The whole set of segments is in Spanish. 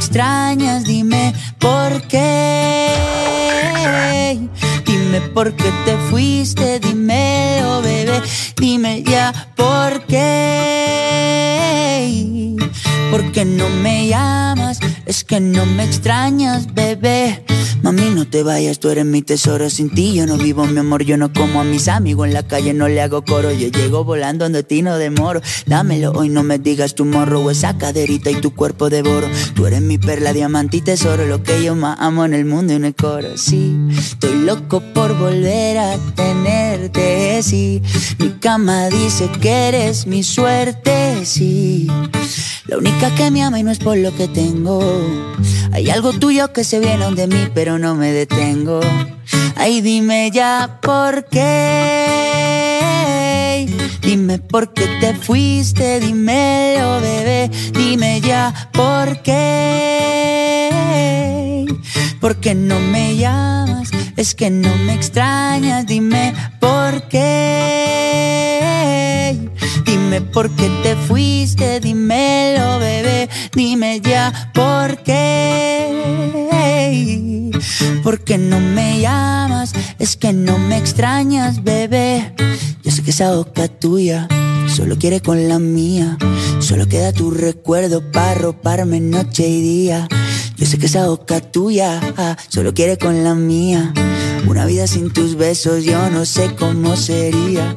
extrañas, dime por qué. Dime por qué te te vayas, tú eres mi tesoro. Sin ti yo no vivo, mi amor. Yo no como a mis amigos en la calle, no le hago coro. Yo llego volando donde ti no demoro. Dámelo hoy, no me digas tu morro esa caderita y tu cuerpo devoro. Tú eres mi perla, diamante y tesoro. Lo que yo más amo en el mundo y en el coro. Sí, estoy loco por volver a tenerte. Sí, mi cama dice que eres mi suerte. Sí, la única que me ama y no es por lo que tengo. Hay algo tuyo que se viene de mí, pero no me detengo. Ay, dime ya por qué. Dime por qué te fuiste, dímelo, bebé. Dime ya por qué. ¿Por qué no me llamas? Es que no me extrañas, dime por qué. Dime por qué te fuiste, dímelo, bebé. Dime ya por qué. ¿Por qué no me llamas? Es que no me extrañas, bebé. Yo sé que esa boca tuya solo quiere con la mía. Solo queda tu recuerdo para roparme noche y día. Yo sé que esa boca tuya solo quiere con la mía. Una vida sin tus besos yo no sé cómo sería.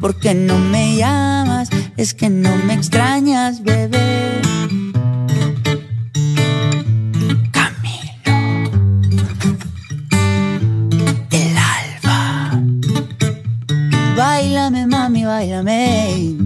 ¿Por qué no me llamas? Es que no me extrañas, bebé. Camilo. El alba. Bailame, mami, bailame.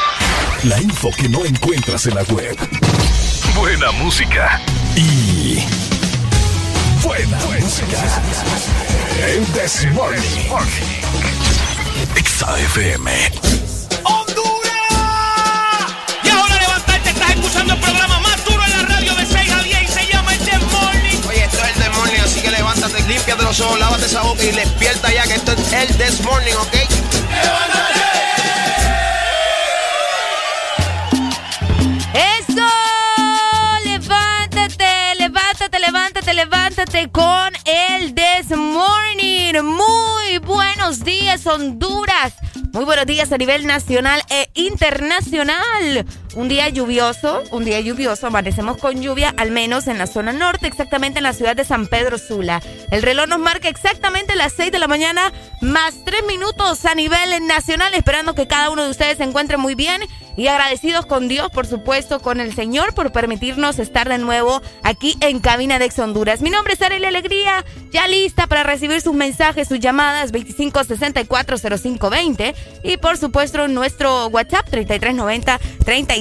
La info que no encuentras en la web. Buena música. Y. Buena, música. El This Morning. XAFM. ¡Honduras! Y ahora levantarte, estás escuchando el programa más duro en la radio de 6 a 10 y se llama el This Morning. Oye, esto es el This Morning, así que levántate, límpiate los ojos, lávate esa boca y despierta ya que esto es el This Morning, ¿ok? ¡Levántate! Levántate, levántate, con el This Morning. Muy buenos días, Honduras. Muy buenos días a nivel nacional e internacional. Un día lluvioso, un día lluvioso, amanecemos con lluvia, al menos en la zona norte, exactamente en la ciudad de San Pedro Sula. El reloj nos marca exactamente las 6 de la mañana, más 3 minutos a nivel nacional, esperando que cada uno de ustedes se encuentre muy bien y agradecidos con Dios, por supuesto, con el Señor por permitirnos estar de nuevo aquí en Cabina de Ex Honduras. Mi nombre es Arely Alegría, ya lista para recibir sus mensajes, sus llamadas 25640520 y por supuesto nuestro WhatsApp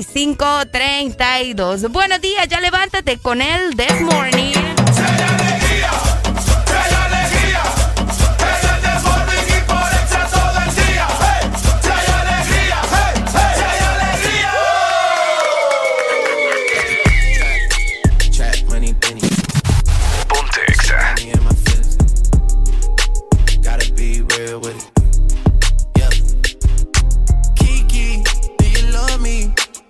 3390-3532. Buenos días, ya levántate con el This Morning.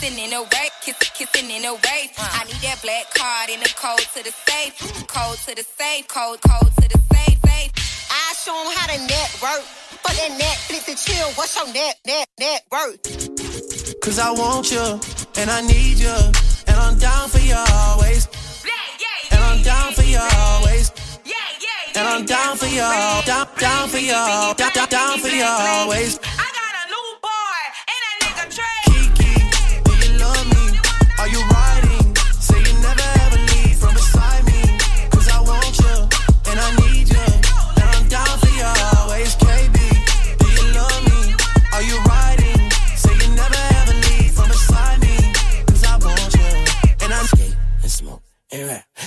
Kissing, in a wave, kissing, in a wave. I need that black card in the code to the safe, code to the safe, code, code to the safe, safe. I show 'em how to network. For that Netflix and chill, what's your net, net, net worth? Cause I want you, and I need you. And I'm down for you always. And I'm down for you always. And I'm down for you, down, down for you, down, down for you always.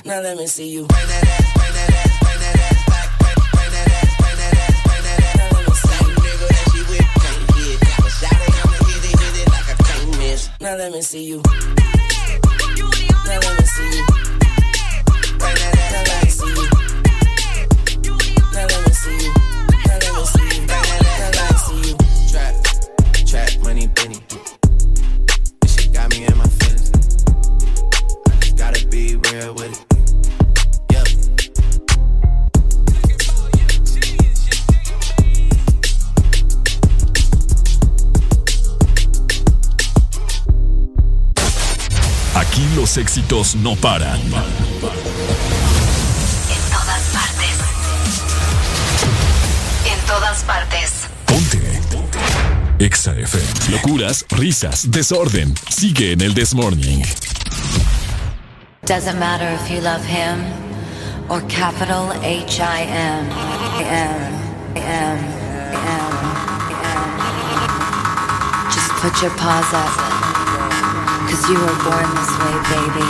Now let me see you. Bring that ass, bring that ass, bring that ass back. Bring, that ass, bring that ass, bring that ass. Now let me see you. Nigga that she with can't get. Shot hit it, like I can't miss. Now let me see you. Now let me see you. Bring that ass, see you. Now let me see you. Now let me see you. Bring that ass, see you. Trap, trap, money. This shit got me in my feelings. Gotta be real with it. Los éxitos no paran. En todas partes. En todas partes. Ponte. Exa FM. Locuras, risas, desorden. Sigue en el This Morning. Doesn't matter if you love him or capital H I M. M. M. M. Just put your paws up. Cause you were born this way, baby.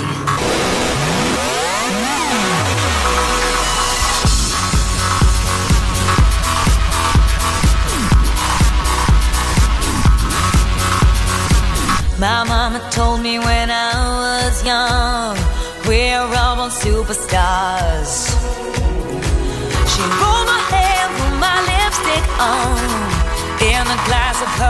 My mama told me when I was young, we're all born superstars. She rolled my hair, put my lipstick on, in a glass of her.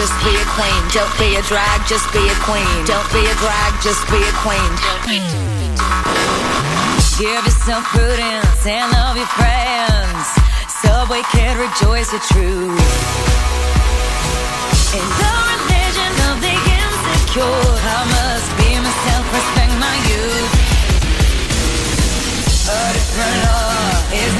Just be a queen. Don't be a drag, just be a queen. Don't be a drag, just be a queen. Give yourself prudence and love your friends. Subway kid, rejoice the truth. In the religion of the insecure, I must be myself, respect my youth. A different law is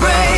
break.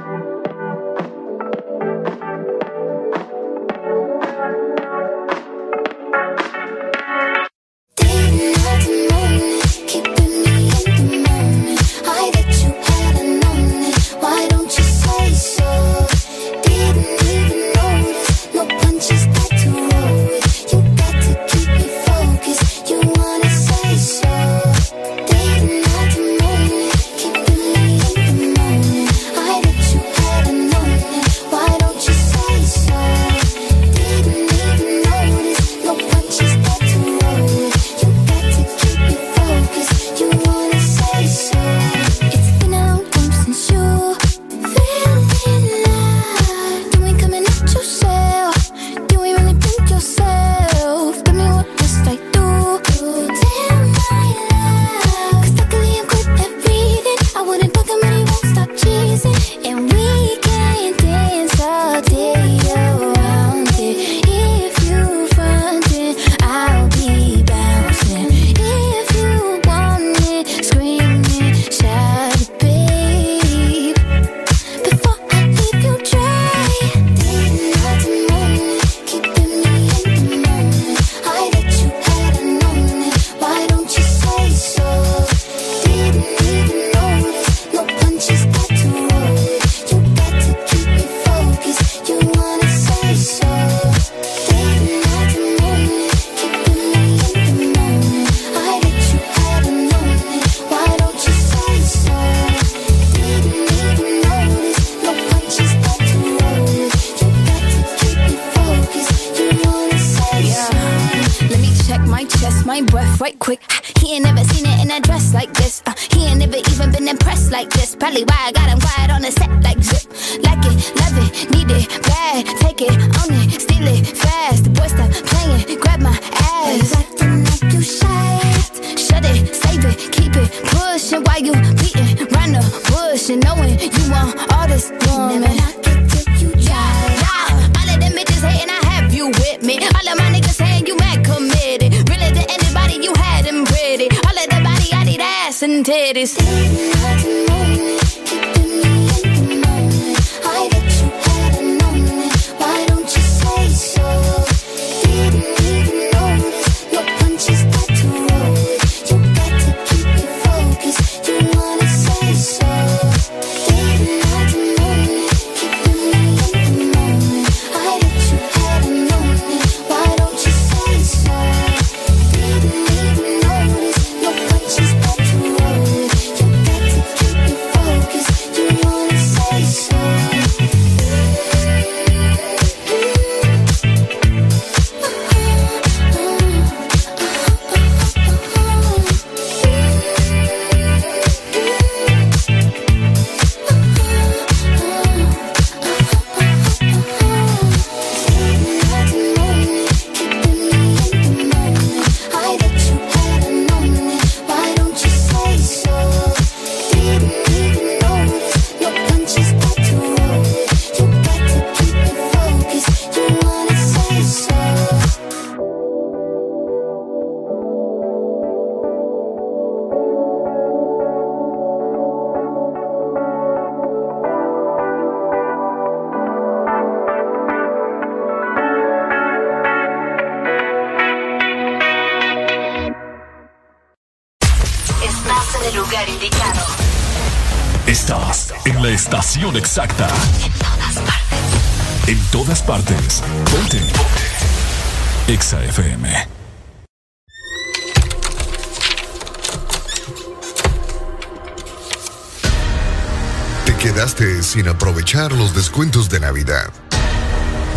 Los descuentos de Navidad.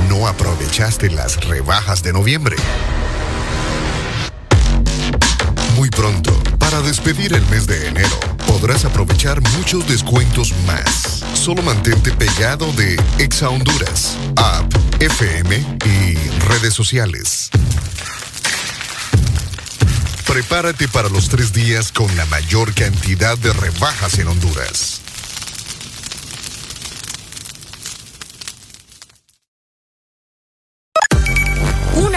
No aprovechaste las rebajas de noviembre. Muy pronto, para despedir el mes de enero, podrás aprovechar muchos descuentos más. Solo mantente pegado de Exa Honduras, app, FM y redes sociales. Prepárate para los tres días con la mayor cantidad de rebajas en Honduras.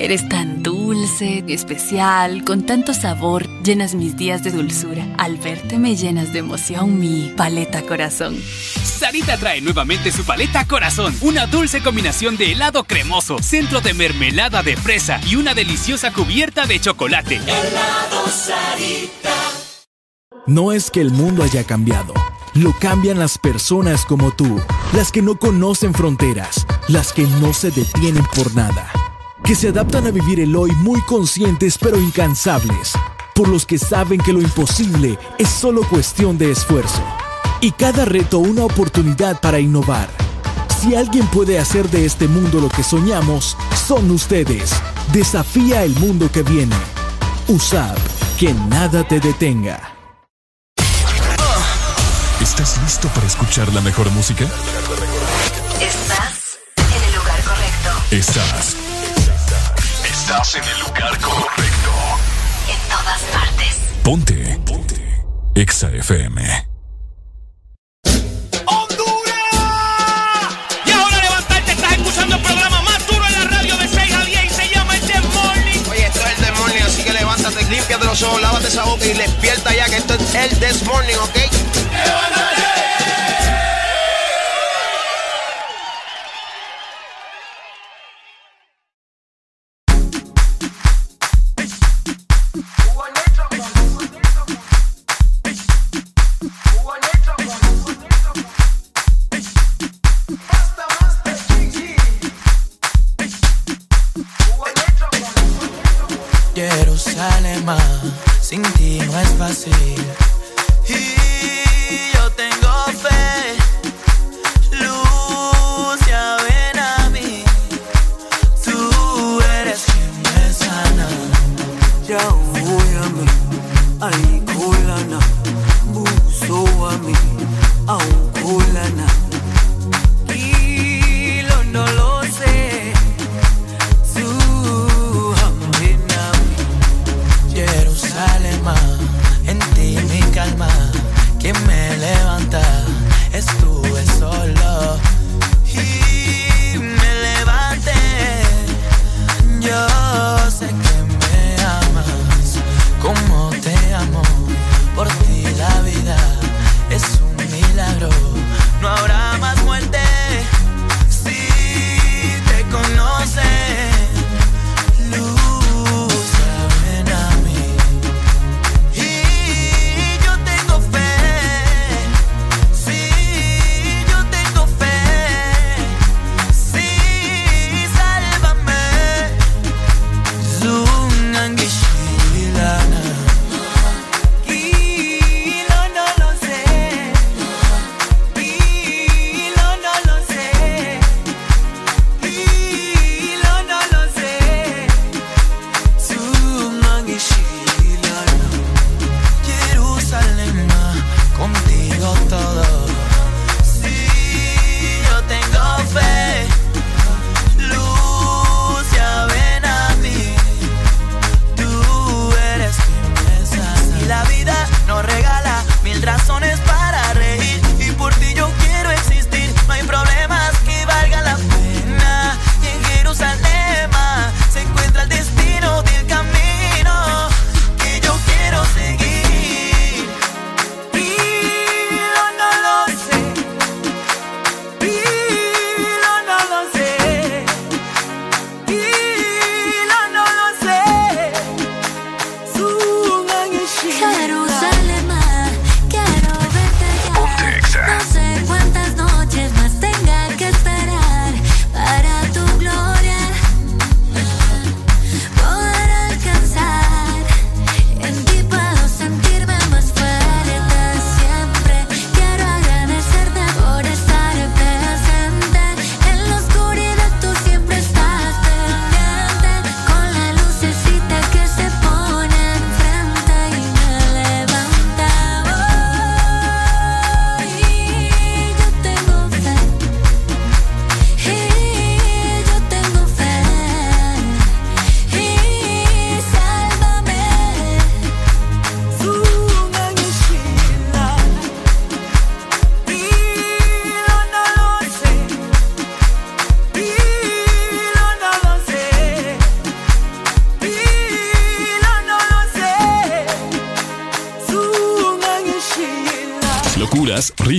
Eres tan dulce, especial, con tanto sabor, llenas mis días de dulzura. Al verte me llenas de emoción mi paleta corazón. Sarita trae nuevamente su paleta Corazón, una dulce combinación de helado cremoso, centro de mermelada de fresa y una deliciosa cubierta de chocolate. Helado Sarita. No es que el mundo haya cambiado, lo cambian las personas como tú, las que no conocen fronteras, las que no se detienen por nada, que se adaptan a vivir el hoy muy conscientes pero incansables, por los que saben que lo imposible es solo cuestión de esfuerzo, y cada reto una oportunidad para innovar. Si alguien puede hacer de este mundo lo que soñamos, son ustedes. Desafía el mundo que viene. USAP, que nada te detenga. ¿Estás listo para escuchar la mejor música? Estás en el lugar correcto. Estás. Estás en el lugar correcto. En todas partes. Ponte. Ponte. Exa FM. Y ahora levantarte, estás escuchando el programa más duro en la radio de 6 a 10 y se llama el The Morning. Oye, esto es el This Morning, así que levántate, límpiate los ojos, lávate esa boca y despierta ya que esto es el This Morning, ¿ok? no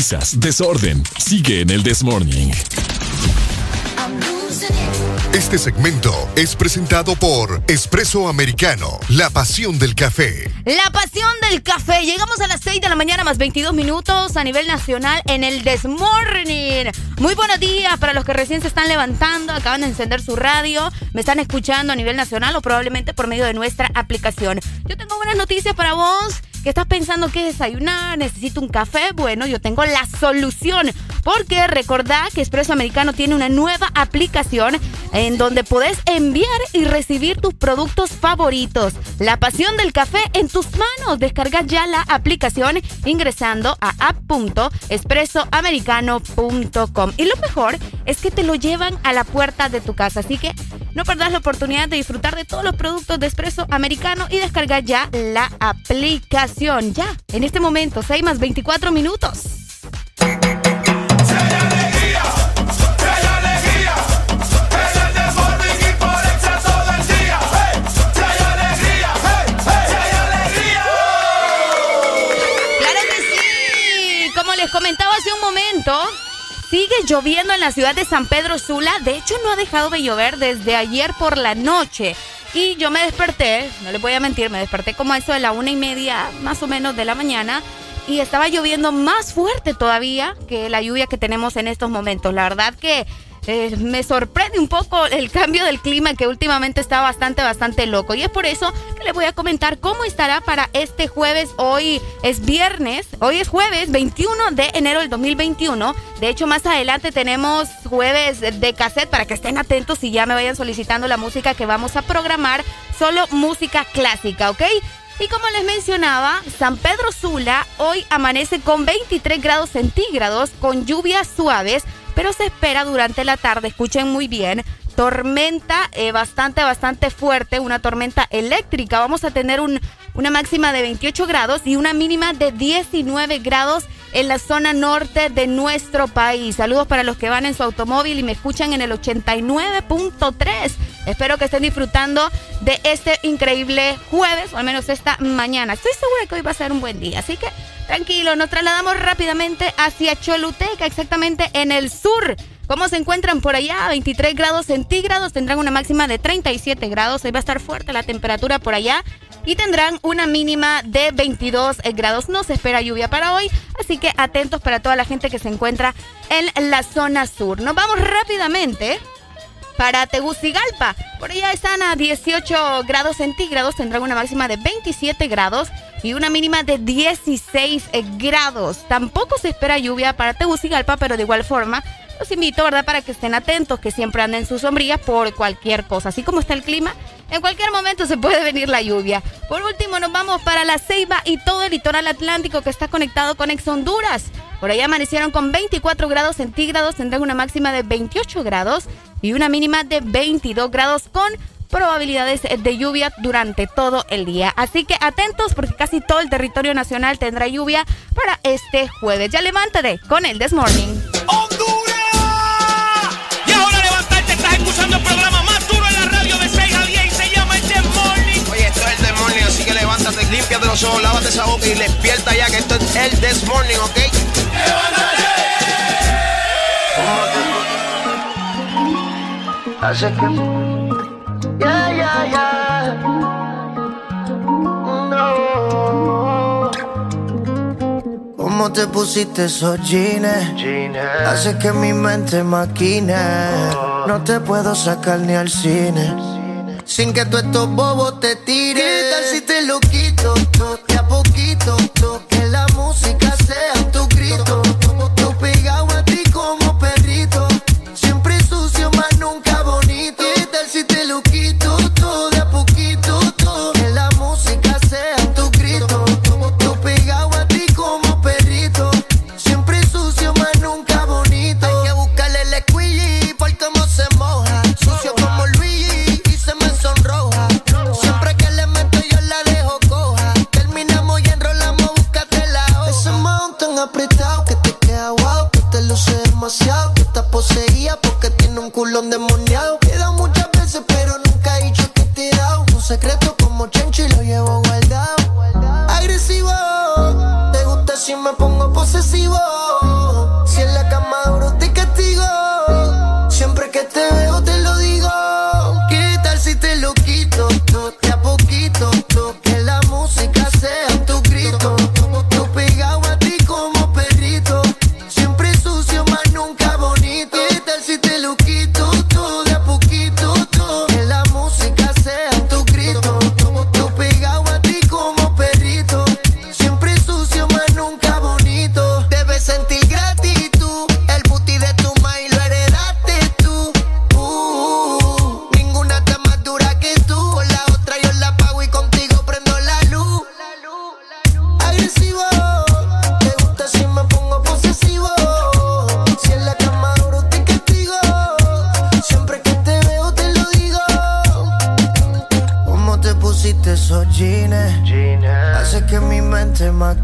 risas, desorden. Sigue en el This Morning. Este segmento es presentado por Espresso Americano, la pasión del café. La pasión del café. Llegamos a las 6 de la mañana más 22 minutos a nivel nacional en el Desmorning. Muy buenos días para los que recién se están levantando, acaban de encender su radio, me están escuchando a nivel nacional o probablemente por medio de nuestra aplicación. Yo tengo buenas noticias para vos. Que estás pensando qué desayunar? ¿Necesito un café? Bueno, yo tengo la solución. Porque recordá que Expreso Americano tiene una nueva aplicación en donde podés enviar y recibir tus productos favoritos. La pasión del café en tus manos. Descarga ya la aplicación ingresando a app.expresoamericano.com. Y lo mejor es que te lo llevan a la puerta de tu casa. Así que no perdás la oportunidad de disfrutar de todos los productos de Expreso Americano y descargar ya la aplicación. Ya, en este momento, 6 más 24 minutos. Sigue lloviendo en la ciudad de San Pedro Sula. De hecho, no ha dejado de llover desde ayer por la noche. Y yo me desperté, no les voy a mentir, me desperté como a eso de la una y media más o menos de la mañana. Y estaba lloviendo más fuerte todavía que la lluvia que tenemos en estos momentos. La verdad que eh, me sorprende un poco el cambio del clima que últimamente está bastante, bastante loco. Y es por eso que les voy a comentar cómo estará para este jueves. Hoy es viernes, hoy es jueves 21 de enero del 2021. De hecho, más adelante tenemos jueves de cassette para que estén atentos y ya me vayan solicitando la música que vamos a programar. Solo música clásica, ¿ok? Y como les mencionaba, San Pedro Sula hoy amanece con 23 grados centígrados, con lluvias suaves, pero se espera durante la tarde, escuchen muy bien, tormenta eh, bastante, bastante fuerte, una tormenta eléctrica. Vamos a tener un, una máxima de 28 grados y una mínima de 19 grados en la zona norte de nuestro país. Saludos para los que van en su automóvil y me escuchan en el 89.3. Espero que estén disfrutando de este increíble jueves, o al menos esta mañana. Estoy segura que hoy va a ser un buen día, así que tranquilo, nos trasladamos rápidamente hacia Choluteca, exactamente en el sur. ¿Cómo se encuentran por allá? 23 grados centígrados, tendrán una máxima de 37 grados. Hoy va a estar fuerte la temperatura por allá y tendrán una mínima de 22 grados. No se espera lluvia para hoy, así que atentos para toda la gente que se encuentra en la zona sur. Nos vamos rápidamente para Tegucigalpa. Por allá están a 18 grados centígrados, tendrán una máxima de 27 grados y una mínima de 16 grados. Tampoco se espera lluvia para Tegucigalpa, pero de igual forma los invito, ¿verdad?, para que estén atentos, que siempre anden sus sombrillas por cualquier cosa. Así como está el clima, en cualquier momento se puede venir la lluvia. Por último, nos vamos para la Ceiba y todo el litoral atlántico que está conectado con Ex Honduras. Por ahí amanecieron con 24 grados centígrados, tendrán una máxima de 28 grados y una mínima de 22 grados con probabilidades de lluvia durante todo el día. Así que atentos porque casi todo el territorio nacional tendrá lluvia para este jueves. Ya levántate con el This Morning. Levántate, límpiate los ojos, lávate esa boca y despierta ya que esto es el This Morning, ¿ok? Hace que. Yeah, yeah, yeah. No. ¿Cómo te pusiste esos jeans? Hace que mi mente maquine. No te puedo sacar ni al cine. Sin que tú estos bobos te tires. ¿Qué tal si te lo quito? De a poquito. Que la música sea tu grito. Poseída porque tiene un culón demoniado. Queda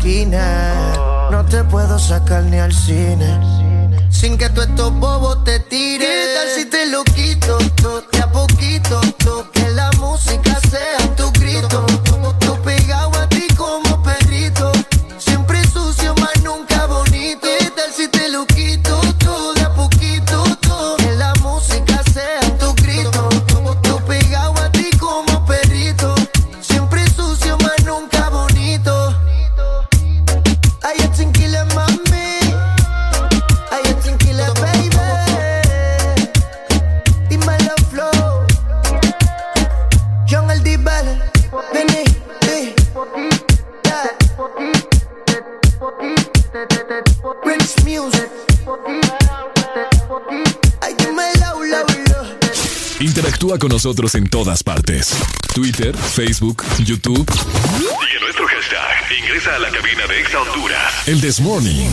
No te puedo sacar ni al cine. Sin que tú estos bobos te tires. ¿Qué tal si te lo quito? todo de a poquito. todo? Que la música sea tu grito. Con nosotros en todas partes. Twitter, Facebook, YouTube. Sigue nuestro hashtag. Ingresa a la cabina de Exa Honduras. El This Morning.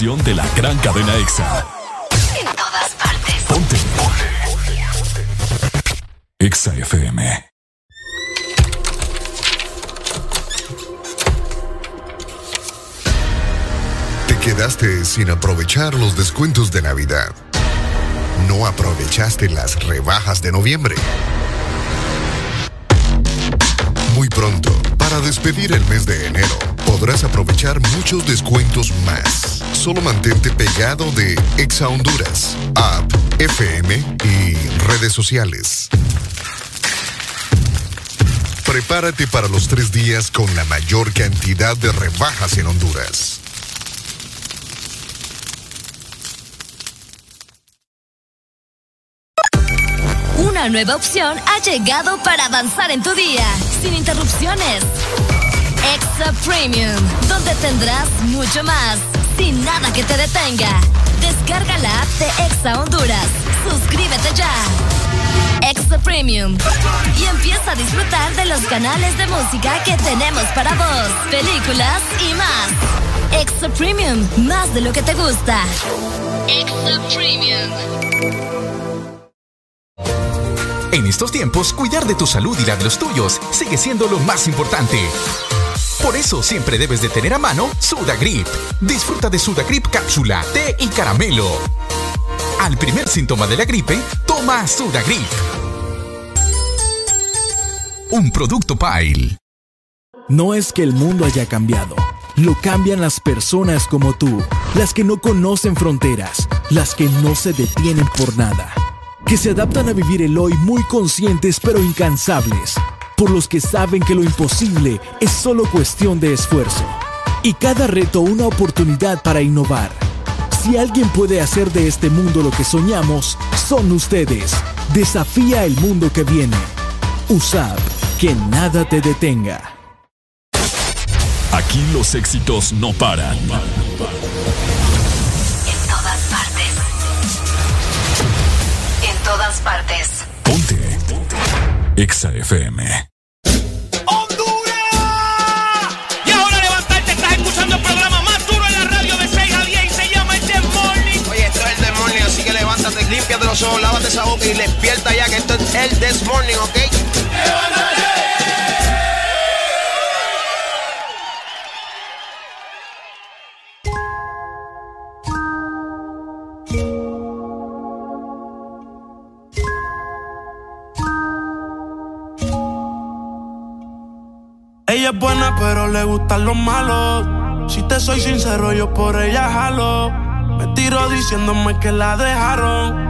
Estación de la gran cadena EXA. en todas partes. Ponte. EXA FM. Te quedaste sin aprovechar los descuentos de Navidad. No aprovechaste las rebajas de noviembre. De Exa Honduras, app, FM y redes sociales. Prepárate para los tres días con la mayor cantidad de rebajas en Honduras. Una nueva opción ha llegado para avanzar en tu día, sin interrupciones. Extra Premium, donde tendrás mucho más, sin nada que te detenga. Descarga la app de Exa Honduras. Suscríbete ya. Extra Premium. Y empieza a disfrutar de los canales de música que tenemos para vos, películas y más. Extra Premium, más de lo que te gusta. Extra Premium. En estos tiempos, cuidar de tu salud y la de los tuyos sigue siendo lo más importante. Por eso siempre debes de tener a mano Sudagrip. Disfruta de Sudagrip cápsula, té y caramelo. Al primer síntoma de la gripe, toma Sudagrip. Un producto Pile. No es que el mundo haya cambiado, lo cambian las personas como tú, las que no conocen fronteras, las que no se detienen por nada, que se adaptan a vivir el hoy muy conscientes pero incansables, por los que saben que lo imposible es solo cuestión de esfuerzo, y cada reto una oportunidad para innovar. Si alguien puede hacer de este mundo lo que soñamos, son ustedes. Desafía el mundo que viene. USAP, que nada te detenga. Aquí los éxitos no paran. En todas partes. En todas partes. Ponte. Exa FM. Límpiate los ojos, lávate esa boca y despierta ya que esto es el This Morning, ¿ok? Ella es buena, pero le gustan los malos. Si te soy sincero, yo por ella jalo. Me tiro diciéndome que la dejaron.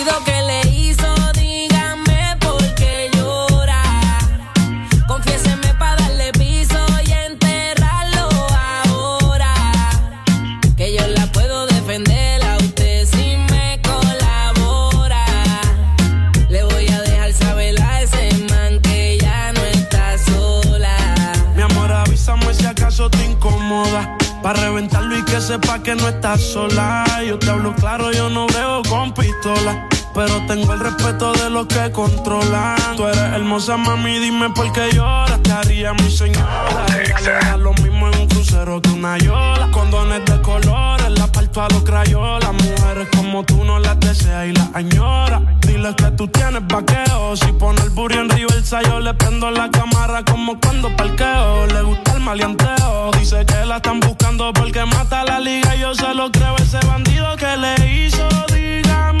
Para reventarlo y que sepa que no estás sola. Yo te hablo claro, yo no veo con pistola. Pero tengo el respeto de los que controlan. Tú eres hermosa, mami, dime por qué lloras. Te mi señora. Lo mismo en un crucero que una yola. Condones de parto a los crayolas. Mujeres como tú no las deseas y las añoras. Dile que tú tienes vaqueo. Si pone el burro en reversa, yo le prendo la cámara como cuando parqueo. Le gusta el maleanteo. Dice que la están buscando porque mata la liga. Yo se lo creo ese bandido que le hizo. Dígame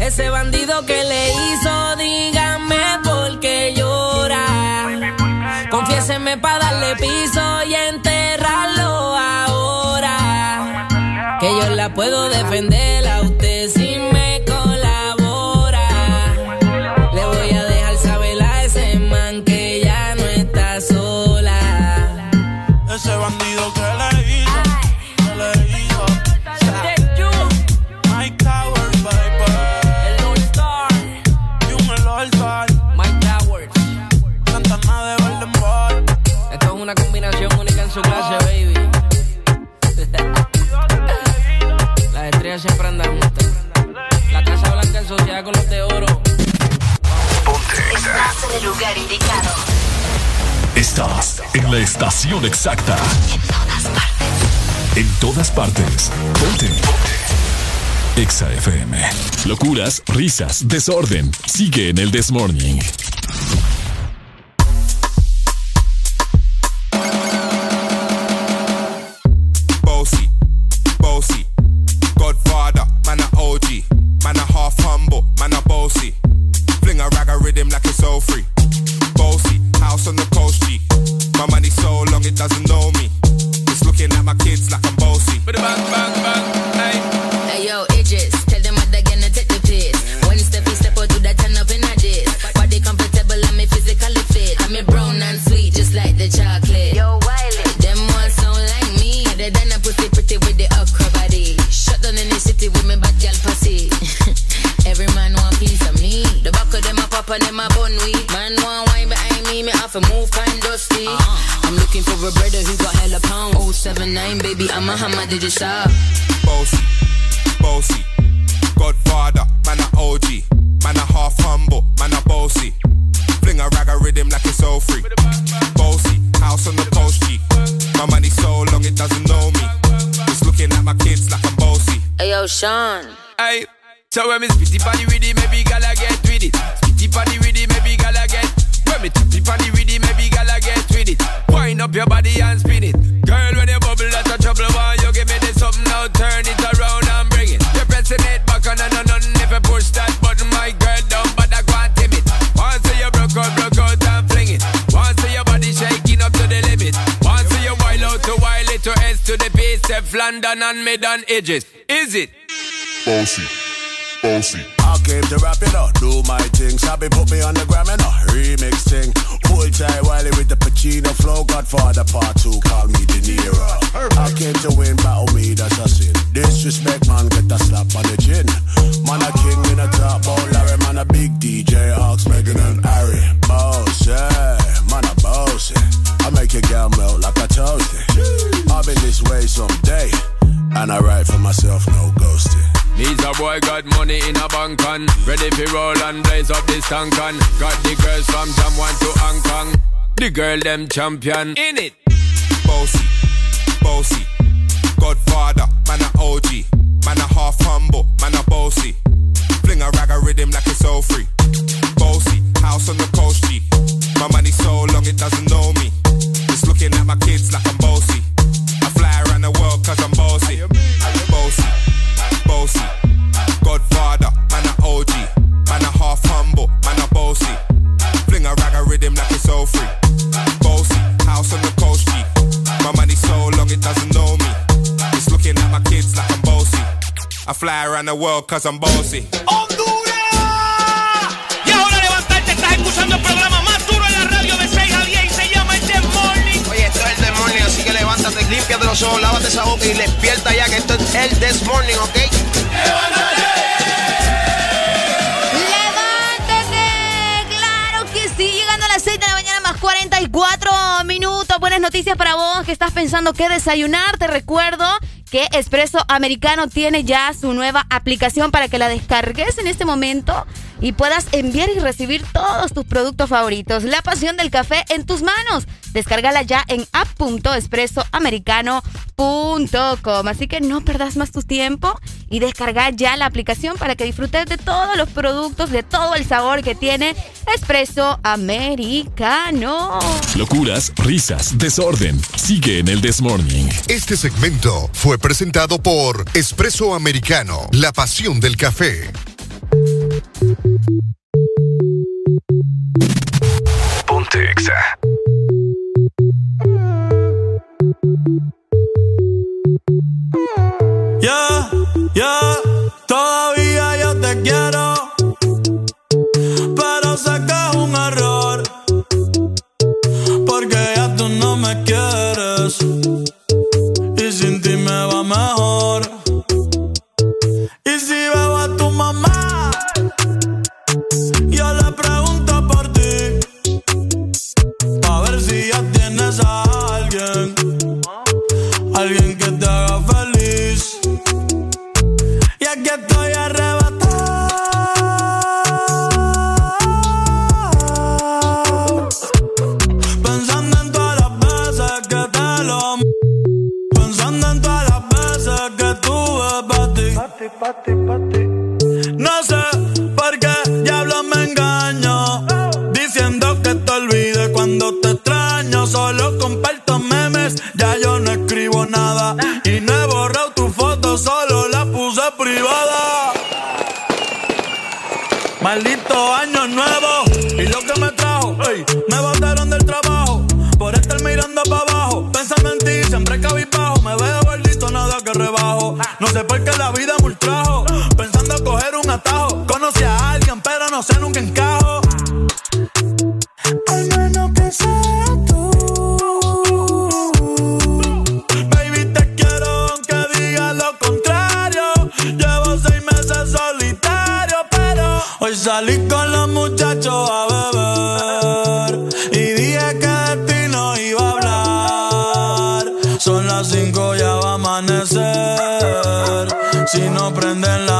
Ese bandido que le hizo, dígame por qué llora. Confiéseme para darle piso y enterrarlo ahora. Que yo la puedo defender pisoteada con de oro. Ponte. Estás en el lugar indicado. Estás en la estación exacta. En todas partes. En todas partes. Ponte. Ponte. Exa FM. Locuras, risas, desorden. Sigue en el This Morning. House on the coast G. My money so long it doesn't know me. It's looking at my kids like I'm bossy. Bang, bang, bang, I'm looking for a brother who got hella pound. 079, baby, I'm a hammer, did you shop? Bossy, bossy. Godfather, man a OG. Man a half humble, man a bossy. Fling a rag a rhythm like it's all free. Bossy, house on the coast G. My money so long it doesn't know me. It's looking at my kids like I'm bossy. Hey yo, Sean. Hey, so when me spitty body with it, maybe gala get with it. Spitty body with it, maybe gala get. When me tappy body with it, maybe gala get with it. Wind up your body and spin it. Girl, when you bubble, that's a trouble. Why you give me this something now? Turn it around and bring it. You're pressing it back on and on if you push that button, my girl but I can't timid. Once you broke out, broke out and fling it. Once your body shaking up to the limit. Once you wild out to wild it to S to the base, London and mid and edges. Is it? Bossy, bossy. I came to rap it up, do my thing. Sabi put me on the gram and a remix thing. Hold tight Wiley with the Pacino flow. Godfather part two, call me De Niro. I came to win, battle me, that's a sin. Disrespect, man, get a slap on the chin. Man, a king in a top, oh Larry, man, a big DJ, Ox, Megan and Harry. Boss, yeah, man, a boss. I make your girl melt like a toasty. I'll be this way someday. And I write for myself, no ghosting. Needs a boy got money in a bank on Ready for roll and blaze up this tank on Got the girls from Jamwan to Hong Kong. The girl them champion. In it. Bossy, bossy. Godfather, man a OG Man a half humble, man a bossy. Fling a rag a rhythm like it's all free. Bossy, house on the coast G. My money so long it doesn't know me. It's looking at my kids like I'm bossy. I fly around the world cause I'm Bossy bossy. Godfather, man a OG. Man a half humble, man a bossy. Fling a rag a rhythm like it's all free. Bossy, house on the coast G. My money so long it doesn't know me. It's looking at my kids like I'm bossy. I fly around the world cause I'm bossy. Y ahora levantarte, estás escuchando el programa más duro en la radio de 6 a 10 y se llama el The Morning. Oye, esto es el This Morning, así que levántate, límpiate los ojos, lávate esa boca y despierta ya que esto es el This Morning, ¿ok? ¡Levántate! ¡Claro que sí! Llegando a las 6 de la mañana más 44 minutos. Buenas noticias para vos que estás pensando qué desayunar. Te recuerdo que Espresso Americano tiene ya su nueva aplicación para que la descargues en este momento y puedas enviar y recibir todos tus productos favoritos. La pasión del café en tus manos. Descárgala ya en app.espressoamericano.com. Así que no perdas más tu tiempo y descarga ya la aplicación para que disfrutes de todos los productos, de todo el sabor que tiene Espresso Americano. Locuras, risas, desorden. Sigue en el This Morning. Este segmento fue presentado por Espresso Americano, la pasión del café. Ponte Exa. No sé por qué diablos me engaño. Diciendo que te olvide cuando te extraño. Solo comparto memes, ya yo no escribo nada. Y no he borrado tu foto, solo la puse privada. Maldito año nuevo. Y lo que me trajo, me botaron del trabajo. Por estar mirando sé nunca encajo. Al menos que sea tú. Baby, te quiero aunque diga lo contrario. Llevo seis meses solitario, pero hoy salí con los muchachos a beber. Y dije que de ti no iba a hablar. Son las cinco, ya va a amanecer. Si no prenden la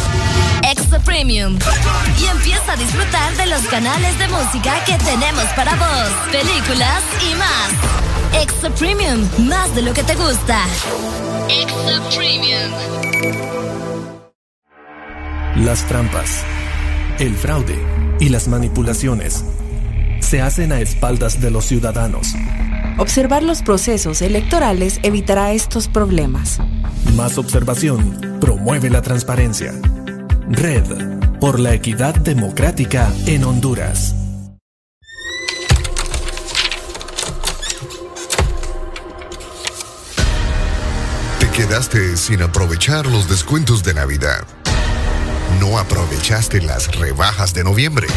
Extra Premium. Y empieza a disfrutar de los canales de música que tenemos para vos, películas y más. Extra Premium, más de lo que te gusta. Extra Premium. Las trampas, el fraude y las manipulaciones se hacen a espaldas de los ciudadanos. Observar los procesos electorales evitará estos problemas. Más observación promueve la transparencia. Red por la equidad democrática en Honduras. Te quedaste sin aprovechar los descuentos de Navidad. No aprovechaste las rebajas de noviembre.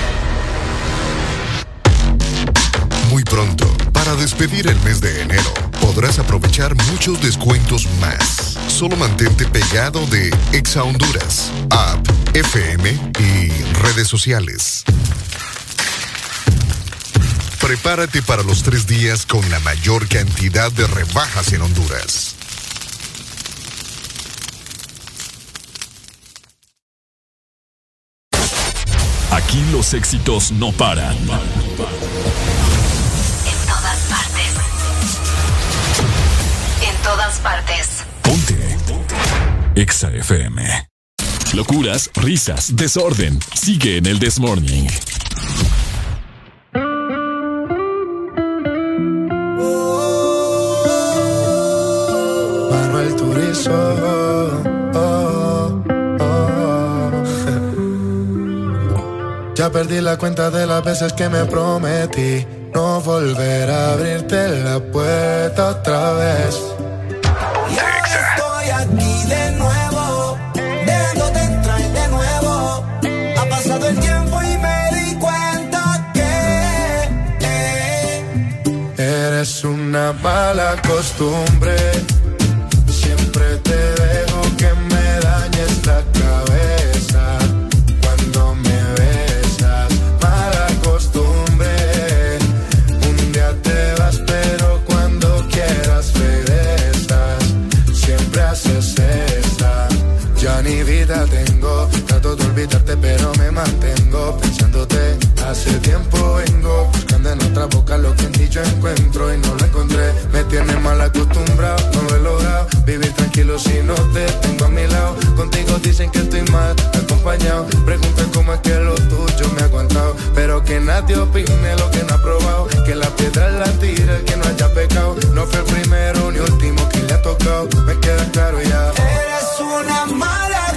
Muy pronto, para despedir el mes de enero, podrás aprovechar muchos descuentos más. Solo mantente pegado de Exa Honduras, app, FM y redes sociales. Prepárate para los tres días con la mayor cantidad de rebajas en Honduras. Aquí los éxitos no paran. Todas partes. EXA FM. Locuras, risas, desorden. Sigue en el This Morning. Manuel Turizo. oh, oh. Ya perdí la cuenta de las veces que me prometí no volver a abrirte la puerta otra vez. Una mala costumbre. Siempre te dejo que me dañes la cabeza cuando me besas. Mala costumbre. Un día te vas, pero cuando quieras regresas. Siempre haces esa. Ya ni vi vida tengo. Trato de olvidarte, pero me mantengo pensándote. Hace tiempo vengo buscando en otra boca lo que en ti yo encuentro y no lo encontré. Me tiene mal acostumbrado, no lo he logrado. Vivir tranquilo si no te tengo a mi lado. Contigo dicen que estoy mal acompañado. Preguntan cómo es que lo tuyo me ha aguantado. Pero que nadie opine lo que no ha probado. Que la piedra la tira el que no haya pecado. No fue el primero ni último que le ha tocado. Me queda claro ya. Eres una mala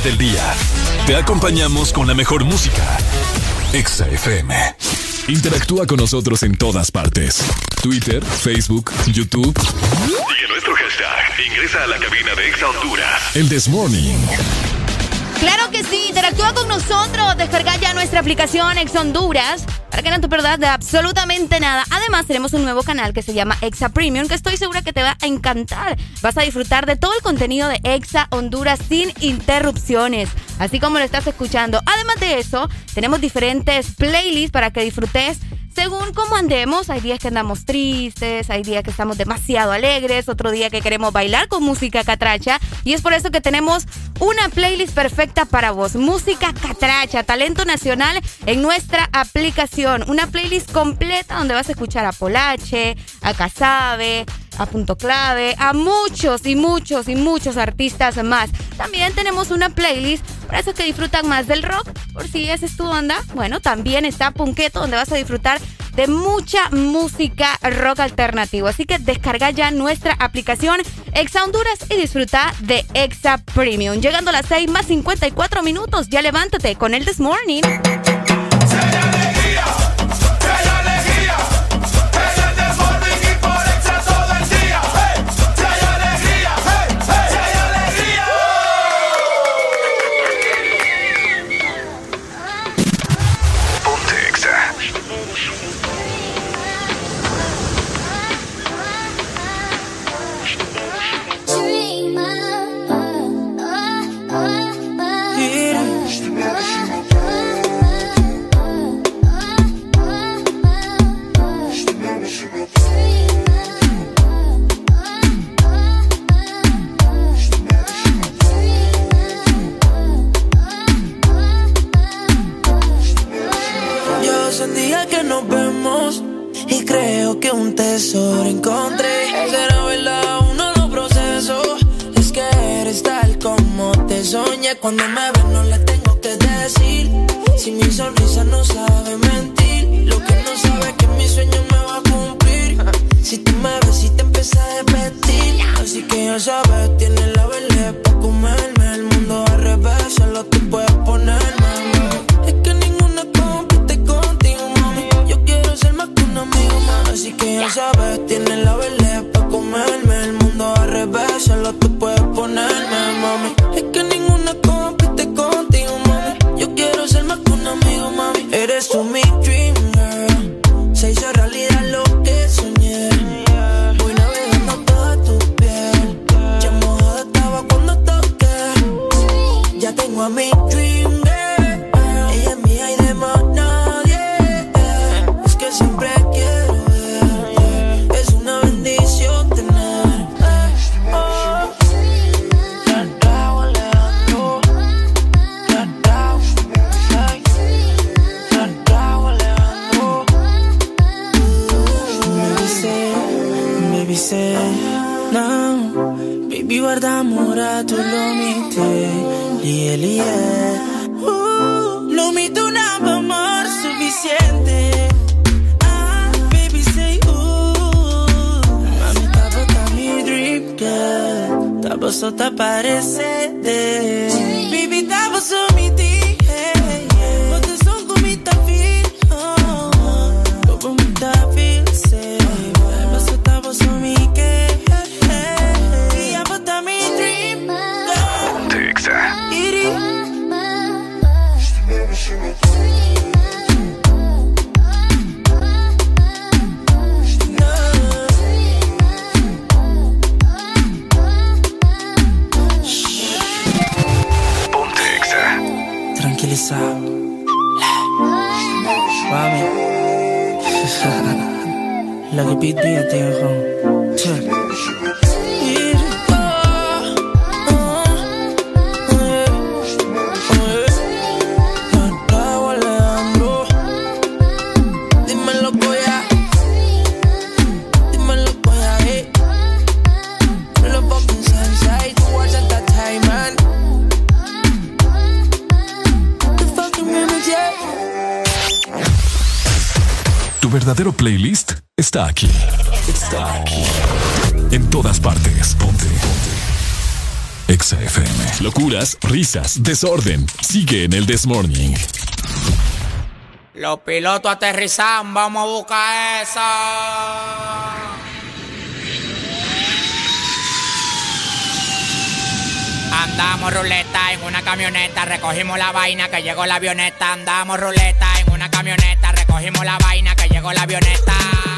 del día. Te acompañamos con la mejor música. Exa FM. Interactúa con nosotros en todas partes. Twitter, Facebook, YouTube. Sigue nuestro hashtag. Ingresa a la cabina de Exa Honduras. El This Morning. Claro que sí, interactúa con nosotros. Descarga ya nuestra aplicación Ex Honduras para que no te pierdas de absolutamente nada. Además, tenemos un nuevo canal que se llama Exa Premium, que estoy segura que te va a encantar. Vas a disfrutar de todo el contenido de Exa Honduras sin interrupciones, así como lo estás escuchando. Además de eso, tenemos diferentes playlists para que disfrutes según cómo andemos, hay días que andamos tristes, hay días que estamos demasiado alegres, otro día que queremos bailar con música catracha. Y es por eso que tenemos una playlist perfecta para vos. Música catracha, talento nacional en nuestra aplicación. Una playlist completa donde vas a escuchar a Polache, a Casabe, a Punto Clave, a muchos y muchos y muchos artistas más. También tenemos una playlist para esos que disfrutan más del rock, por si esa es tu onda. Bueno, también está Punqueto, donde vas a disfrutar de mucha música rock alternativo. Así que descarga ya nuestra aplicación Exa Honduras y disfruta de Exa Premium. Llegando a las 6 más 54 minutos, ya levántate con el This Morning. Creo que un tesoro encontré. Será verdad, uno no proceso. Es que eres tal como te soñé. Cuando me ves, no le tengo que decir. Si mi sonrisa no sabe mentir, lo que no sabe es que mi sueño me va a cumplir. Si tú me ves y te empieza a repetir, así que ya sabes, tienes la vele para comerme. El mundo al revés, solo tú puedes ponerme. Ya sabes, tienes la vele para comerme. El mundo al revés, solo tú puedes ponerme, mami. Es que ninguna compite contigo, mami. Yo quiero ser más que un amigo, mami. Eres tú mi dream girl. Se hizo realidad lo que soñé. Voy navegando toda tu piel. Ya mojada estaba cuando toqué. Ya tengo a mi Uh, non mi donava amor suficiente. Ah, baby say, uh. Mami, estaba con mi drip girl. Estaba sotto a parecere. Baby. Lo fucking sunshine, watch at that time, man. The fucking remix, yeah. Tu verdadero playlist está aquí. Está aquí. En todas partes. Ponte. Ponte. Exa FM. Locuras, risas, desorden. Sigue en el This Morning. Los pilotos aterrizan, vamos a buscar esa. Andamos ruleta en una camioneta, recogimos la vaina que llegó la avioneta. Andamos ruleta en una camioneta, recogimos la vaina que llegó la avioneta.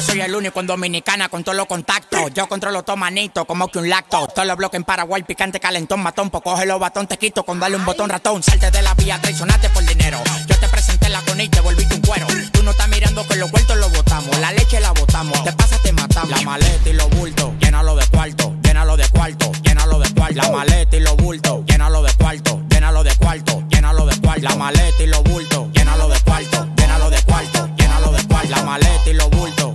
Yo soy el único en Dominicana con todos los contactos. Yo controlo todo manito, como que un lacto. Todos los bloques en Paraguay, picante, calentón, matón. Pues coge los batón, te quito con darle un botón ratón. Salte de la vía, traicionate por dinero. Yo te presenté la con y te volviste un cuero. Tú no estás mirando que los vueltos los botamos. La leche la botamos. Te pasa, te matamos. La maleta y los bultos, llénalo de cuarto, llénalo de cuarto, llénalo de cuarto. La maleta y los bultos, llénalo de cuarto, llénalo de cuarto, llénalo de cuarto. La maleta y los bultos, llénalo de cuarto, llénalo de cuarto, llénalo de cuarto. La maleta y los bultos,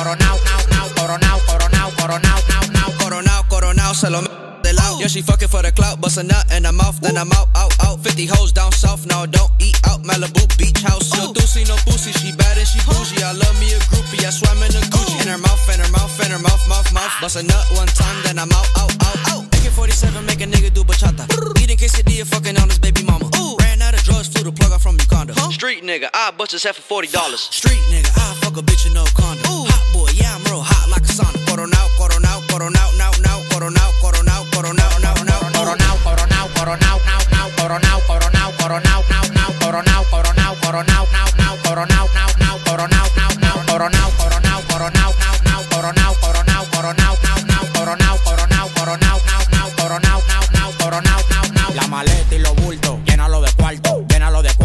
coronao, coronao, coronao, nao, nao, coronao, coronao, coronao, nao, nao. Coronao, coronao, se lo me de. Yeah, she fucking for the clout, bust a nut in her mouth, then I'm out, out, out. 50 hoes down south, now don't eat out. Malibu beach house. No doozy, no pussy, she bad and she bougie. I love me a groupie, I swam in a Gucci. In her mouth, in her mouth, in her mouth, mouth, mouth. Bust a nut one time, then I'm out, out, out, out. AK-47, make a nigga do bachata. Eating quesadilla, fucking on his baby mama. Ooh the plug, from Uganda. Huh? Street nigga, I bust his head for forty dollars. Street nigga, I fuck a bitch in no condom. Ooh. Hot boy, yeah, I'm real hot like a sauna. Coron now, coron now, coron now, now, now, coron now, coron out, coron out, now, now, coron out, coron out, coron now, now, now, coron now coron out, coron now, now, now, coron now, coron out, coron out, now, now, coron out, now, now, coron out, now, now, coron out, coron out, coron now, now, now, coron now coron out, coron now, now, now, coron out, coron now, coron now, now, coron out, now, now, coron out, now, now. La maleta y los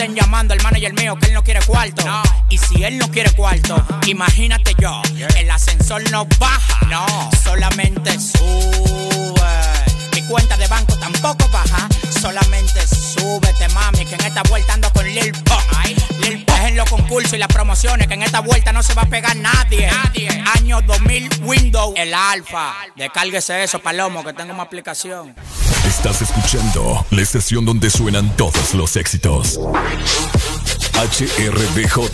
estén llamando al manager mío que él no quiere cuarto. Y si él no quiere cuarto, imagínate yo, el ascensor no baja, no, solamente sube. Mi cuenta de banco tampoco baja, solamente súbete, mami, que en esta vuelta ando con Lil Pump. Lil en los concursos y las promociones, que en esta vuelta no se va a pegar nadie. Año 2000 Windows, el alfa. Descárguese eso, Palomo, que tengo una aplicación. Estás escuchando la estación donde suenan todos los éxitos. HRDJ,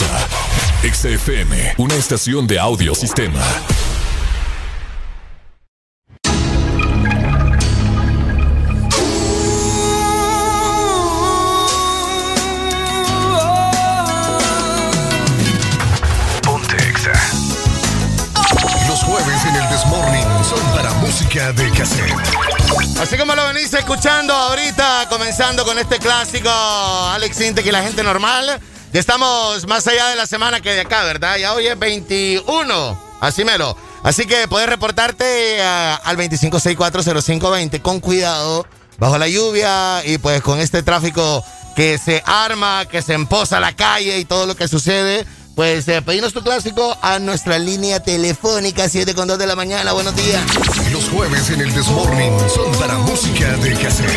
XFM, una estación de audio de cassette. Así como lo venís escuchando ahorita, comenzando con este clásico, Alex Intec y la gente normal. Ya estamos más allá de la semana que de acá, ¿verdad? Ya hoy es 21, así mero. Así que puedes reportarte ah, al 25640520 con cuidado, bajo la lluvia y pues con este tráfico que se arma, que se emposa la calle y todo lo que sucede. Pues eh, pedinos tu clásico a nuestra línea telefónica 7 con 2 de la mañana. Buenos días. Los jueves en el Desmorning son para música de cassette.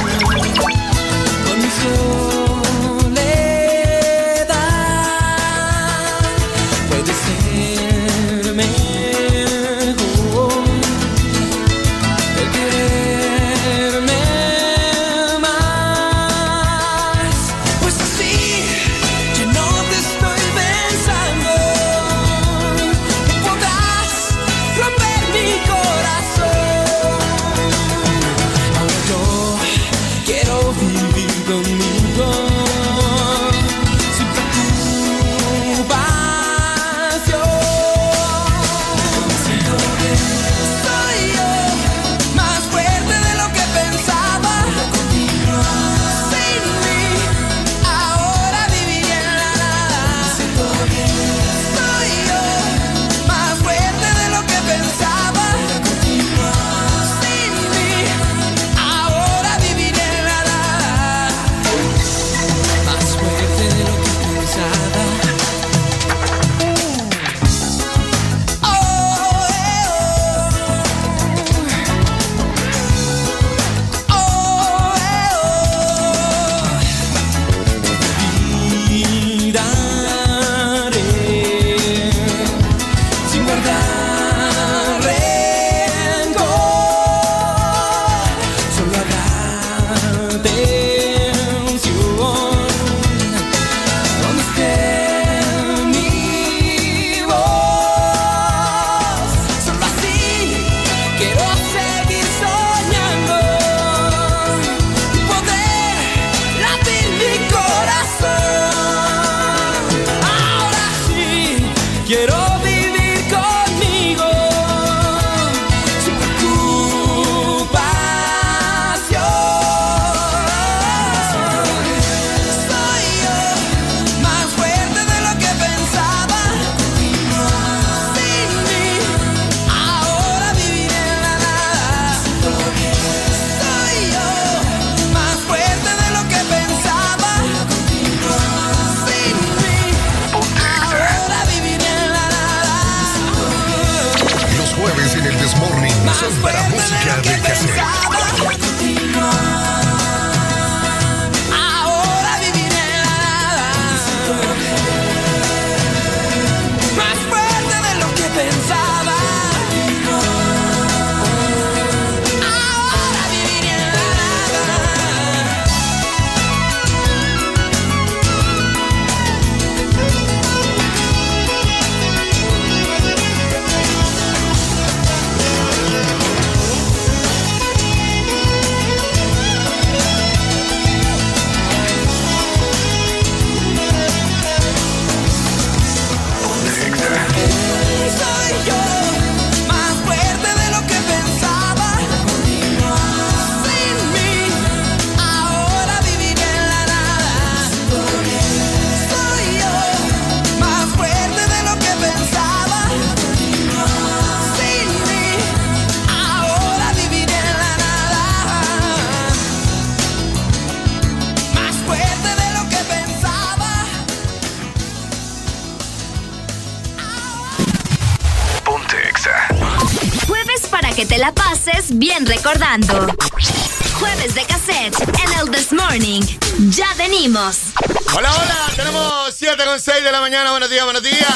De la mañana. Buenos días, buenos días.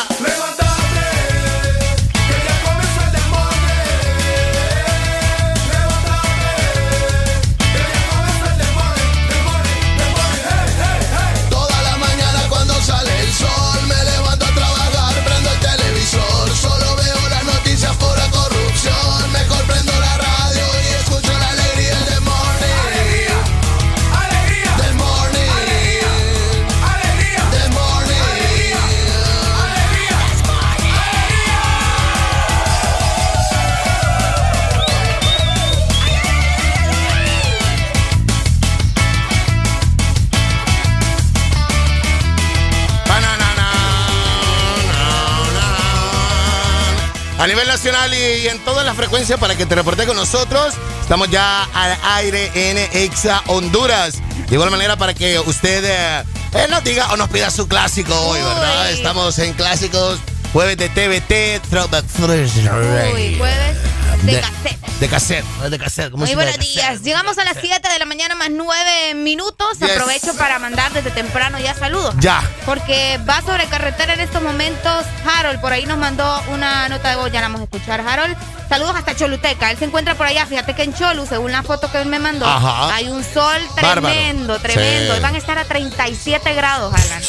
Para que te reportes con nosotros. Estamos ya al aire en Exa Honduras. De igual manera para que usted eh, nos diga o nos pida su clásico hoy, ¿verdad? Estamos en clásicos, jueves de TVT, Throwback Thursday. Uy, jueves de De- cassette. De cassette, de cassette. Muy buenos días. Llegamos a las 7 de la mañana más 9 minutos. Yes. Aprovecho para mandar desde temprano ya saludos. Ya. Porque va sobre carretera en estos momentos. Harold por ahí nos mandó una nota de voz. Ya la vamos a escuchar. Harold, saludos hasta Choluteca. Él se encuentra por allá. Fíjate que en Cholu, según la foto que él me mandó, Ajá. hay un sol Bárbaro. tremendo, tremendo. Sí. Van a estar a 37 grados, Alan.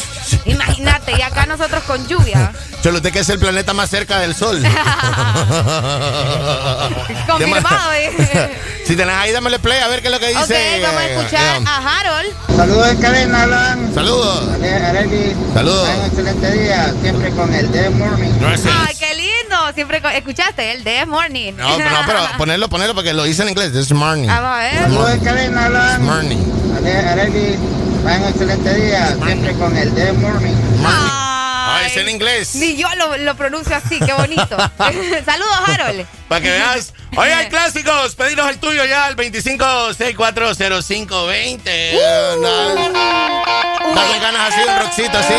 Imagínate, y acá nosotros con lluvia. Choluteca es el planeta más cerca del Sol. Confirmado, ¿eh? si tenés ahí, dámele play a ver qué es lo que dice. Ok, vamos a escuchar eh, a Harold. Saludos en cadena, Alan. Saludos. Areli. Saludos. Un excelente día, siempre con el The Morning. Ay, qué lindo. Siempre escuchaste el de Morning. No, pero, no, pero ponerlo, ponerlo porque lo dice en inglés. This morning. Vamos a ver. Saludos Alan. This morning. Areli. Un excelente día, siempre con el The Morning. Ah, es en inglés. Ni yo lo, lo pronuncio así, qué bonito. Saludos, Harold. Para que veas. Oye, hay clásicos. Pedinos el tuyo ya al 25640520. Uh. Dame ganas así, un rockcito así.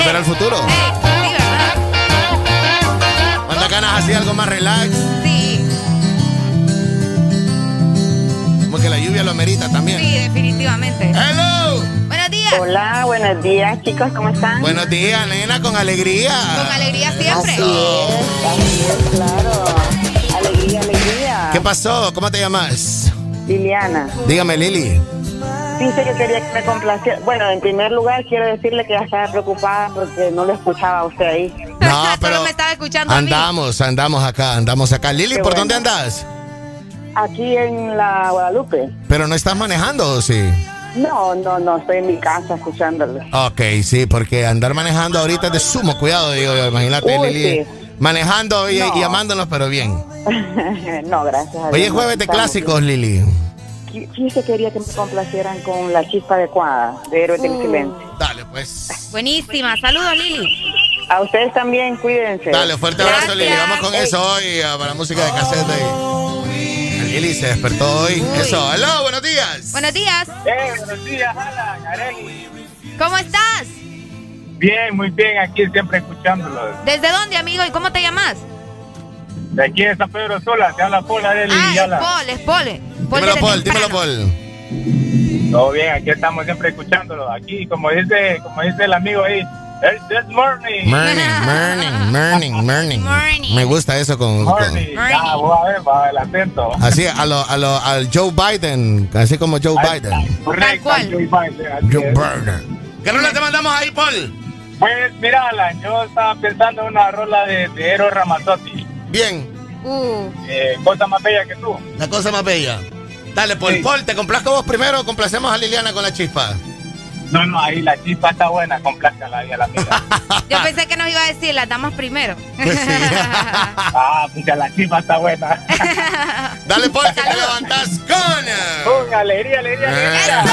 Volver al futuro. Sí, ¿verdad? Manda ganas así, algo más relax. Sí, Como que la lluvia lo amerita también. sí, definitivamente. Hello. Buenos días. Hola, buenos días, chicos, ¿cómo están? Buenos días, nena, con alegría. Con alegría siempre. Así es, así es, claro. Alegría, alegría. ¿Qué pasó? ¿Cómo te llamas? Liliana. Dígame, Lili. Dice que quería que me complaciera. Bueno, en primer lugar, quiero decirle que ya estaba preocupada porque no lo escuchaba a usted ahí. No, pero Solo me estaba escuchando a mí. andamos, andamos acá, andamos acá. Lili, Qué ¿por bueno. dónde andas? Aquí en la Guadalupe. Pero no estás manejando, ¿o sí? No, no, no, estoy en mi casa escuchándole. Ok, sí, porque andar manejando ahorita es de sumo cuidado, digo yo. Imagínate, Uy, Lili. sí. Manejando y, No. y amándonos, pero bien. no, gracias a. Hoy es jueves de clásicos, Lili. Fíjese que quería que me complacieran con la chispa adecuada de Héroes del Uh. Silencio. Dale, pues. Buenísima. Saludos, Lili. A ustedes también, cuídense. Dale, fuerte abrazo. Lili. Vamos con eso hoy para música de caseta. y- Lili se despertó hoy. Eso, hello, buenos días. Buenos días. Eh, buenos días, Alan, Areli. ¿Cómo estás? Bien, muy bien, aquí siempre escuchándolo. ¿Desde dónde, amigo? ¿Y cómo te llamas? De aquí de San Pedro Sola, te habla Paul Areli Ah, y es. Paul, es Paul. Paul Dímelo, Paul, dímelo. Paul. Todo bien, aquí estamos siempre escuchándolo. Aquí, como dice, como dice el amigo ahí, el this morning. Morning, morning, morning, morning. Me gusta eso con. con- Morning. Ya, voy a ver, va el acento. así, a lo, a lo, al Joe Biden, así como Joe Biden. Correcto, Joe Biden, así Joe es. Biden. ¿Qué rola te mandamos ahí, Paul? Pues mira, Alan, yo estaba pensando en una rola de, de Eros Ramazzotti. Bien. Uh, Eh, cosa más bella que tú. La cosa más bella. Dale, Paul. Sí. Paul, ¿te complazco vos primero o complacemos a Liliana con la chispa? No, no, ahí la chispa está buena, complázcala ahí a la amiga. yo pensé que nos iba a decir las damas primero. ah, porque la chispa está buena. Dale, Paul, que te levantas con. eh, Con alegría, alegría, alegría.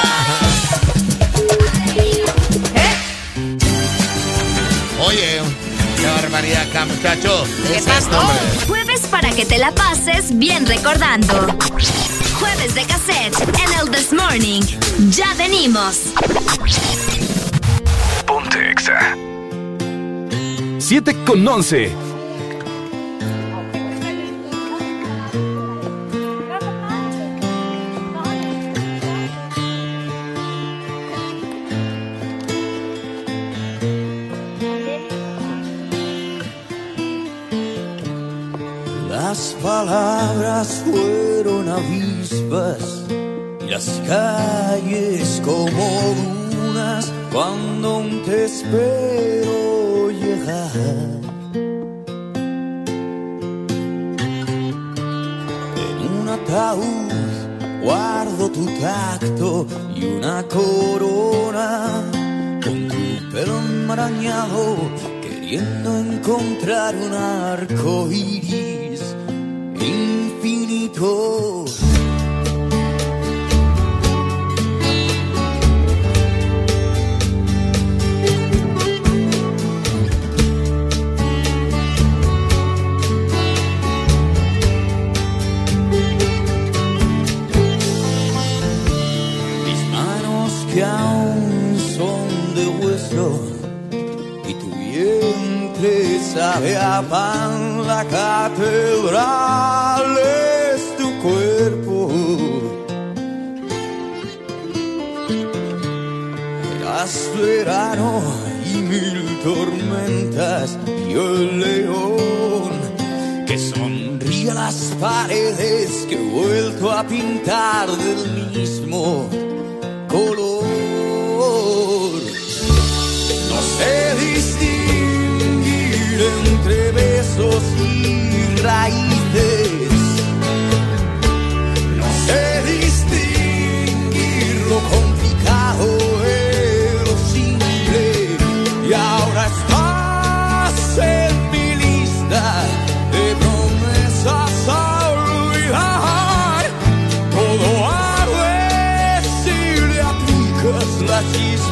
Oye, qué barbaridad acá, muchacho. ¿Qué hombre. Jueves para que te la pases bien recordando. Jueves de cassette en el This Morning. Ya venimos. Ponte Exa. 7 con 11. Palabras fueron avispas y las calles como dunas cuando aún te espero llegar. En un ataúd guardo tu tacto y una corona con tu pelo enmarañado queriendo encontrar un arco iris infinito. Mis manos que aún son de hueso y tu vientre sabe a pan, la catedral es tu cuerpo. Eras verano y mil tormentas y el león que sonríe a las paredes que he vuelto a pintar del mismo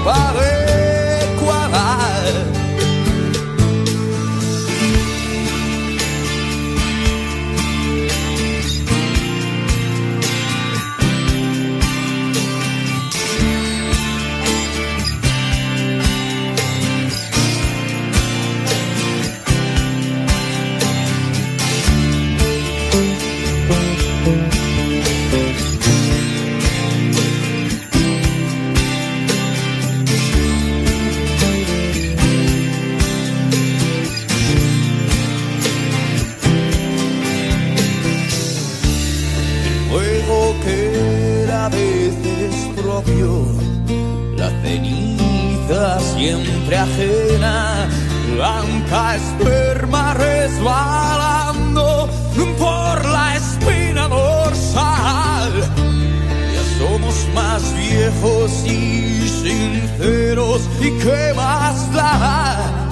chispa siempre ajena, blanca esperma resbalando por la espina dorsal. Ya somos más viejos y sinceros, ¿y qué más da?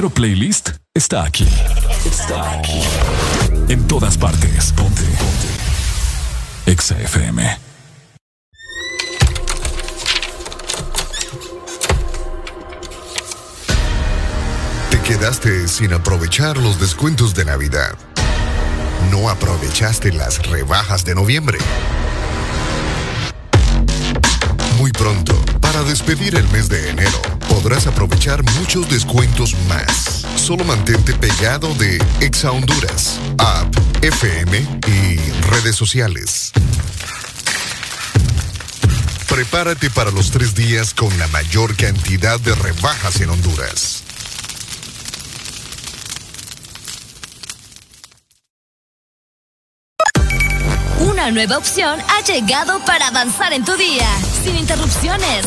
Verdadero playlist está aquí. Está aquí. En todas partes. Ponte. Ponte. Exa FM. quedaste sin aprovechar los descuentos de Navidad. No aprovechaste las rebajas de noviembre. Muy pronto, para despedir el mes de enero, podrás aprovechar muchos descuentos más. Solo mantente pegado de Exa Honduras, app, FM y redes sociales. Prepárate para los tres días con la mayor cantidad de rebajas en Honduras. Una nueva opción ha llegado para avanzar en tu día, sin interrupciones.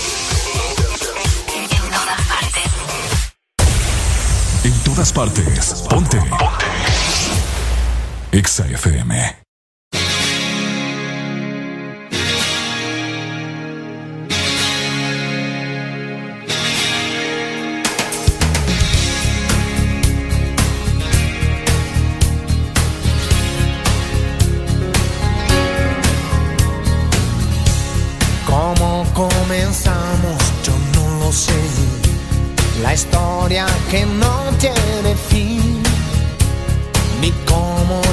Todas partes. Ponte. Exa FM. ¿Cómo comenzamos? Yo no lo sé. La historia que no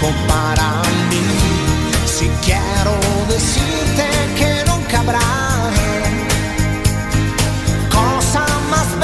poco para mí, si quiero decirte que nunca habrá cosa más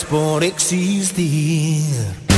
Gracias por existir. Gracias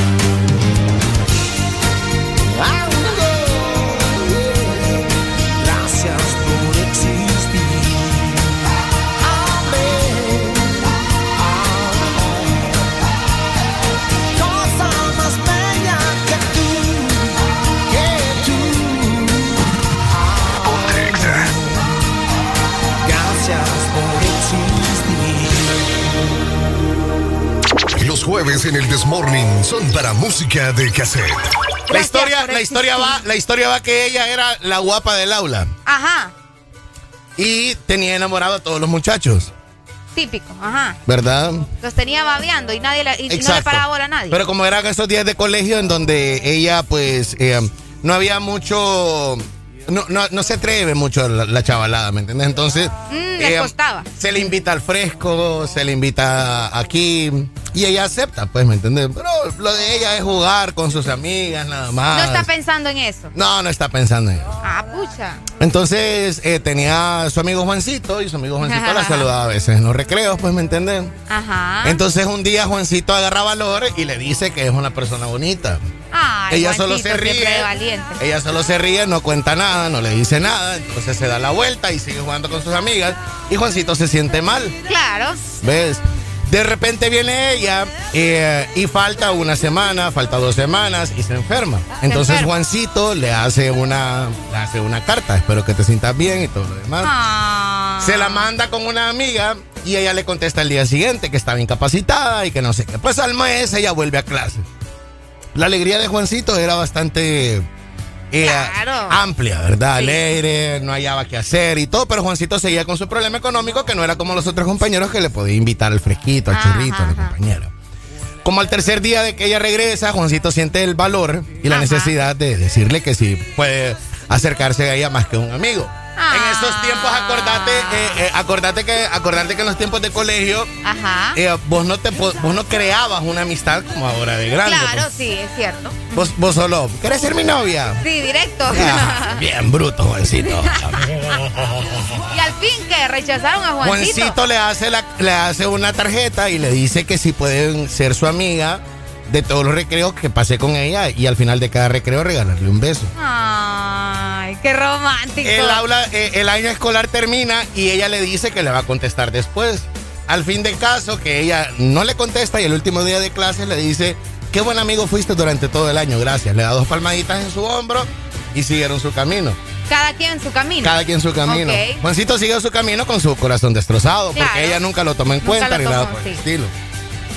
en el Desmorning son para música de cassette. La historia, la historia va, la historia va que ella era la guapa del aula Ajá, y tenía enamorado a todos los muchachos, típico, ajá. ¿verdad? Los tenía babeando y nadie la- y, no le paraba bola a nadie. Pero como eran esos días de colegio en donde ella, pues, eh, no había mucho. No, no, no se atreve mucho la, la chavalada, ¿me entiendes? Entonces. Mm, le eh, costaba. Se le invita al fresco, se le invita aquí. Y ella acepta, pues, ¿me entiendes? Pero lo de ella es jugar con sus amigas, nada más. No está pensando en eso. No, no está pensando en eso. Ah, pucha. Entonces eh, tenía su amigo Juancito y su amigo Juancito la saludaba a veces en los recreos, pues, ¿me entiendes? Ajá. Entonces un día Juancito agarra valor y le dice que es una persona bonita. Ay, ella solo se ríe. Ella solo se ríe, no cuenta nada, no le dice nada, entonces se da la vuelta y sigue jugando con sus amigas y Juancito se siente mal, Claro. ¿ves? De repente viene ella eh, y falta una semana, falta dos semanas y se enferma. Entonces enferma. Juancito le hace una, le hace una carta, espero que te sientas bien y todo lo demás. Ah. Se la manda con una amiga y ella le contesta el día siguiente que estaba incapacitada y que no sé qué. Pues al mes ella vuelve a clase. La alegría de Juancito era bastante eh, Claro. amplia, ¿verdad? Alegre, no hallaba qué hacer y todo, pero Juancito seguía con su problema económico que no era como los otros compañeros que le podía invitar al fresquito, al churrito, a la compañera. Como al tercer día de que ella regresa, Juancito siente el valor y la necesidad de decirle que sí puede acercarse a ella más que un amigo. En esos tiempos, acordate, eh, eh, acordate que, acordate que en los tiempos de colegio, Ajá. eh, vos no te vos no creabas una amistad como ahora de grande. Claro, pues. sí, es cierto. Vos, vos solo, ¿querés ser mi novia? Sí, directo. Ah, bien bruto, Juancito. y al fin que rechazaron a Juancito. Juancito le hace, la- le hace una tarjeta y le dice que si pueden ser su amiga de todos los recreos que pasé con ella y al final de cada recreo regalarle un beso. Ay, qué romántico. El, aula, eh, el año escolar termina y ella le dice que le va a contestar después. Al fin del caso, que ella no le contesta y el último día de clase le dice, qué buen amigo fuiste durante todo el año, gracias. Le da dos palmaditas en su hombro y siguieron su camino. Cada quien en su camino. Cada quien su camino. Ok. Juancito siguió su camino con su corazón destrozado, Claro. porque ella nunca lo tomó en Nunca cuenta ni nada por el estilo.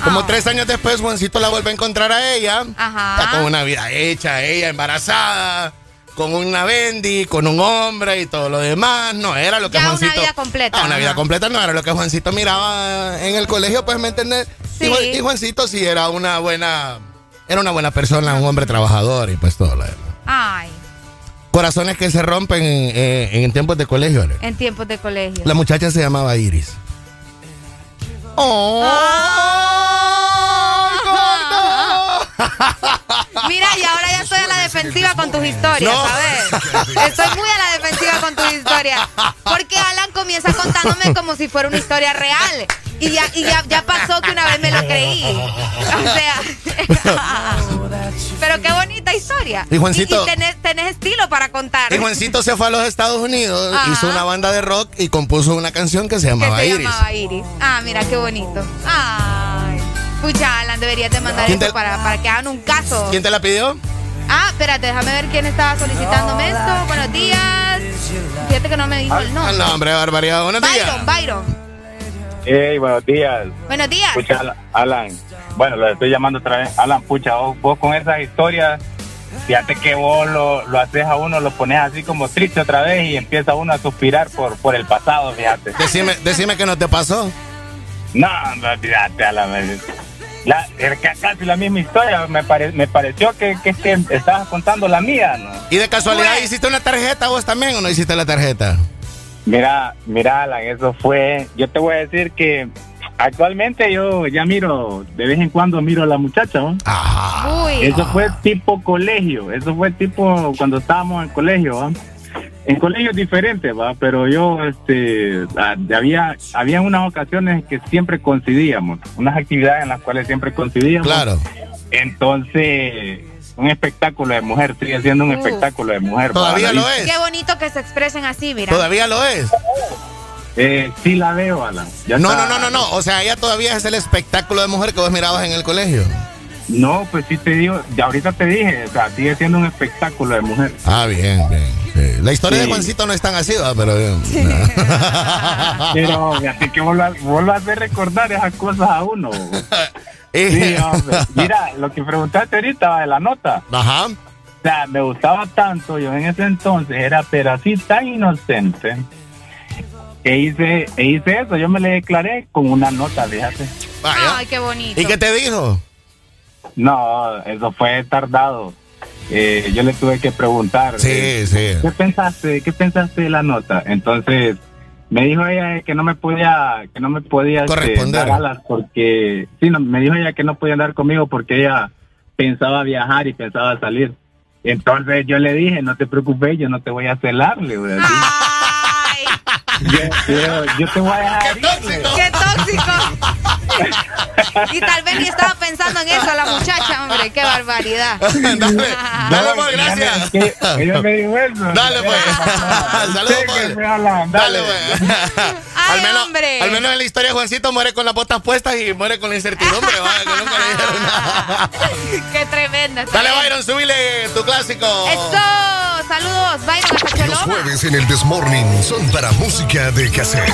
Como Ah. tres años después, Juancito la vuelve a encontrar a ella. Ajá. Ya con una vida hecha, ella embarazada, con una bendy, con un hombre y todo lo demás. No era lo que Ya una Juancito. vida completa, Ah, una vida completa no era lo que Juancito miraba en el colegio, pues me entendés. Sí. Y Juancito sí era una buena. Era una buena persona, un hombre trabajador y pues todo lo demás. Ay, Corazones que se rompen en, en- en tiempos de colegio. Ale. en tiempos de colegio. La muchacha se llamaba Iris. Aww. Aww. Mira, y ahora ya estoy a la defensiva con tus historias, No. ¿sabes? Estoy muy a la defensiva con tus historias. Porque Alan comienza contándome como si fuera una historia real. Y ya, y ya, ya pasó que una vez me lo creí. O sea. Pero qué bonita historia. Y Juancito- Y, tenés, tenés estilo para contar. Y Juancito se fue a los Estados Unidos, Ajá. hizo una banda de rock y compuso una canción que se que llamaba se Iris. llamaba Iris. Ah, mira qué bonito. Ay. Pucha, Alan, deberías de mandar ¿Quién eso te- para, para que hagan un caso. ¿Quién te la pidió? Ah, espérate, déjame ver quién estaba solicitándome esto. Buenos días. Fíjate que no me dijo el Ah, nombre. no, hombre, barbaridad. Buenos días. Byron, Byron. Hey, buenos días. Buenos días. Pucha, Alan- Alan. Bueno, lo estoy llamando otra vez. Alan, pucha, vos, vos con esas historias, fíjate que vos lo, lo haces a uno, lo pones así como triste otra vez y empieza uno a suspirar por, por el pasado, fíjate. Decime, decime que no te pasó. No, no, fíjate, Alan. La, que casi la misma historia. Me, pare- me pareció que, que, que estabas contando la mía, ¿no? ¿Y de casualidad Pues- hiciste una tarjeta vos también o no hiciste la tarjeta? Mira, mira, Alan, eso fue. Yo te voy a decir que actualmente yo ya miro, de vez en cuando miro a la muchacha, ¿no? Uy. Eso fue tipo colegio, eso fue tipo cuando estábamos en colegio, ¿va? En colegios diferentes, va, pero yo, este, ah, había, había unas ocasiones que siempre coincidíamos, unas actividades en las cuales siempre coincidíamos. Claro. Entonces, un espectáculo de mujer, sigue siendo un Uh. espectáculo de mujer. Todavía lo es. Qué bonito que se expresen así, mira. ¿Todavía lo es? Eh, sí la veo, Alan. Ya No, está- no, no, no, no. O sea, ella todavía es el espectáculo de mujer que vos mirabas en el colegio. No, pues sí te digo, ya ahorita te dije, o sea, sigue siendo un espectáculo de mujer. Ah, bien, bien. sí. La historia de Sí. Juancito no es tan así, ¿va? pero. eh, Pero fíjate que vuelvo a, hacer recordar esas cosas a uno. Sí, hombre. Mira, lo que preguntaste ahorita de la nota. Ajá. O sea, me gustaba tanto, yo en ese entonces era pero así tan inocente que hice, e hice eso, yo me le declaré con una nota, fíjate. Ay, qué bonito. ¿Y qué te dijo? No, eso fue tardado. Eh, yo le tuve que preguntar. Sí, eh, sí. ¿Qué pensaste? ¿Qué pensaste de la nota? Entonces me dijo ella que no me podía, que no me podía este, Corresponder. dar alas porque, sí, no, me dijo ella que no podía andar conmigo porque ella pensaba viajar y pensaba salir. Entonces yo le dije, no te preocupes, yo no te voy a celar, le voy a decir. Yo, yo- yo te voy a dejar. ¡Qué tóxico! Y tal vez ni estaba pensando en eso la muchacha, hombre. ¡Qué barbaridad! Dale, pues, gracias. Ella me dijo eso. Dale, pues. Saludos, pues. Dale, pues. al, menos, hombre. al menos en la historia Juancito muere con las botas puestas y muere con la incertidumbre, va, que nunca le dijeron nada. ¡Qué tremenda! Dale, bien. Byron, subile tu clásico. ¡Eso! ¡Saludos, Byron, hasta Los jueves en el Desmorning son para música de cassette.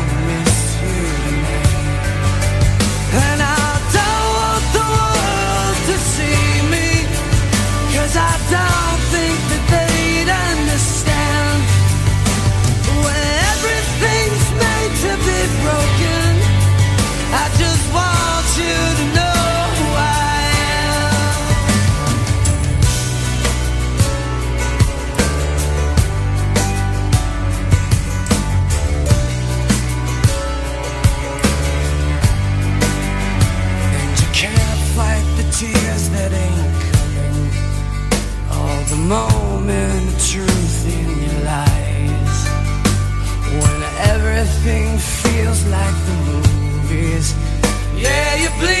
truth in your lies. When everything feels like the movies. Yeah, you bleed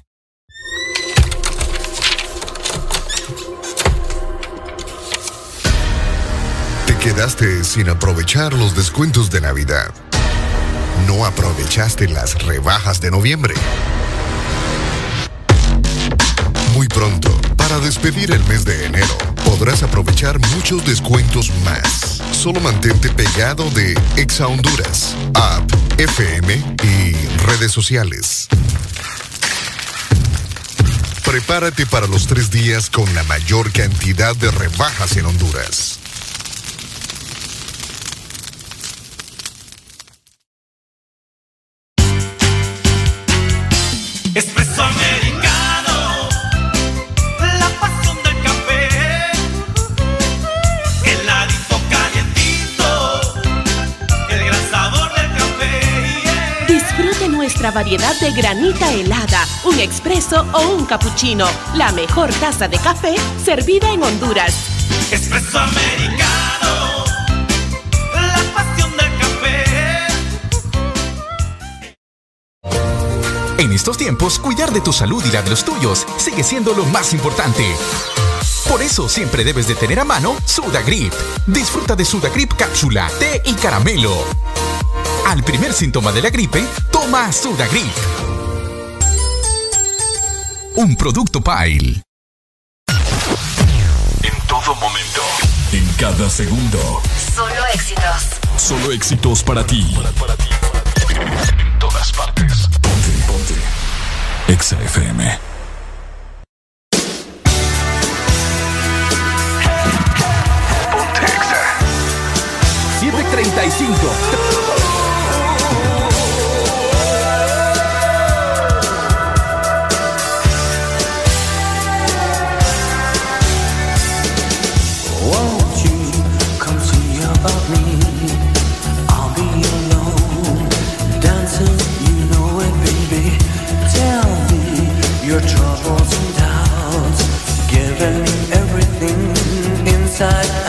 Sin aprovechar los descuentos de Navidad. No aprovechaste las rebajas de noviembre. Muy pronto, para despedir el mes de enero, podrás aprovechar muchos descuentos más. Solo mantente pegado de Exa Honduras, App, FM y redes sociales. Prepárate para los tres días con la mayor cantidad de rebajas en Honduras. Variedad de granita helada, un expreso o un cappuccino. La mejor taza de café servida en Honduras. Espresso americano, la pasión del café. En estos tiempos, cuidar de tu salud y la de los tuyos sigue siendo lo más importante. Por eso siempre debes de tener a mano Sudagrip. Disfruta de Sudagrip cápsula, té y caramelo. Al primer síntoma de la gripe, toma Sudagrip. Un producto Pile. En todo momento. En cada segundo. Solo éxitos. Solo éxitos para ti. En todas partes. Ponte, ponte. Exa FM. Ponte Exa. 735. sun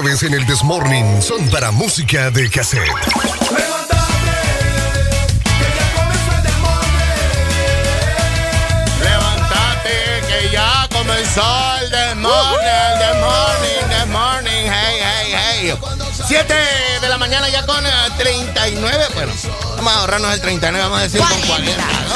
jueves en el Desmorning son para música de cassette. Levántate que ya comenzó el The Morning, el The Morning, The Morning, hey, hey, hey. 7 de la mañana ya con eh, 39, bueno, vamos a ahorrarnos el 39, vamos a decir con 40.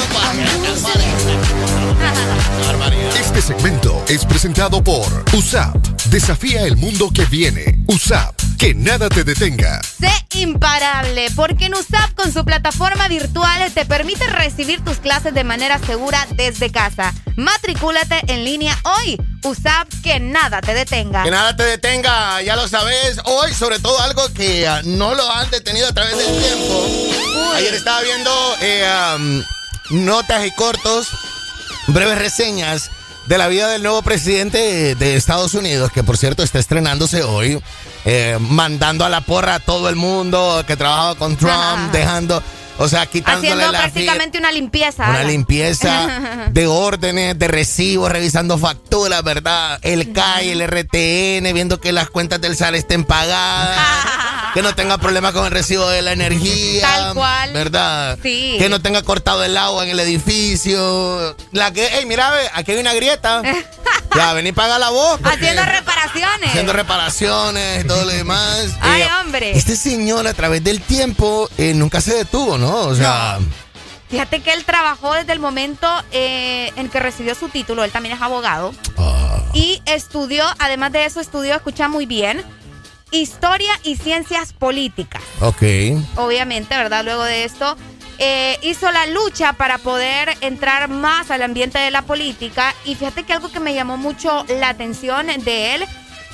Segmento es presentado por USAP. Desafía el mundo que viene. USAP. Que nada te detenga. Sé imparable, porque en USAP con su plataforma virtual te permite recibir tus clases de manera segura desde casa. Matricúlate en línea hoy. USAP, que nada te detenga. Que nada te detenga, ya lo sabes. Hoy, sobre todo, algo que ah, no lo han detenido a través del tiempo. Ayer estaba viendo eh, notas y cortos, breves reseñas de la vida del nuevo presidente de Estados Unidos, que por cierto está estrenándose hoy, eh, mandando a la porra a todo el mundo que trabajaba con Trump, dejando, o sea, quitándole Haciendo la prácticamente una limpieza. una limpieza de órdenes, de recibos, revisando facturas, ¿verdad? El CAI, el RTN, viendo que las cuentas del SAR estén pagadas, que no tenga problemas con el recibo de la energía. Tal cual. ¿Verdad? Sí. Que no tenga cortado el agua en el edificio. La que, hey, mira, aquí hay una grieta. ya, vení, paga la voz. Haciendo reparaciones. haciendo reparaciones y todo lo demás. Ay, Eh, hombre. Este señor a través del tiempo eh, nunca se detuvo, ¿no? O sea, Fíjate que él trabajó desde el momento eh, en que recibió su título, él también es abogado, Ah. y estudió, además de eso, estudió, escucha muy bien, historia y ciencias políticas. ok. Obviamente, ¿verdad? Luego de esto, eh, hizo la lucha para poder entrar más al ambiente de la política, y fíjate que algo que me llamó mucho la atención de él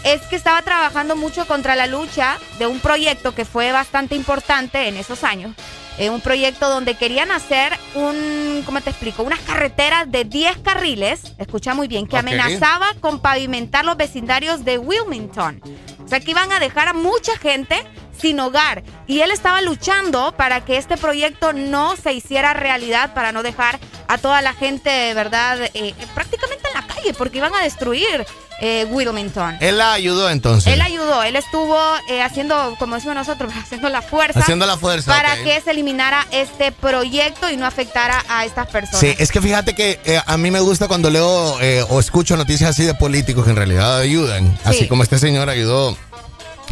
es que estaba trabajando mucho contra la lucha de un proyecto que fue bastante importante en esos años. Eh, un proyecto donde querían hacer un, ¿cómo te explico? Unas carreteras de 10 carriles, escucha muy bien, que Ok. amenazaba con pavimentar los vecindarios de Wilmington. O sea, que iban a dejar a mucha gente sin hogar. Y él estaba luchando para que este proyecto no se hiciera realidad, para no dejar a toda la gente, ¿verdad?, eh, prácticamente en la calle, porque iban a destruir eh, Wilmington. Él la ayudó entonces. Él ayudó, él estuvo eh, haciendo, como decimos nosotros, haciendo la fuerza. Haciendo la fuerza, Para que se eliminara este proyecto y no afectara a estas personas. Sí, es que fíjate que eh, a mí me gusta cuando leo o escucho noticias así de políticos que en realidad ayudan. Así como este señor ayudó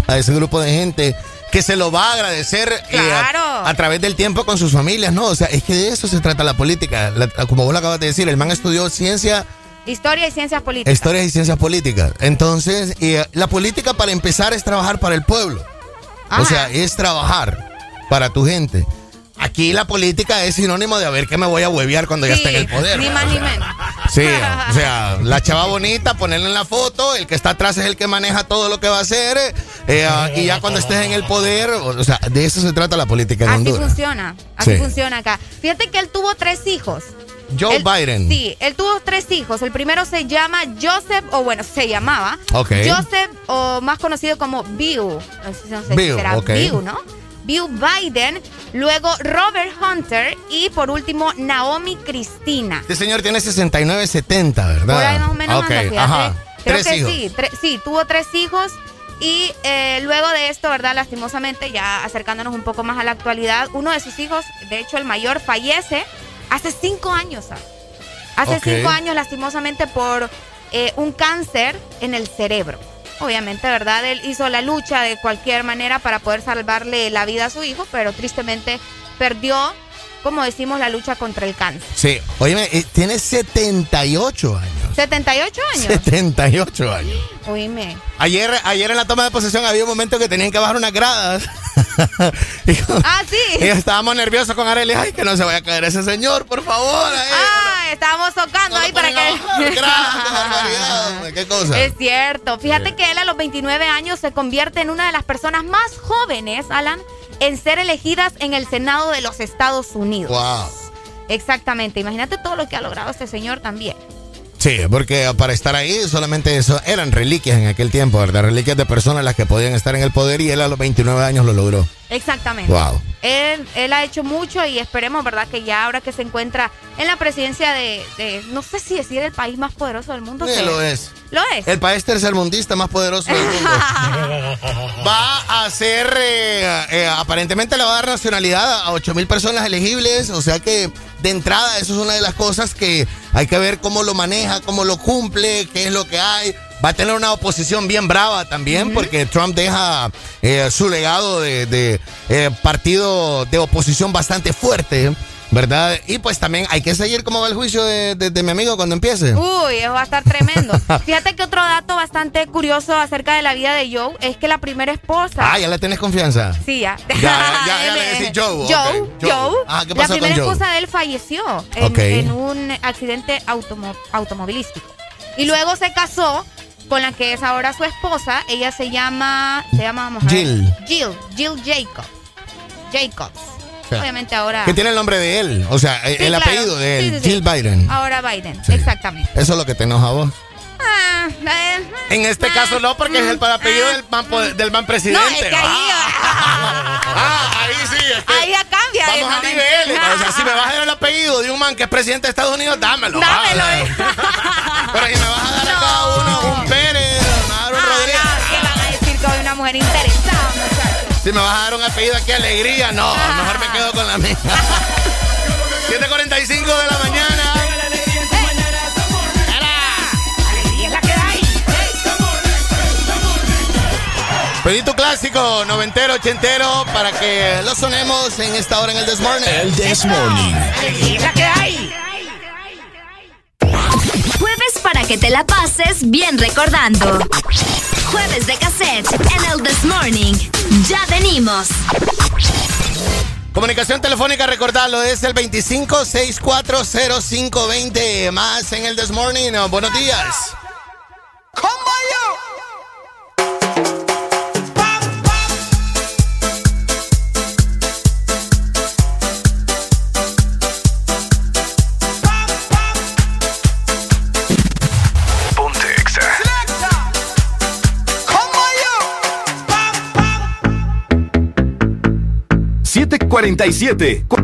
a ese grupo de gente que se lo va a agradecer eh, a- través del tiempo con sus familias, ¿no? O sea, es que de eso se trata la política. La- como vos lo acabas de decir, el man estudió ciencia, Historia y ciencias políticas. historias y ciencias políticas. Entonces, eh, la política para empezar es trabajar para el pueblo. O sea, es trabajar para tu gente. Aquí la política es sinónimo de a ver qué me voy a huevear cuando ya esté en el poder. Ni más ni menos. Sí, o sea, la chava bonita, ponerle en la foto, el que está atrás es el que maneja todo lo que va a hacer, eh, ah, y ya cuando estés en el poder, o, sea, de eso se trata la política en Así Honduras. funciona. Así Sí. funciona acá. Fíjate que él tuvo tres hijos. Joe Él- Biden. Sí, él tuvo tres hijos. El primero se llama Joseph, o bueno, se llamaba Ok. Joseph, o más conocido como Bill. No sé, si será ok. Bill, ¿no? Bill Biden, luego Robert Hunter y por último Naomi Cristina. Este señor tiene 69, 70, ¿verdad? Por ahí más o menos Ok, anda, ajá. Creo Tres que hijos. sí, tre- sí, tuvo tres hijos y eh, luego de esto, ¿verdad? Lastimosamente, ya acercándonos un poco más a la actualidad, uno de sus hijos, de hecho el mayor, fallece hace cinco años. ¿sabes? Hace cinco años, lastimosamente, por eh, un cáncer en el cerebro. Obviamente, ¿verdad? Él hizo la lucha de cualquier manera para poder salvarle la vida a su hijo, pero tristemente perdió, como decimos, la lucha contra el cáncer. Sí, oye, tiene 78 años. 78 años. 78 años. Oíme. Ayer, ayer en la toma de posesión había un momento que tenían que bajar unas gradas. Ah, sí. Y estábamos nerviosos con Arely. Ay, que no se vaya a caer ese señor, por favor. ay. Ah, estábamos tocando ahí para que. ¿Qué cosa? Es cierto. Fíjate que él a los 29 años se convierte en una de las personas más jóvenes, Alan, en ser elegidas en el Senado de los Estados Unidos. Wow. Exactamente. Imagínate todo lo que ha logrado este señor también. Sí, porque para estar ahí solamente eso eran reliquias en aquel tiempo, ¿verdad? Reliquias de personas las que podían estar en el poder y él a los 29 años lo logró. Exactamente. Wow. Él, él ha hecho mucho y esperemos, ¿verdad? Que ya ahora que se encuentra en la presidencia de, de- no sé si decir el país más poderoso del mundo. Sí, que- lo es. Lo es. El país tercermundista más poderoso del mundo. va a ser, eh, eh, aparentemente le va a dar nacionalidad a 8 mil personas elegibles, o sea que de entrada eso es una de las cosas que hay que ver cómo lo maneja, cómo lo cumple, qué es lo que hay. Va a tener una oposición bien brava también, porque Trump deja eh, su legado de, de, eh, partido de oposición bastante fuerte, ¿verdad? Y pues también hay que seguir cómo va el juicio de, de- de mi amigo cuando empiece. Uy, eso va a estar tremendo. Fíjate que otro dato bastante curioso acerca de la vida de Joe es que la primera esposa. Ah, ya le tenés confianza. Sí, ya. Ya, ya, ya, ya le decís Joe. Joe, Joe. Ah, ¿qué la pasó primera con Joe? esposa de él falleció en, un accidente automo- automovilístico. Y luego se casó con la que es ahora su esposa. Ella se llama. Se llama, vamos a ver. Jill. Jill. Jill Jacobs. Jacobs. sea, Obviamente ahora. Que tiene el nombre de él, o sea, el, Sí, el claro. apellido de él, Sí, sí, sí. Jill Biden. Ahora Biden. Exactamente. Eso es lo que te enoja a vos. Ah, eh, En este caso no, porque es el apellido del man, del man presidente. No, es que ahí, Ah, ahí sí, es que ahí ya cambia. Vamos de a momento. niveles. O sea, si me vas a dar el apellido de un man que es presidente de Estados Unidos, dámelo. Dámelo, eh. Pero si me vas a dar a cada uno un Pérez, una mujer interesada, muchachos? Si me vas a dar un apellido aquí, alegría, no. Mejor me quedo con la mía. 7.45 de la mañana. Alegría es la que hay. Pedí tu clásico, noventero, ochentero, para que lo sonemos en esta hora en el This Morning. El This Morning. Alegría que hay. Jueves para que te la pases bien recordando. Jueves de cassette en el This Morning. Ya venimos. Comunicación telefónica, recordarlo, es el 25640520. Más en el This Morning. Buenos días. Ponte 4747.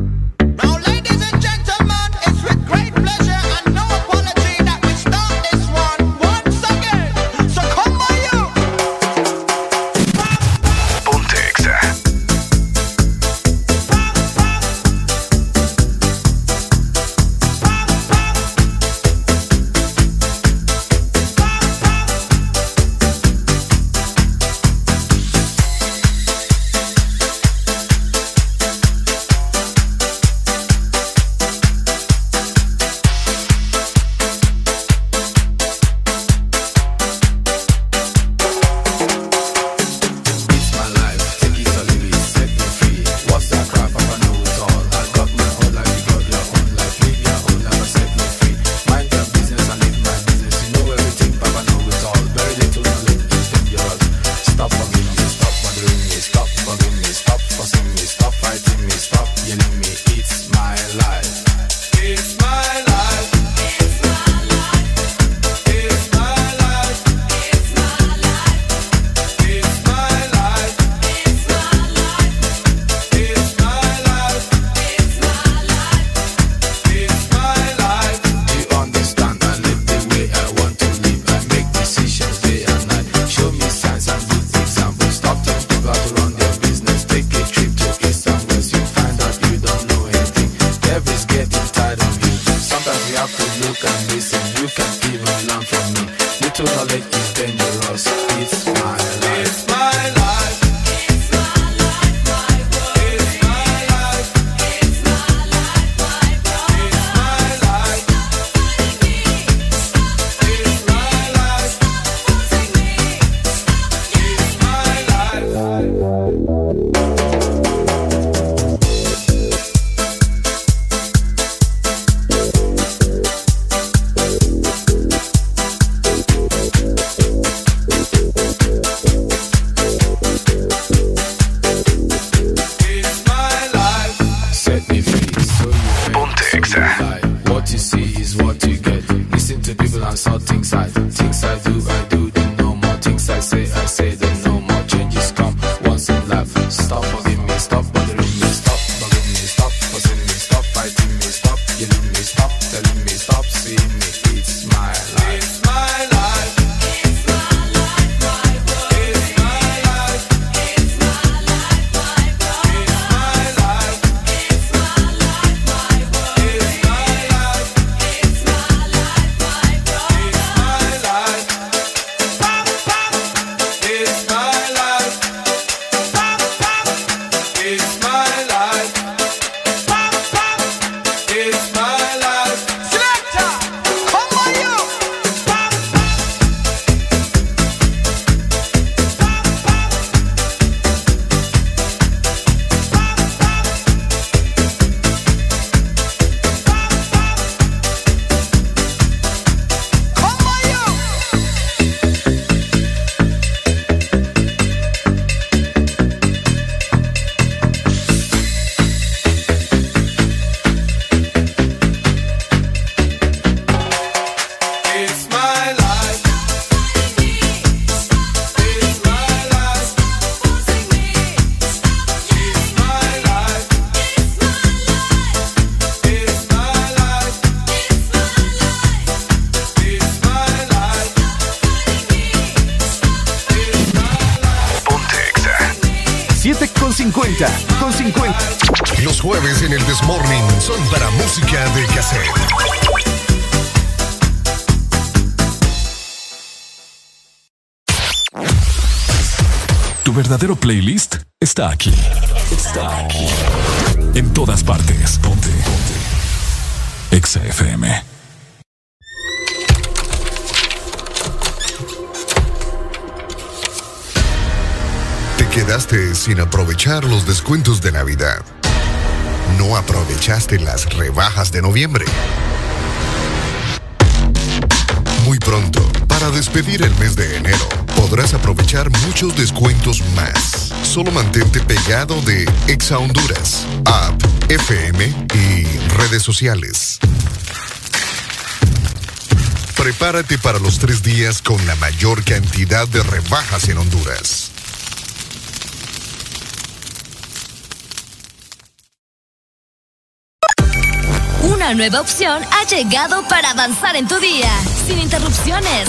Playlist está aquí. Está aquí. En todas partes. Ponte. Ponte. Exa FM. Te quedaste sin aprovechar los descuentos de Navidad. No aprovechaste las rebajas de noviembre. Muy pronto, para despedir el mes de enero, podrás aprovechar muchos descuentos más. Solo mantente pegado de Exa Honduras, app, FM y redes sociales. Prepárate para los tres días con la mayor cantidad de rebajas en Honduras. Una nueva opción ha llegado para avanzar en tu día, sin interrupciones.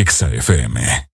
Exa FM.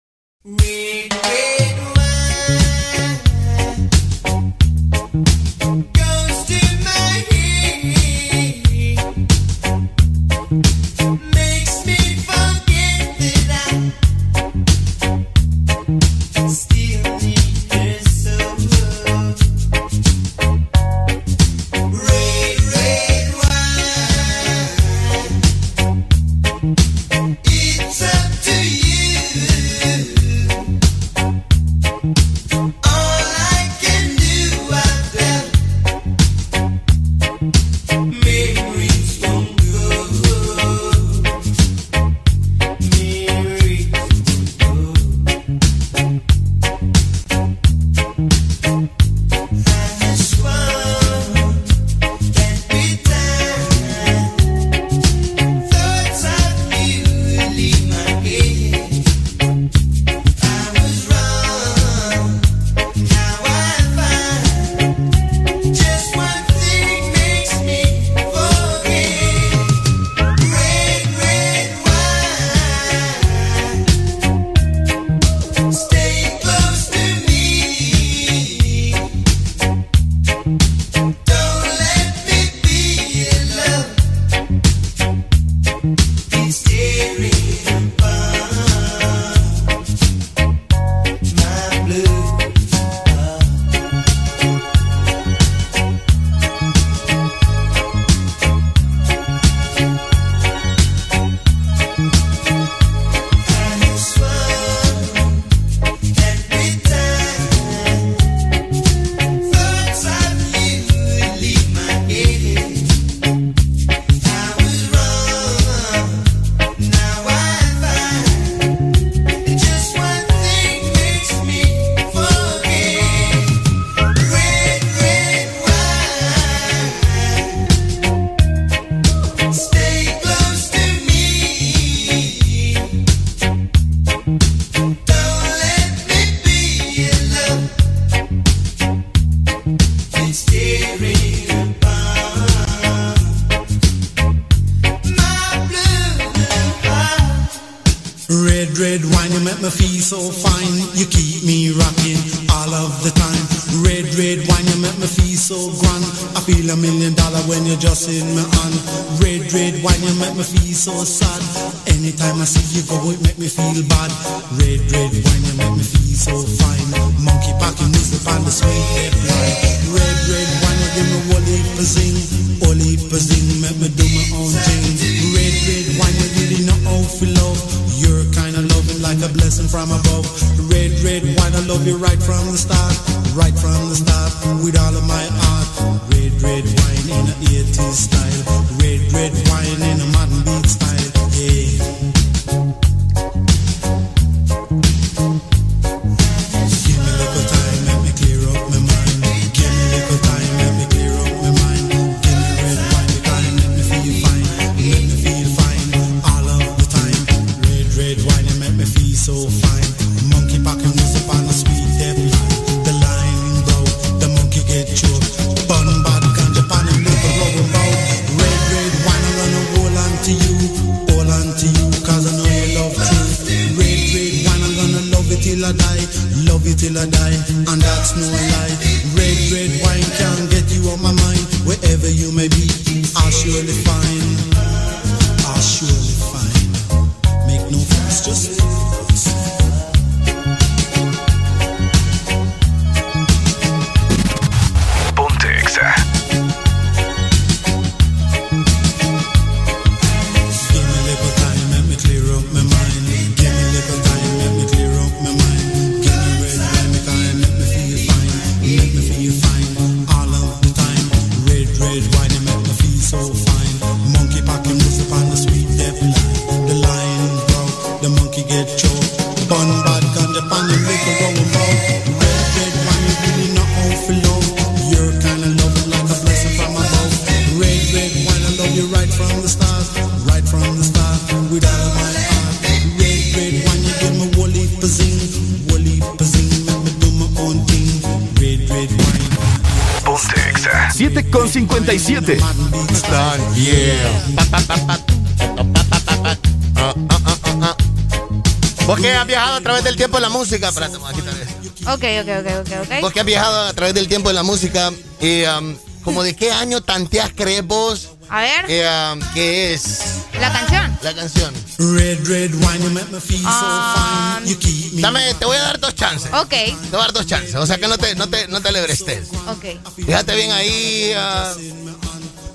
Viajado a través del tiempo en la música, y, um, como de qué año tanteas crees vos A ver, eh, um, que es la canción. la canción? Red, red wine, you make me feel so fine. You keep me. Dame, te voy a dar dos chances. Ok, Te voy a dar dos chances. O sea que no te, no te, no te alebrestes. ok. Fíjate bien ahí. ah,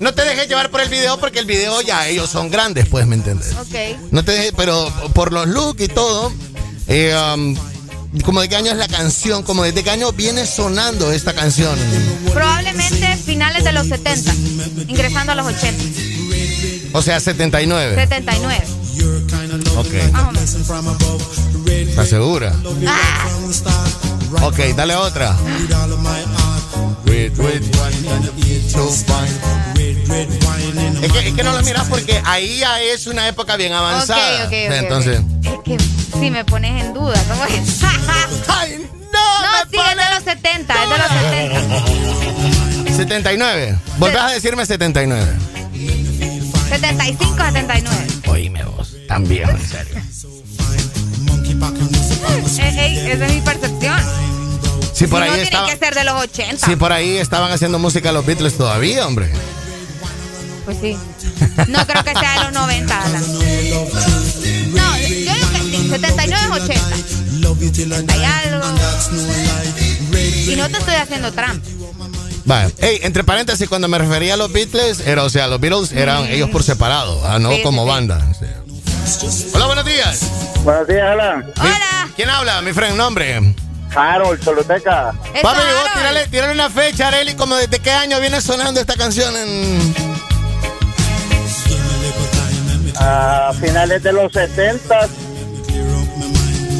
no te dejes llevar por el video porque el video ya ellos son grandes, pues, ¿me entiendes? Ok. No te dejes, pero por los looks y todo, eh, um, como de qué año es la canción, como desde qué año viene sonando esta canción. Probablemente finales de los 70, ingresando a los 80. O sea, 79. 79. Ok. ¿Estás segura? Ah, Ok, dale otra. Es que, es que no lo miras porque ahí ya es una época bien avanzada. Ok, ok, ok, O sea, Entonces. es que si me pones en duda, ¿cómo es? ¡Ay, no! sí, es de los 70, es de los 70. 79. Volvés a decirme 79. 75, 79. Oíme vos. También, en serio. Ey, ey, esa es mi percepción. Si por Si ahí no, tiene estaba. que ser de los 80. Si por ahí estaban haciendo música los Beatles todavía, hombre. Pues sí. No creo que sea de los 90, Alan. No, yo digo que sí. 79 es 80. Hay algo. Y no te estoy haciendo trampa. Vale. Ey, entre paréntesis, cuando me refería a los Beatles, era, o sea, los Beatles eran ellos por separado, ah, no Sí, como sí. banda. Hola, buenos días. Buenos días, Alan. Hola. ¿Quién habla, mi friend? ¿Nombre? Harold, Choluteca. Eso, Papi, vos tirale una fecha, Areli, como desde qué año viene sonando esta canción en... A finales de los 70,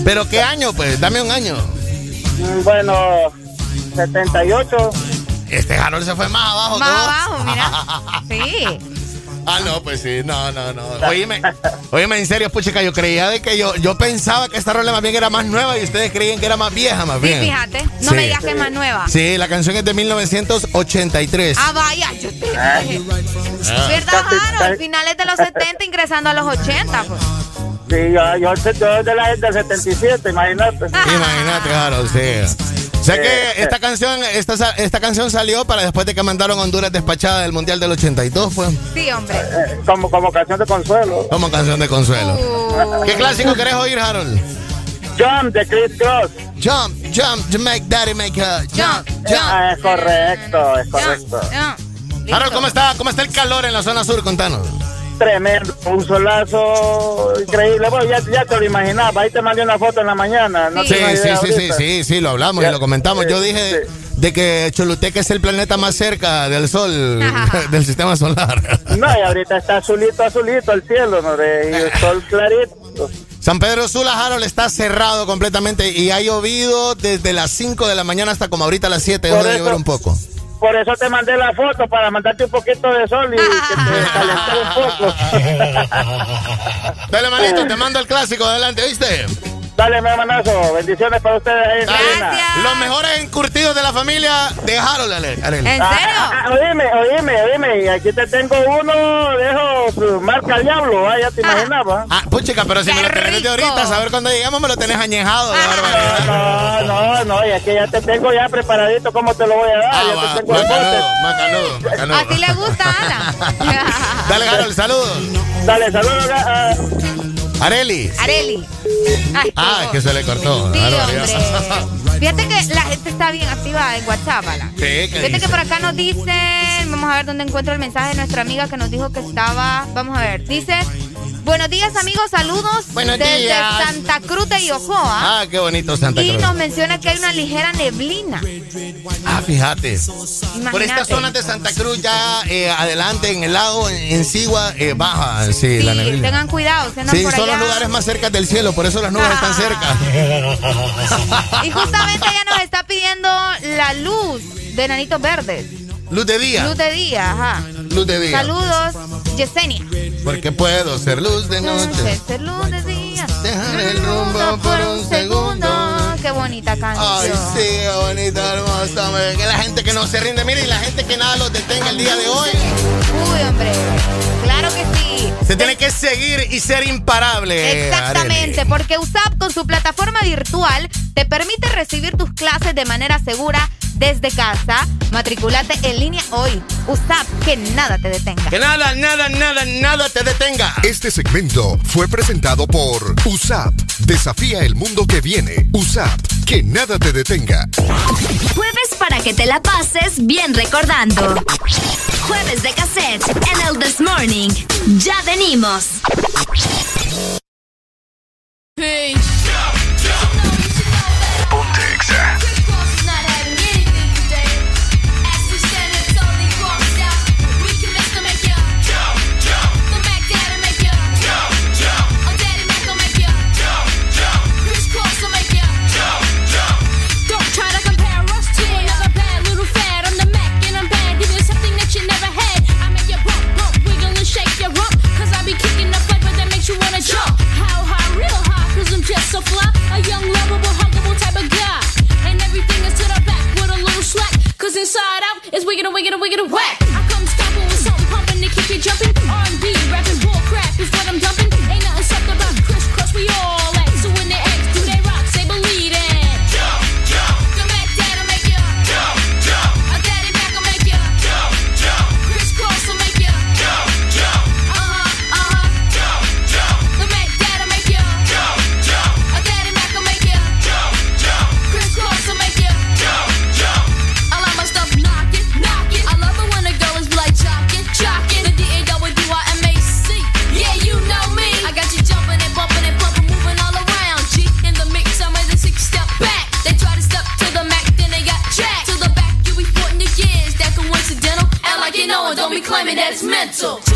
¿Pero qué año, pues? Dame un año. bueno, 78. Este Harold se fue más abajo. Más ¿no? abajo, mira. Sí. Ah, no, pues sí, no, no, no. Oíme, oíme, en serio, puchica, yo creía de que yo, yo pensaba que esta rola más bien era más nueva y ustedes creían que era más vieja, más Sí, bien. fíjate. No Sí. me digas que es más nueva. Sí, la canción es de 1983. Ah, vaya, yo te dije. ¿Verdad, Harold? Finales de los 70, ingresando a los 80, pues. Sí, yo, yo, yo de la del 77, imagínate. Imagínate, Harold, sí. Sé que esta canción, esta, esta canción salió para después de que mandaron a Honduras despachada del Mundial del 82, pues. Sí, hombre. Eh, como, como canción de consuelo. Como canción de consuelo. Uh. ¿Qué clásico querés oír, Harold? Jump de Chris Cross. Jump, jump, to make daddy make her jump, jump. Ah, es correcto, es correcto. Harold, ¿cómo está, ¿cómo está el calor en la zona sur? Contanos. Tremendo, un solazo increíble. Bueno, ya, ya te lo imaginaba. Ahí te mandé una foto en la mañana. No Sí, sí, sí, sí, sí, sí, lo hablamos y lo comentamos. Yo dije de que Choluteca es el planeta más cerca del sol, del sistema solar. No, y ahorita está azulito, azulito el cielo, ¿no? Y el sol clarito. San Pedro Sula, Harold, está cerrado completamente y ha llovido desde las 5 de la mañana hasta como ahorita las 7, dejó Por de eso- llover un poco. Por eso te mandé la foto, para mandarte un poquito de sol y que te calentara un poco. Dale, manito, te mando el clásico, adelante, ¿viste? Dale, mi hermanazo. Bendiciones para ustedes ahí en. Los mejores encurtidos de la familia de Harold. ¿En Ah, serio? ah, ah, oíme, oíme, oíme. Y aquí te tengo uno, dejo su marca Diablo, ah, ya te imaginabas. Ah, puchica, pero si me lo tenés desde ahorita, saber cuándo llegamos me lo tenés añejado. de. No, no, no, y aquí ya te tengo ya preparadito cómo te lo voy a dar. Ah, ya va, te tengo el macanudo, macanudo, macanudo. Así le gusta, Ana. Dale, Harold, saludos. Dale, saludos Areli. Areli. Ay, Ah, que se le cortó. Sí. Fíjate que la gente está bien activa en WhatsApp, Ala. Sí, ¿qué Fíjate dice? que por acá nos dicen, vamos a ver dónde encuentro el mensaje de nuestra amiga que nos dijo que estaba, vamos a ver, dice, buenos días amigos, saludos Buenos desde días. Santa Cruz de Yojoa. Ah, qué bonito Santa y Cruz. nos menciona que hay una ligera neblina. Ah, fíjate. Por estas zonas de Santa Cruz, ya eh, adelante en el lago, en, Sigua, eh, baja, sí, Sí, la neblina. tengan cuidado, andan Sí, por son allá. los lugares más cerca del cielo, por eso las nubes están cerca. Y justamente ella nos está pidiendo la luz de Nanitos Verdes. Luz de día. Luz de día, ajá. Luz de día. Saludos, Yesenia. Porque puedo ser luz de noche. Ser luz de día. Dejar el rumbo por un segundo. Qué bonita canción. Ay, sí, qué bonita, hermosa. Que la gente que no se rinde, mire, y la gente que nada los detenga el día de hoy. Uy, hombre. Claro que sí. Se tiene que seguir y ser imparable. Exactamente, porque USAP con su plataforma virtual te permite recibir tus clases de manera segura desde casa. Matriculate en línea hoy. USAP, que nada te detenga. Que nada, nada, nada, nada te detenga. Este segmento fue presentado por USAP. Desafía el mundo que viene. USAP. Que nada te detenga. Jueves para que te la pases bien recordando. Jueves de cassette en el This Morning. Ya venimos. young, lovable, huggable type of guy. And everything is to the back with a little slack. Cause inside out is wiggin' and wiggin' and wiggin' and whack. I come stomping with something pumping to keep you jumping. R&B, rapping bull crap is what I'm done. Eso.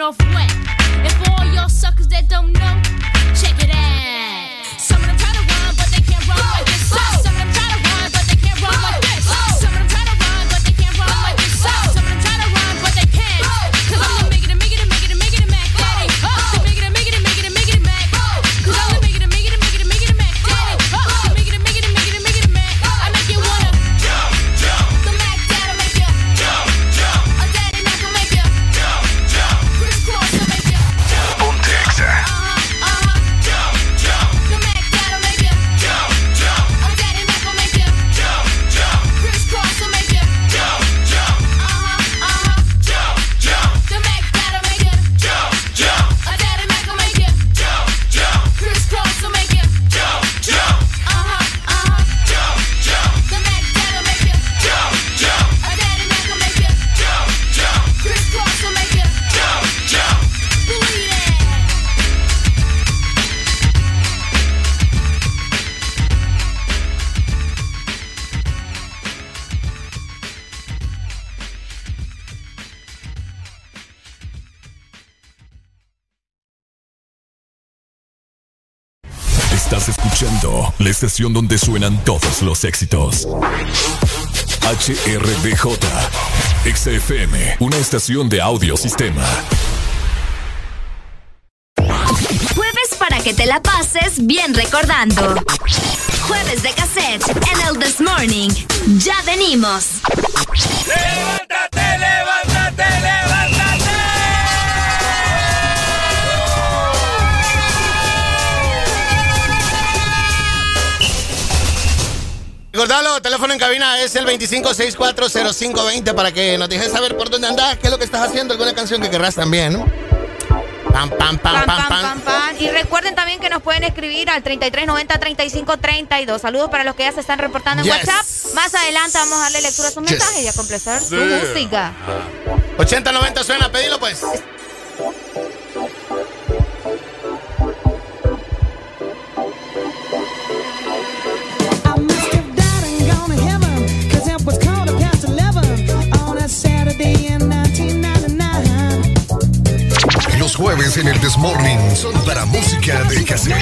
off la estación donde suenan todos los éxitos. HRDJ, XFM, una estación de audio sistema. Jueves para que te la pases bien recordando. Jueves de cassette en el This Morning. Ya venimos. ¡Levántate, levántate, levántate! Recordalo, teléfono en cabina es el 25640520 para que nos dejes saber por dónde andas, qué es lo que estás haciendo, alguna canción que querrás también, ¿no? Pam, pam, pam, Pam, pam, pam, pam. Y recuerden también que nos pueden escribir al 3390-3532. Saludos para los que ya se están reportando en Yes. WhatsApp. Más adelante vamos a darle lectura a sus Yes. mensajes y a complacer su música. 8090 suena, pedilo pues. Los jueves en el Desmorning son para música de cassette.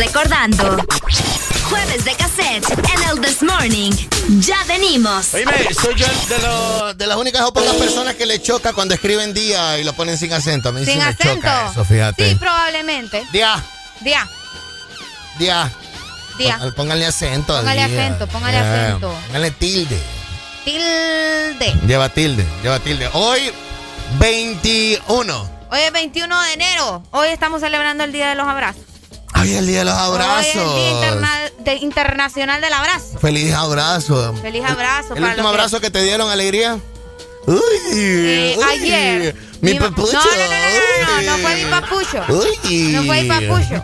Recordando. Jueves de cassette en el This Morning. Ya venimos. Oíme, soy yo de, lo- de las únicas o pocas personas que le choca cuando escriben día y lo ponen sin acento. A mí sí Sin me acento. choca eso, fíjate. Sí, probablemente. Día, Día. día. Tía. Póngale, póngale acento. Póngale día. acento, póngale Eh, acento. Póngale tilde. Tilde. Lleva tilde, lleva tilde. Hoy, 21. Hoy es 21 de enero. Hoy estamos celebrando el Día de los Abrazos. Hoy es el día de los abrazos. Hoy es el Día Interna- de- Internacional del Abrazo. Feliz abrazo. Feliz abrazo. ¿El para último abrazo que te dieron alegría? Uy, Eh, uy, ayer. Mi, papucho. No, no, no, no, no, fue mi papucho. Uy. No fue mi papucho.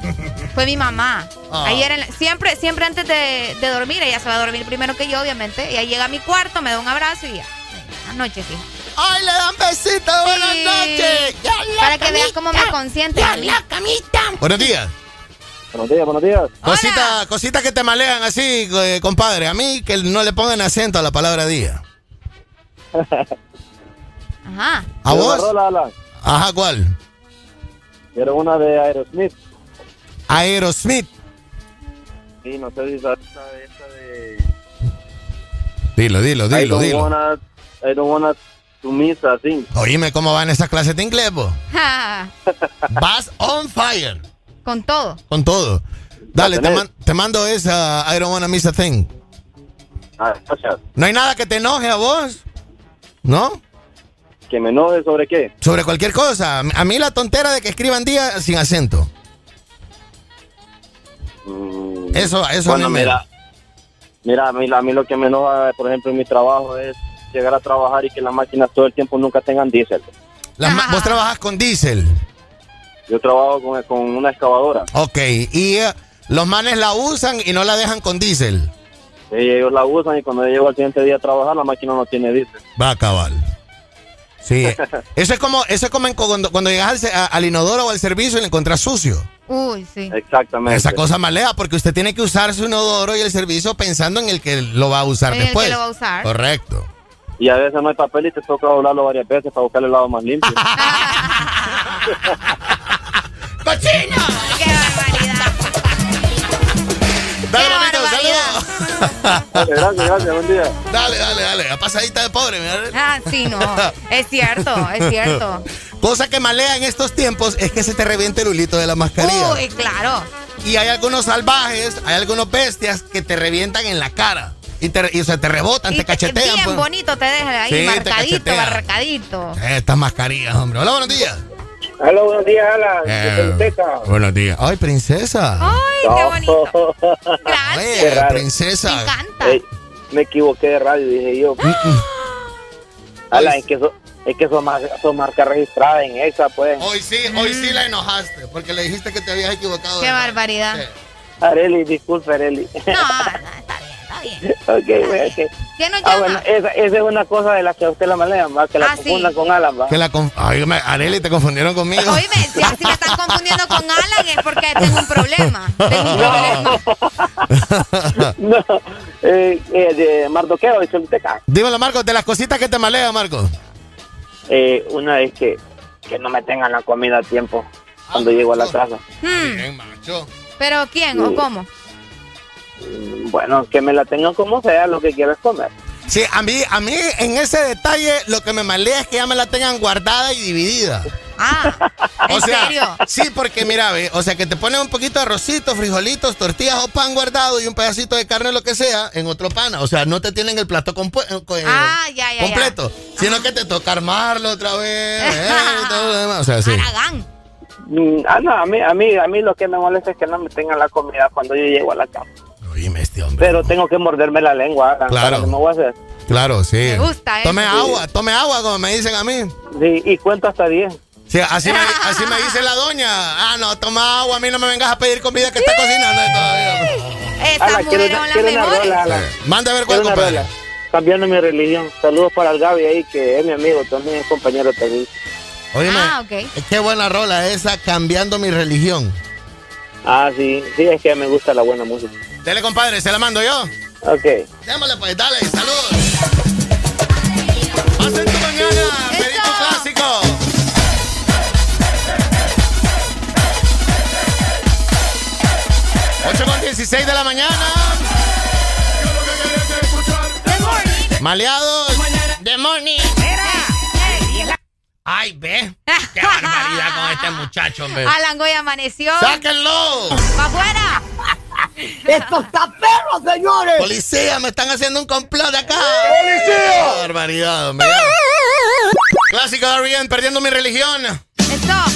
Fue mi mamá. Ah. Ayer, en la- siempre, siempre antes de, de dormir, ella se va a dormir primero que yo, obviamente. Ella llega a mi cuarto, me da un abrazo y ya. Anoche, sí. ¡Ay, le dan besitos! ¡Buenas noches! ¡Ya la Para que veas cómo me consiente. ¡Ya la camita! Buenos días. Buenos días, buenos días. Cositas cosita que te malean así, eh, compadre. A mí que no le pongan acento a la palabra día. Ajá. ¿A ¿Quiere vos? una rola, Alan? Ajá, ¿cuál? Quiero una de Aerosmith. Aerosmith. Sí, no sé si sabes esta de... Esta de Dilo, dilo, I dilo, don't dilo. wanna, I don't wanna to miss a thing. Oíme cómo van esas clases de inglés? Ja, Vas on fire. Con todo. Con todo. Dale, te, man- te mando esa I don't wanna miss a thing. Ah, gracias. ¿No hay nada que te enoje a vos? ¿No? ¿Que me enoje sobre qué? Sobre cualquier cosa. A mí la tontera de que escriban día sin acento. Eso, eso Bueno, a mí me- mira, mira a, mí, a mí lo que me enoja, por ejemplo, en mi trabajo es llegar a trabajar y que las máquinas todo el tiempo nunca tengan diésel. Las vos trabajas con diésel. Yo trabajo con, con una excavadora. Ok, y eh, los manes la usan y no la dejan con diésel. Y ellos la usan y cuando yo llego al siguiente día a trabajar, la máquina no tiene diésel. Va a cabal. Sí, eso es como, eso es como en cuando, cuando llegas al, al inodoro o al servicio y le encuentras sucio. Uy, sí. Exactamente. Esa cosa malea, porque usted tiene que usar su inodoro y el servicio pensando en el que lo va a usar En el que después. lo va a usar. Correcto. Y a veces no hay papel y te toca doblarlo varias veces para buscar el lado más limpio. ¡Cochino! ¡Qué barbaridad! Dale, mamito, saludos. Dale, gracias, gracias, buen día. Dale, dale, dale. A pasadita de pobre, mira. Ah, sí, no. Es cierto, es cierto. Cosa que malea en estos tiempos es que se te reviente el hulito de la mascarilla. Uy, claro. Y hay algunos salvajes, hay algunos bestias que te revientan en la cara. Y, te, y, o sea, te rebotan, Y te cachetean. Bien pues. bonito te deja ahí, Sí, marcadito, marcadito. Estas mascarillas, hombre. Hola, buenos días. Hola, buenos días, Alan. Eh, buenos días. Ay, princesa. Ay, qué bonito. Ay, Qué raro. princesa. Me encanta. Ey, me equivoqué de radio, dije yo. Alan, es que eso, es que eso, mar- eso marca registrada en EXA, pues. Hoy sí, hoy sí la enojaste, porque le dijiste que te habías equivocado. Qué barbaridad. Areli, disculpe, Areli. No, no, está bien, bien. ok. ¿Quién nos Ah, llama? bueno, esa, esa es una cosa de la que a usted la malea, ¿va? que la Ah, sí. confundan con Alan, ¿va? Que la conf- Ay, me- Areli, te confundieron conmigo. Oíme, si, si me están confundiendo con Alan es porque tengo un problema. Tengo un problema. no, eh, eh, de Mardoqueo, de Choluteca. Dímelo, Marco, de las cositas que te malea, Marco. Eh, una es que, que no me tengan la comida a tiempo cuando llego a la casa. Hmm, macho. ¿Pero quién o cómo? Bueno, que me la tengan como sea, lo que quieras comer. Sí, a mí, a mí en ese detalle lo que me malea es que ya me la tengan guardada y dividida. Ah, ¿en O sea, serio? sí, porque mira, ve, o sea, que te ponen un poquito de arrocito, frijolitos, tortillas o pan guardado y un pedacito de carne, lo que sea, en otro pan. O sea, no te tienen el plato compu- eh, eh, Ah, ya, ya, ya. completo, sino que te toca armarlo otra vez. eh, y todo lo demás. O sea, sí. Aragán. Mm, Ah, no, a mí, a mí, a mí lo que me molesta es que no me tengan la comida cuando yo llego a la casa. Oíme este hombre. Pero tengo que morderme la lengua. Claro. ¿qué me voy a hacer? Claro, sí. Me gusta eso. Tome Sí. agua, tome agua, como me dicen a mí. Sí, y cuento hasta 10. Sí, así me, así me dice la doña. Ah, no, toma agua, a mí no me vengas a pedir comida que está cocinando todavía. Quiero una, quiero una rola. Manda a ver cuál, compadre. rola. Cambiando mi religión. Saludos para el Gaby ahí, que es mi amigo, también es compañero también. Óyeme, Ah, ok. qué buena rola esa, cambiando mi religión. Ah, sí, sí, es que me gusta la buena música. Dele, compadre, se la mando yo. Ok. Démosle pues, dale, saludos. Pasen tu mañana, Perito Clásico. Ocho con 16 de la mañana. Maleados. The morning. Ay, ve. Qué barbaridad con este muchacho, hombre. Alan Goy amaneció. ¡Sáquenlo! ¡Va afuera! ¡Esto está perro, señores! ¡Policía, me están haciendo un complot acá! ¡Policía! Oh, barbaridad, hombre. Clásico de bien, perdiendo mi religión. ¡Stop!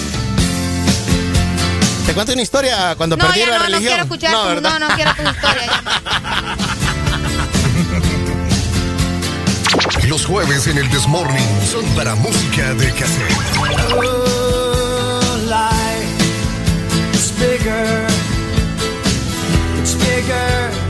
Te cuento una historia cuando no, perdí ya la no, religión. No, quiero escuchar no, tu, no, no quiero tu historia. Los jueves en el Desmorning son para música de cassette. maker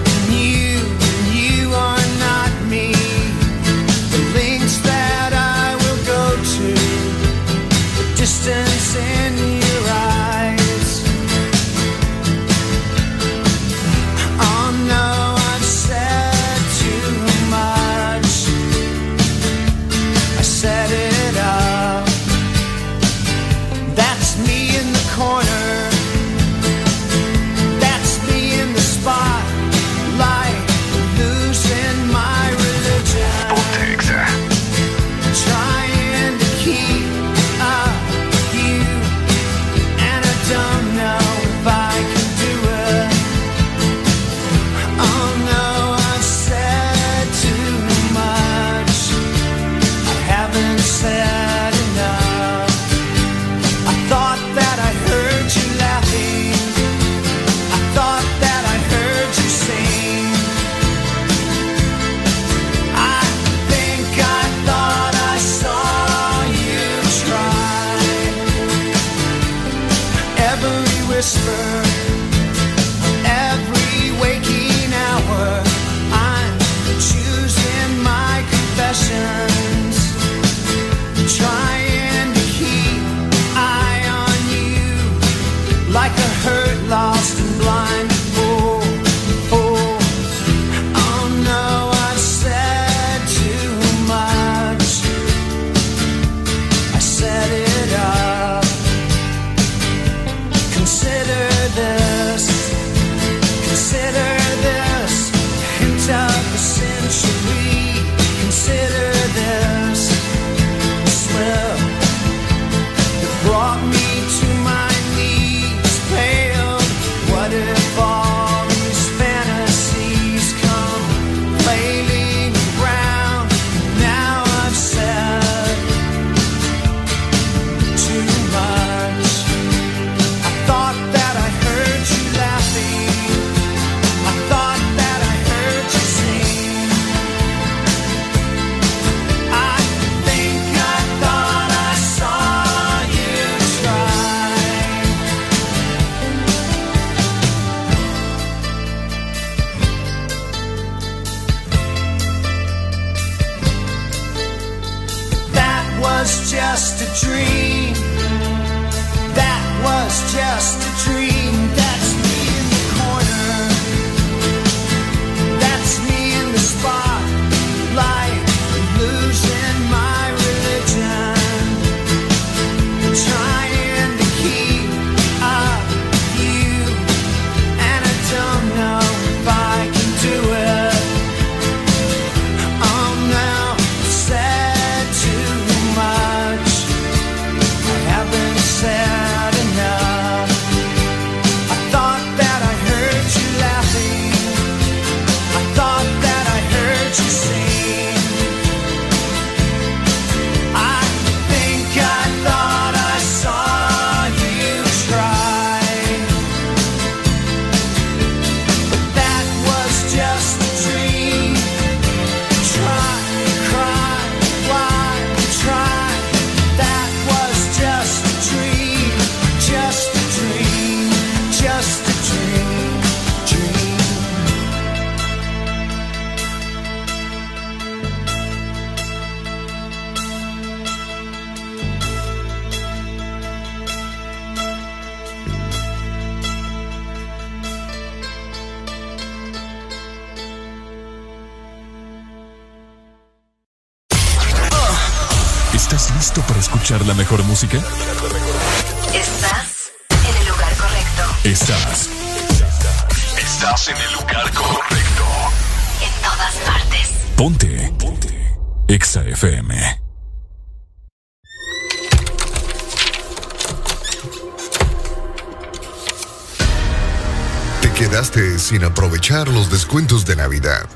los descuentos de Navidad.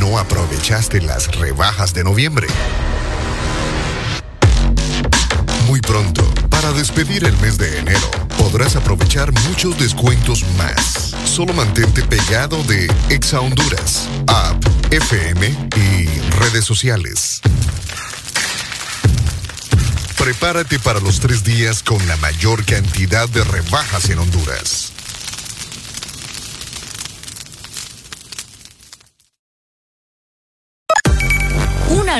No aprovechaste las rebajas de noviembre. Muy pronto, para despedir el mes de enero, podrás aprovechar muchos descuentos más. Solo mantente pegado de Exa Honduras, app, FM y redes sociales. Prepárate para los tres días con la mayor cantidad de rebajas en Honduras.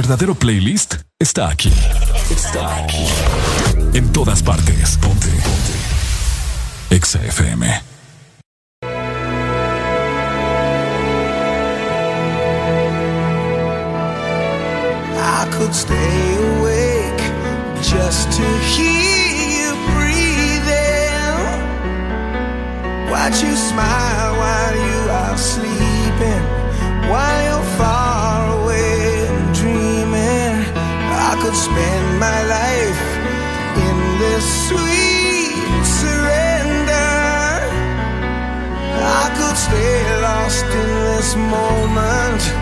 Verdadero playlist está aquí. Está aquí. En todas partes. Ponte. Ponte. Exa FM. I could stay awake just to hear you breathing. Watch you smile this moment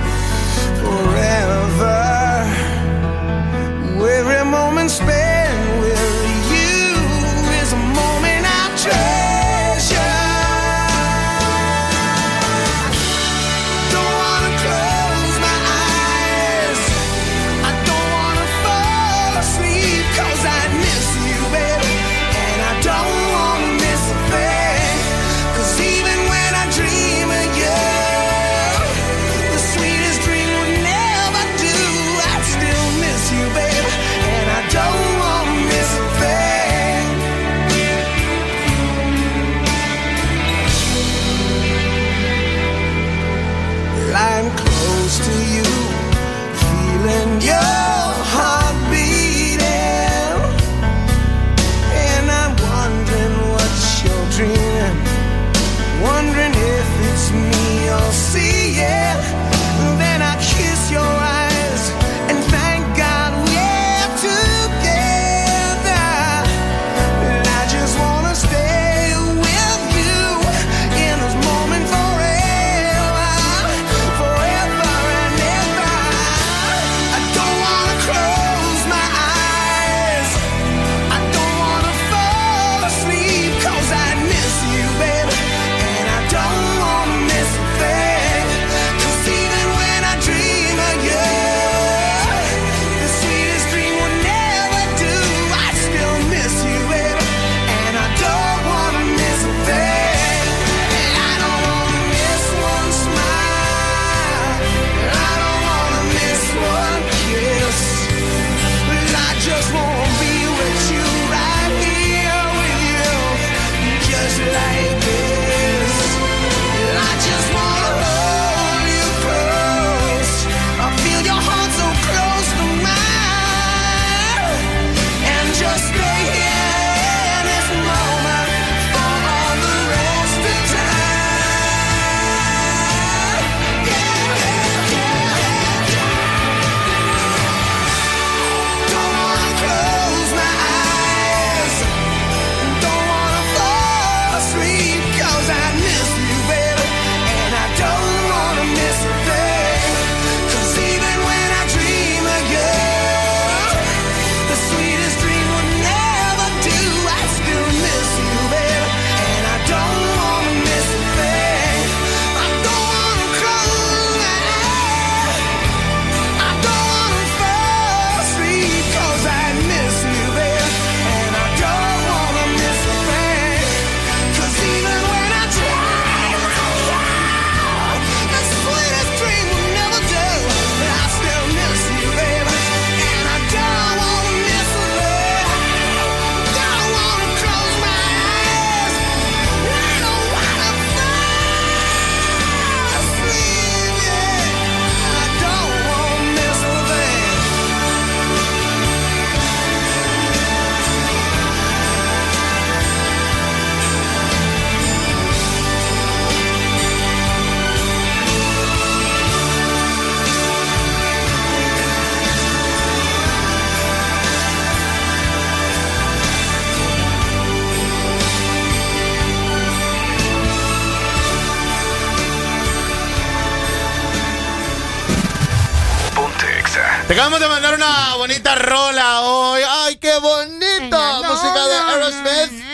acabamos de mandar una bonita rola hoy. ¡Ay, qué bonito! Música de Aerosmith.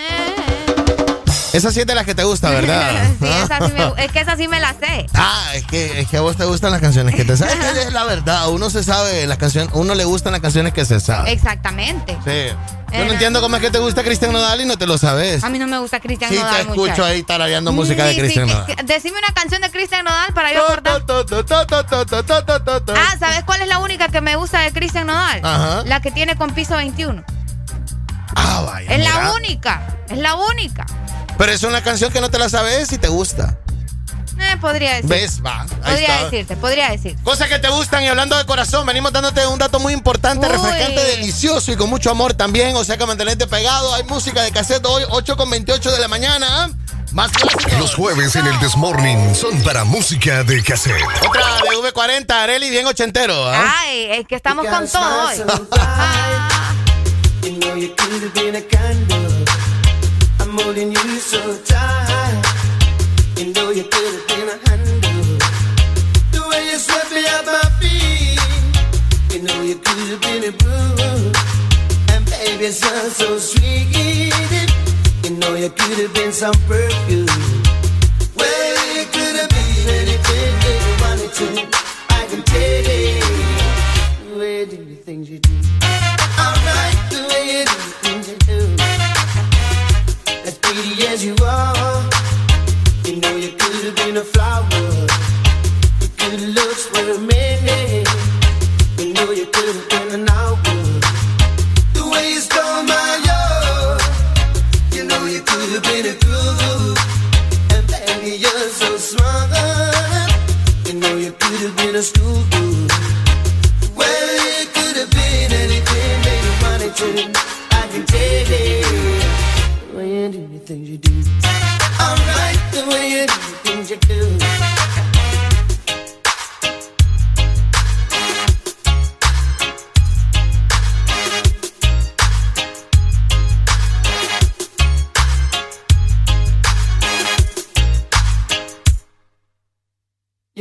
Esa sí es de las que te gusta, ¿verdad? Sí, esa sí me- es que esa sí me la sé. Ah, es que, es que a vos te gustan las canciones que te sabes. Es la verdad. Uno se sabe las canciones, uno le gustan las canciones que se sabe. Exactamente. Sí. Yo no entiendo cómo es que te gusta Cristian Nodal y no te lo sabes. A mí no me gusta Cristian Sí, Nodal. te escucho muchacho. ahí tarareando música de Cristian Nodal. Decime una canción de Cristian Nodal para yo acordar. Ah, ¿sabes cuál es la única que me gusta de Cristian Nodal? Ajá. La que tiene con piso 21. Ah, vaya. Es mira. la única. Es la única. Pero es una canción que no te la sabes y te gusta. Eh, podría decir. ¿Ves? Va. Podría está. decirte, podría decir. Cosas que te gustan y hablando de corazón, venimos dándote un dato muy importante, Uy. refrescante, delicioso y con mucho amor también. O sea que mantenerte pegado. Hay música de cassette hoy, 8 con 28 de la mañana. Más clásicos. Los jueves en el Desmorning son para música de cassette. Otra de V40, Areli, bien ochentero. ¿ah? Ay, es que estamos con todo hoy. You know you could have been a candle. I'm holding you so tight. You know you could have been a handle. The way you swept me off my feet. You know you could have been a brew. And baby, it sounds so sweet. You know you could have been some perfume. Well, you could have been anything that you wanted to. I can tell you. The way you do the things you do. Alright, the way you do the things you do. As pretty as you are, you know you could have been a flower. Your good looks were many. You know you could have have been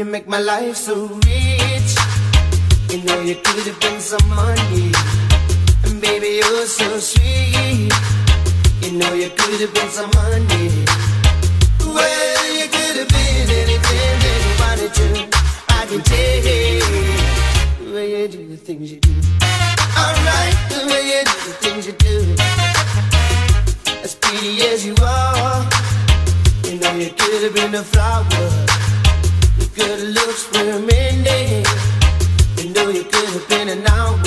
You make my life so rich. You know you could have been some money. And baby, you're so sweet. You know you could have been some honey. Well, you could have been anything that you wanted to. I can tell the way you do the things you do. Alright, the way you do the things you do. As pretty as you are, you know you could have been a flower. Good looks were many. You know you could have been an hour.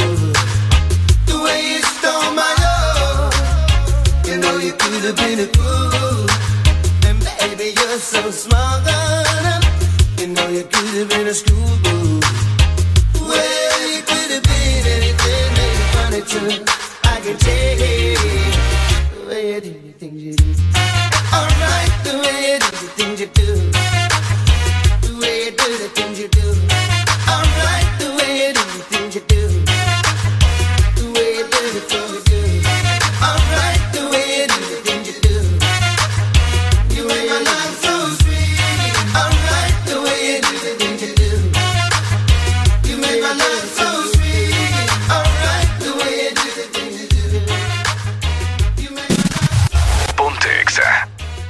The way you stole my love. You know you could have been a fool. And baby, you're so smart. You know you could have been a schoolboy. Well, you could have been anything wanted to. I can tell you the way you do the things you do. Alright, the way you do the things you do.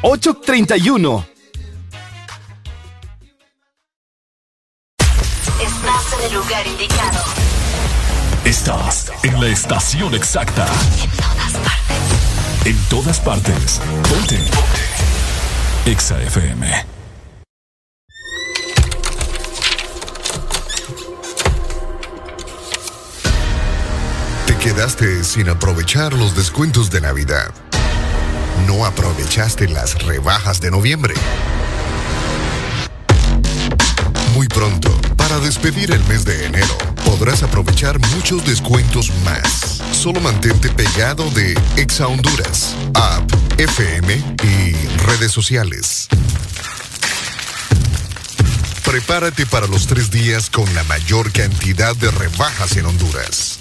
831. Estás en el lugar indicado. Estás en la estación exacta. En todas partes. Ponte. Exa FM. Te quedaste sin aprovechar los descuentos de Navidad. No aprovechaste las rebajas de noviembre. Muy pronto, para despedir el mes de enero, podrás aprovechar muchos descuentos más. Solo mantente pegado de Exa Honduras, app, FM y redes sociales. Prepárate para los tres días con la mayor cantidad de rebajas en Honduras.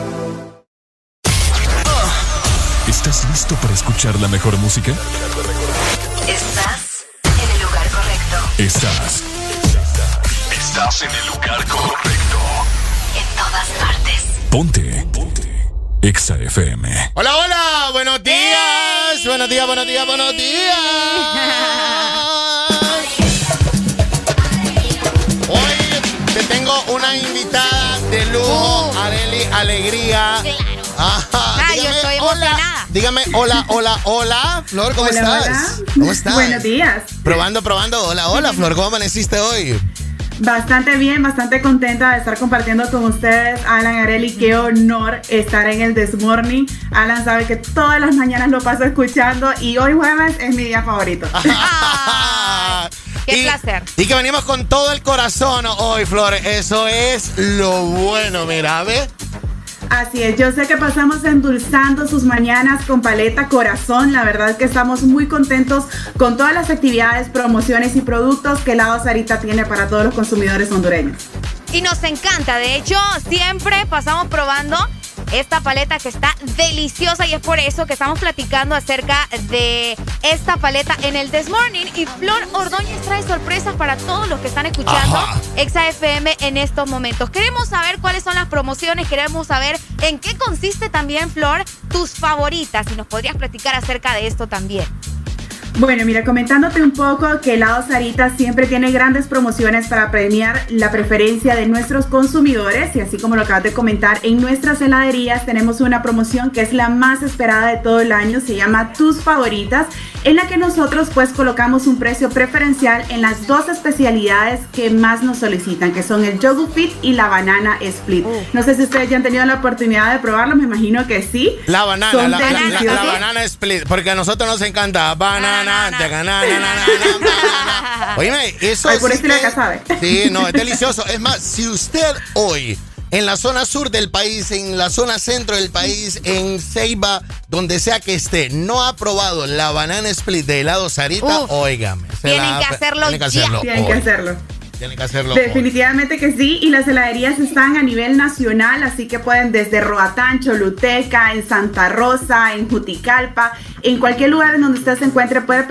¿Estás listo para escuchar la mejor música? Estás en el lugar correcto. Estás. Estás en el lugar correcto. En todas partes. Ponte. Ponte. Exa FM. Hola, hola, buenos días. Buenos días, buenos días, buenos días. Hoy te tengo una invitada de lujo, Areli Alegría. Ajá, Ah, yo estoy hola. Dígame hola, hola, hola. Flor, ¿cómo Hola, estás? hola. ¿Cómo estás? Buenos días. Probando, probando. Hola, hola, Flor, ¿cómo amaneciste hoy? Bastante bien, bastante contenta de estar compartiendo con ustedes, Alan Areli. Qué honor estar en el This Morning. Alan sabe que todas las mañanas lo paso escuchando y hoy jueves es mi día favorito. Qué Y- placer. Y que venimos con todo el corazón hoy, Flor. Eso es lo bueno, mira, ¿ves? Así es, yo sé que pasamos endulzando sus mañanas con paleta corazón. La verdad que estamos muy contentos con todas las actividades, promociones y productos que Lado Sarita tiene para todos los consumidores hondureños. Y nos encanta. De hecho, siempre pasamos probando esta paleta que está deliciosa y es por eso que estamos platicando acerca de esta paleta en el This Morning. Y Flor Ordóñez trae sorpresas para todos los que están escuchando Ajá. Exa FM en estos momentos. Queremos saber cuáles son las promociones, queremos saber en qué consiste también, Flor, tus favoritas. Y nos podrías platicar acerca de esto también. Bueno, mira, comentándote un poco que Helado Sarita siempre tiene grandes promociones para premiar la preferencia de nuestros consumidores y así como lo acabas de comentar, en nuestras heladerías tenemos una promoción que es la más esperada de todo el año, se llama Tus Favoritas, en la que nosotros pues colocamos un precio preferencial en las dos especialidades que más nos solicitan, que son el Yogu Fit y la Banana Split. No sé si ustedes ya han tenido la oportunidad de probarlo, me imagino que sí. La banana, la banana split, porque a nosotros nos encanta banana, Oíme, eso Ay, por sí que- sabe. Sí, no, es delicioso. Es más, si usted hoy en la zona sur del país, en la zona centro del país, en Ceiba, donde sea que esté, no ha probado la banana split de helado Sarita, Uf. óigame. Tienen la- que hacerlo tienen que ya. hacerlo Tienen que hacerlo. Tienen que hacerlo hoy. Definitivamente que sí, y las heladerías están a nivel nacional, así que pueden desde Roatán, Choluteca, en Santa Rosa, en Juticalpa, en cualquier lugar en donde usted se encuentre, puede,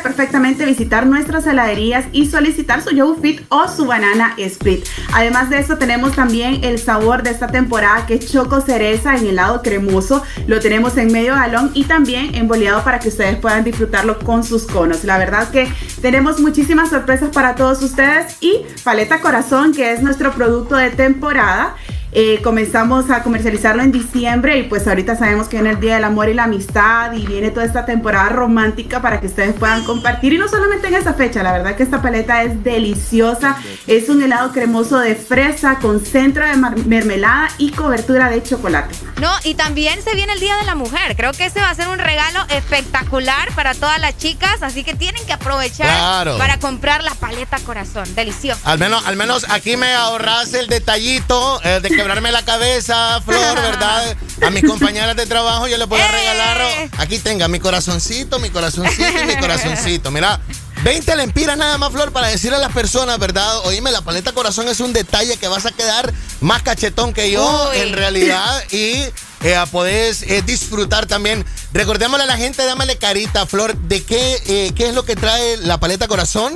perfectamente visitar nuestras heladerías y solicitar su Yogu Fit o su Banana Split. Además de eso, tenemos también el sabor de esta temporada que es Choco Cereza en helado cremoso. Lo tenemos en medio galón y también emboleado para que ustedes puedan disfrutarlo con sus conos. La verdad que tenemos muchísimas sorpresas para todos ustedes y Paleta Corazón, que es nuestro producto de temporada. Eh, comenzamos a comercializarlo en diciembre y pues ahorita sabemos que viene el Día del Amor y la Amistad y viene toda esta temporada romántica para que ustedes puedan compartir y no solamente en esa fecha, la verdad que esta paleta es deliciosa, es un helado cremoso de fresa con centro de mermelada y cobertura de chocolate. No, y también se viene el Día de la Mujer. Creo que ese va a ser un regalo espectacular para todas las chicas, así que tienen que aprovechar Claro. para comprar la paleta corazón. Delicioso. Al menos, al menos aquí me ahorras el detallito eh, de quebrarme la cabeza, Flor, ¿verdad? A mis compañeras de trabajo yo les voy a regalar. Aquí tenga mi corazoncito, mi corazoncito y mi corazoncito. Mira, 20 lempiras nada más, Flor, para decirle a las personas, ¿verdad? Oíme, la paleta corazón es un detalle que vas a quedar más cachetón que yo, Uy. en realidad. Y eh, podés eh, disfrutar también. Recordémosle a la gente, dámele carita, Flor, de qué, eh, qué es lo que trae la paleta corazón.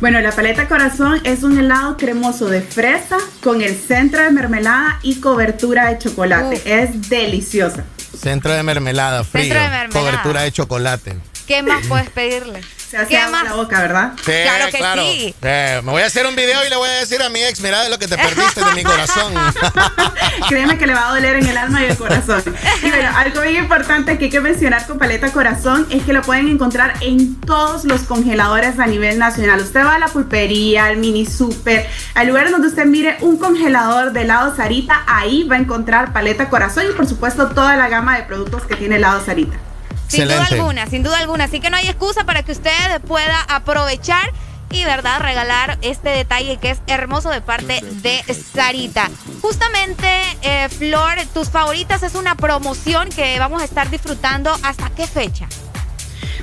Bueno, la paleta corazón es un helado cremoso de fresa con el centro de mermelada y cobertura de chocolate. Es deliciosa. Centro de mermelada, frío. Centro de mermelada. Cobertura de chocolate. ¿Qué más puedes pedirle? Se hace ¿Qué agua más? la boca, ¿verdad? Sí, Claro que sí. Eh, me voy a hacer un video y le voy a decir a mi ex, mira de lo que te perdiste de mi corazón. Créeme que le va a doler en el alma y el corazón. Y bueno, algo bien importante que hay que mencionar con Paleta Corazón es que lo pueden encontrar en todos los congeladores a nivel nacional. Usted va a la pulpería, al mini super, al lugar donde usted mire un congelador de helado Sarita, ahí va a encontrar Paleta Corazón y por supuesto toda la gama de productos que tiene helado Sarita. Sin duda alguna, sin duda alguna. Así que no hay excusa para que usted pueda aprovechar y, ¿verdad?, regalar este detalle que es hermoso de parte de Sarita. Justamente, eh, Flor, tus favoritas es una promoción que vamos a estar disfrutando. ¿Hasta qué fecha?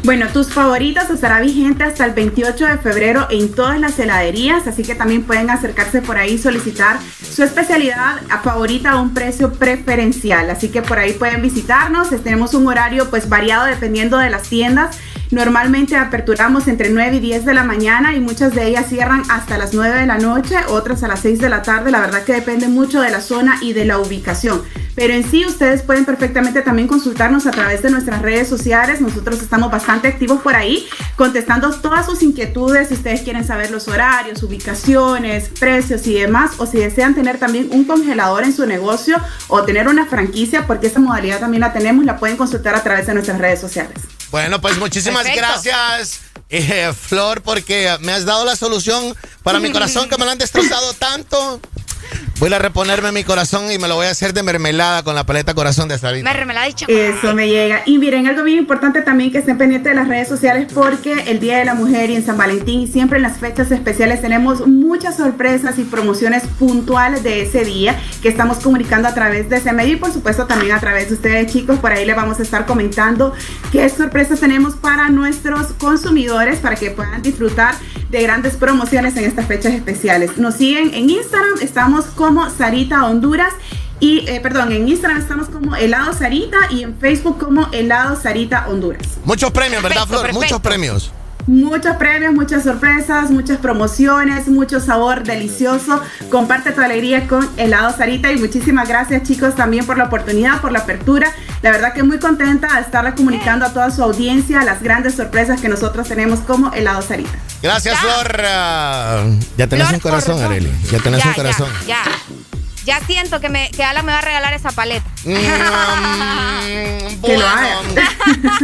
Bueno, tus favoritas estará vigente hasta el 28 de febrero en todas las heladerías, así que también pueden acercarse por ahí y solicitar su especialidad a favorita a un precio preferencial. Así que por ahí pueden visitarnos. Tenemos un horario pues variado dependiendo de las tiendas. Normalmente aperturamos entre 9 y 10 de la mañana y muchas de ellas cierran hasta las 9 de la noche, otras a las 6 de la tarde. La verdad que depende mucho de la zona y de la ubicación. Pero en sí ustedes pueden perfectamente también consultarnos a través de nuestras redes sociales. Nosotros estamos bastante activos por ahí, contestando todas sus inquietudes. Si ustedes quieren saber los horarios, ubicaciones, precios y demás, o si desean tener también un congelador en su negocio o tener una franquicia, porque esta modalidad también la tenemos, la pueden consultar a través de nuestras redes sociales. Bueno, pues muchísimas Perfecto. gracias, eh, Flor, porque me has dado la solución para mi corazón que me lo han destrozado tanto. Voy a reponerme mi corazón y me lo voy a hacer de mermelada con la paleta corazón de Sarita. Mermelada y chocolate. Eso me llega. Y miren, algo bien importante también que estén pendientes de las redes sociales porque el Día de la Mujer y en San Valentín y siempre en las fechas especiales tenemos muchas sorpresas y promociones puntuales de ese día que estamos comunicando a través de ese medio y por supuesto también a través de ustedes chicos. Por ahí les vamos a estar comentando qué sorpresas tenemos para nuestros consumidores para que puedan disfrutar de grandes promociones en estas fechas especiales. Nos siguen en Instagram, estamos como Sarita Honduras. Y, eh, perdón, en Instagram estamos como Helado Sarita y en Facebook como Helado Sarita Honduras. Muchos premios, ¿verdad, Perfecto, Flor? perfecto. Muchos premios. Muchos premios, muchas sorpresas, muchas promociones, mucho sabor delicioso. Comparte tu alegría con Helado Sarita y muchísimas gracias chicos también por la oportunidad, por la apertura. La verdad que muy contenta de estarle comunicando a toda su audiencia las grandes sorpresas que nosotros tenemos como Helado Sarita. Gracias. Flor. Ya tenés Flor un corazón, Corazón. Areli. Ya tenés Ya, un corazón. Ya, ya. Ya siento que, me, que Ala me va a regalar esa paleta. Mm, Que lo bueno,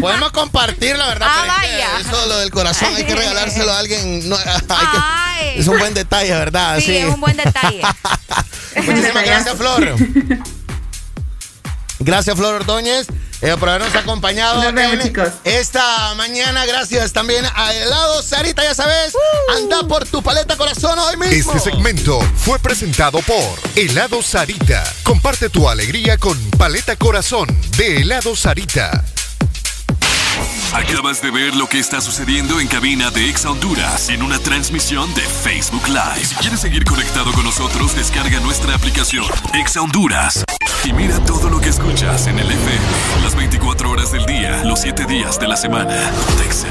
podemos compartir, la verdad. Ah, pero es que vaya. eso lo del corazón hay que regalárselo a alguien. no, hay que- Ay. es un buen detalle, ¿verdad? Sí, es un buen detalle. Muchísimas gracias, Flor. Gracias, Flor Ordóñez, eh, por habernos acompañado Nos vemos, en chicos. esta mañana. Gracias también a Helado Sarita, ya sabes, anda por tu paleta corazón hoy mismo. Este segmento fue presentado por Helado Sarita. Comparte tu alegría con Paleta Corazón de Helado Sarita. Acabas de ver lo que está sucediendo en cabina de Exa Honduras en una transmisión de Facebook Live. Si quieres seguir conectado con nosotros, descarga nuestra aplicación Exa Honduras y mira todo lo que escuchas en el FM las 24 horas del día, los 7 días de la semana. Exa.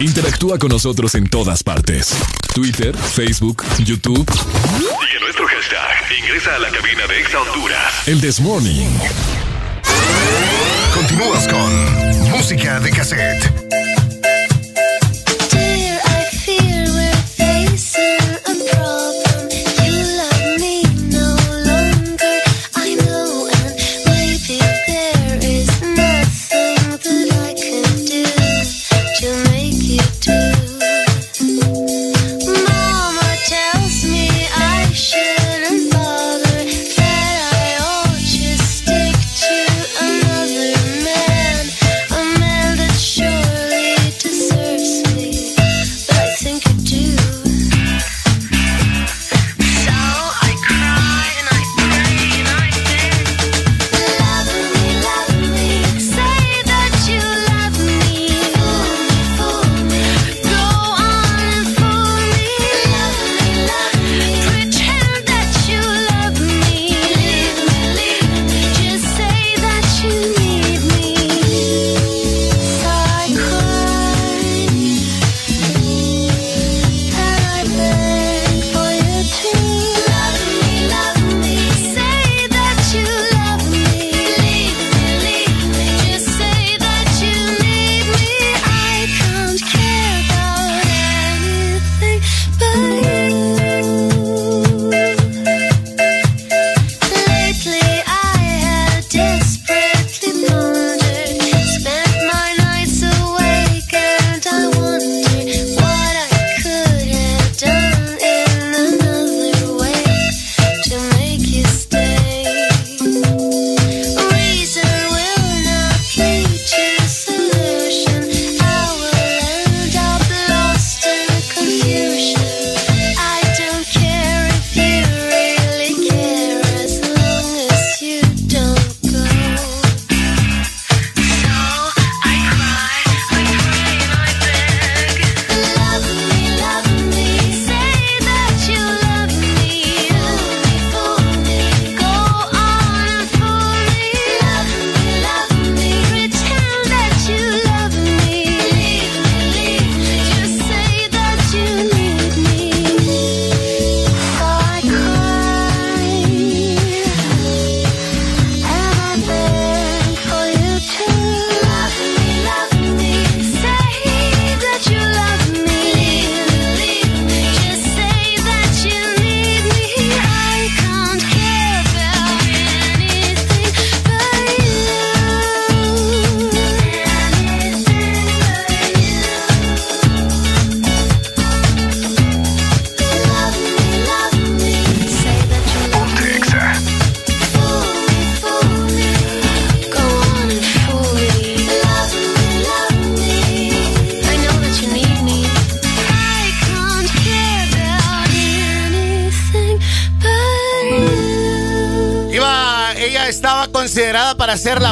Interactúa con nosotros en todas partes. Twitter, Facebook, YouTube. Sigue nuestro hashtag. Ingresa a la cabina de Exa Honduras. El This Morning. Continúas con Música de Cassette.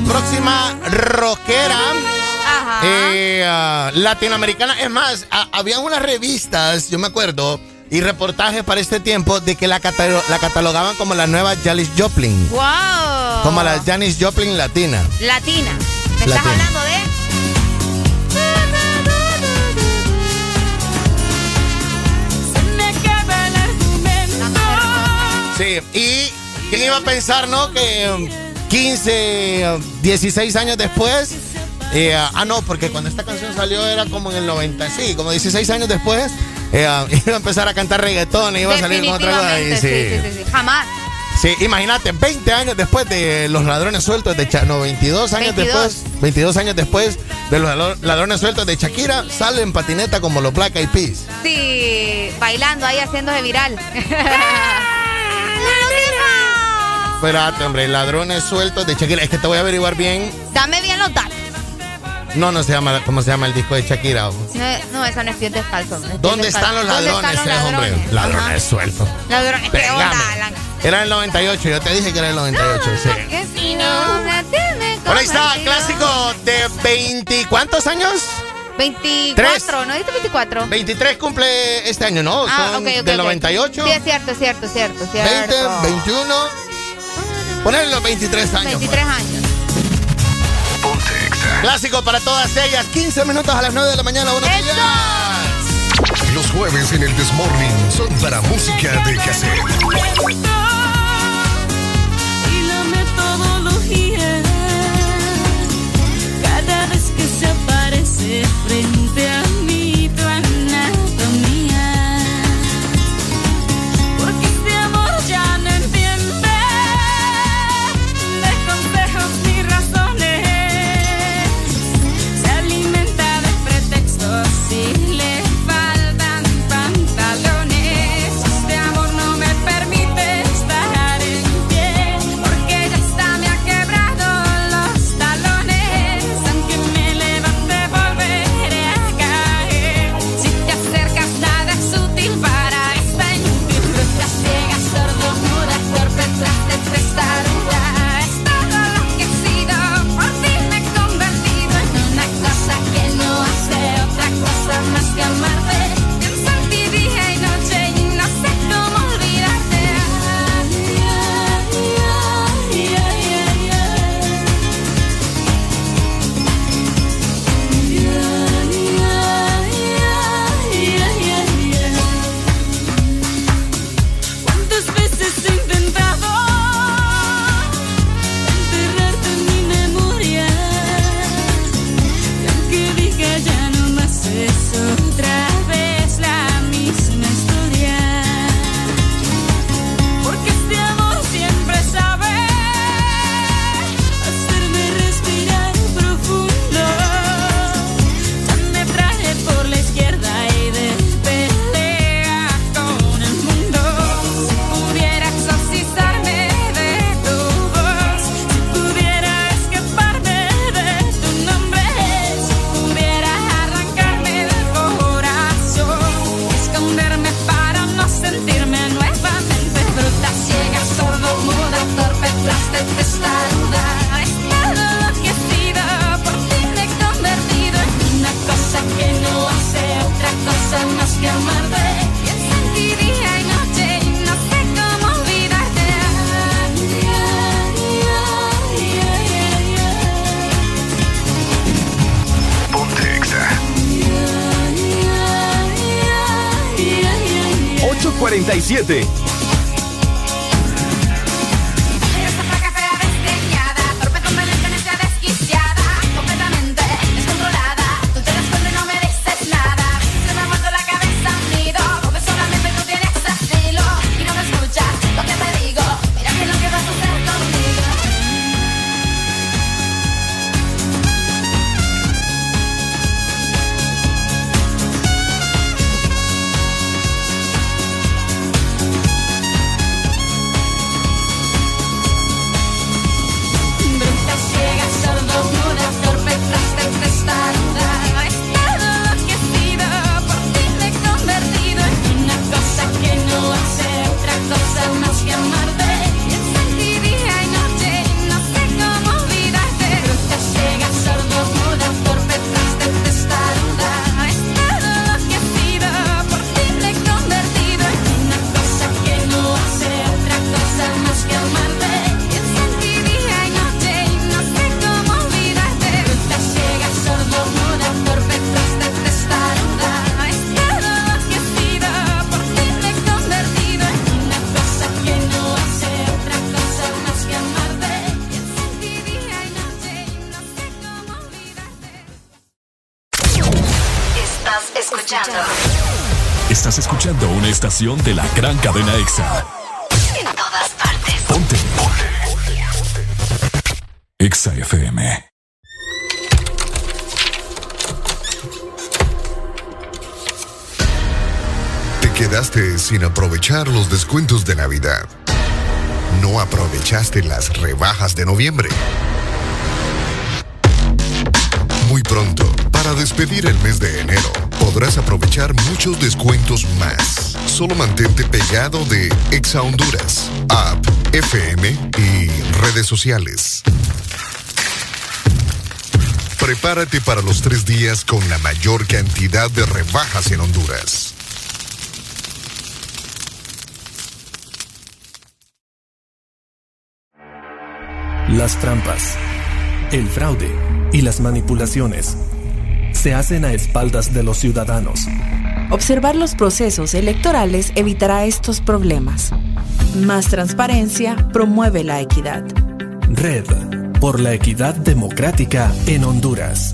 Próxima rockera eh, ah, latinoamericana. Es más, había unas revistas, yo me acuerdo, y reportajes para este tiempo de que la, catalo- la catalogaban como la nueva Janis Joplin. ¡Wow! Como la Janis Joplin latina. Latina. ¿Me estás Latina. hablando de? Sí, y quién iba a pensar, ¿no? Que 15, um, 16 años después. eh, ah, no, porque cuando esta canción salió era como en el 90, sí, como 16 años después, eh, iba a empezar a cantar reggaetón y iba a salir con otra cosa. y sí, sí, sí, sí. Jamás. Sí, imagínate, 20 años después de los ladrones sueltos de Shakira, no, 22 años 22. después, 22 años después de los ladrones sueltos de Shakira, sale en patineta como los Black Eyed Peas. Sí, bailando ahí haciéndose viral. Espérate, hombre, ladrones sueltos de Shakira. Es que te voy a averiguar bien. Dame bien los datos. No, no se llama, ¿cómo se llama el disco de Shakira? No, no eso no es descalzo. no es ¿Dónde están los ¿Dónde ladrones, están los eh, hombre? ladrones? Ladrones sueltos. Ladrones, ¿qué Pégame. onda, Alan? Era el 98, yo te dije que era el 98, sí. Que si no ahí está, clásico de 20, ¿cuántos años? 24, ¿no dijiste 24? 23 cumple este año, ¿no? Ah, Son ok, ok, del ok. 98. Sí, es cierto, es cierto, es cierto, es 20, cierto. 21. Ponle los 23 años. 23 años. Clásico para todas ellas. 15 minutos a las 9 de la mañana. Buenos días. Los jueves en el Desmorning son para música de cassette. Estación de la gran cadena EXA. En todas partes. Ponte. EXA FM. Te quedaste sin aprovechar los descuentos de Navidad. No aprovechaste las rebajas de noviembre. Muy pronto, para despedir el mes de enero, podrás aprovechar muchos descuentos más. Solo mantente pegado de Exa Honduras, app, FM y redes sociales. Prepárate para los tres días con la mayor cantidad de rebajas en Honduras. Las trampas, el fraude y las manipulaciones se hacen a espaldas de los ciudadanos. Observar los procesos electorales evitará estos problemas. Más transparencia promueve la equidad. Red por la equidad democrática en Honduras.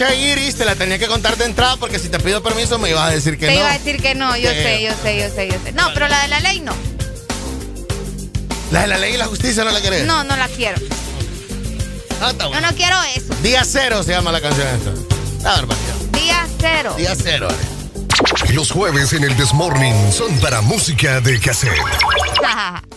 Muchacha Iris te la tenía que contar de entrada porque si te pido permiso me ibas a decir que Te no. iba a decir que no, yo Que- sé, yo sé, yo sé, yo sé. No, pero la de la ley no. La de la ley y la justicia no la querés. No, no la quiero. Ah, está Yo bueno. no quiero eso. Día cero se llama la canción esta. La barbaridad. Día cero. Día cero. Los jueves en el Desmorning son para música de cassette.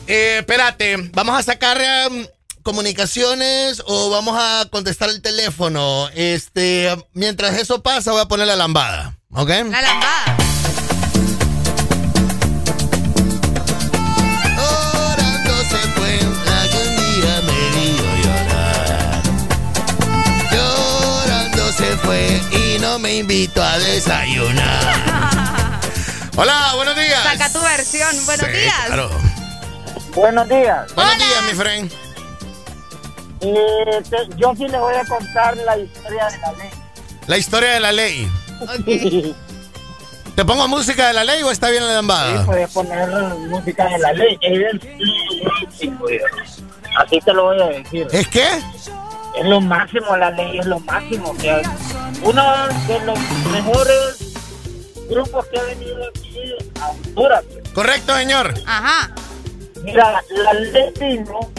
Eh, espérate, ¿vamos a sacar em, comunicaciones o vamos a contestar el teléfono? Este, mientras eso pasa, voy a poner la lambada, ¿ok? La lambada. Orando se fue la que un día me vio llorar. Llorando se fue y no me invitó a desayunar. Hola, buenos días. Saca tu versión. Buenos Sí, días. claro. Buenos días. Buenos días, mi friend. Eh, te- yo sí le voy a contar la historia de la ley. La historia de la ley. ¿Te pongo música de la ley o está bien la lambada? Sí, puedes poner música de la ley. Es. Así te lo voy a decir. ¿Es qué? Es lo máximo, la ley es lo máximo. Que hay. Uno de los mejores grupos que ha venido aquí a Honduras. Correcto, señor. Ajá. Mira, la ley vino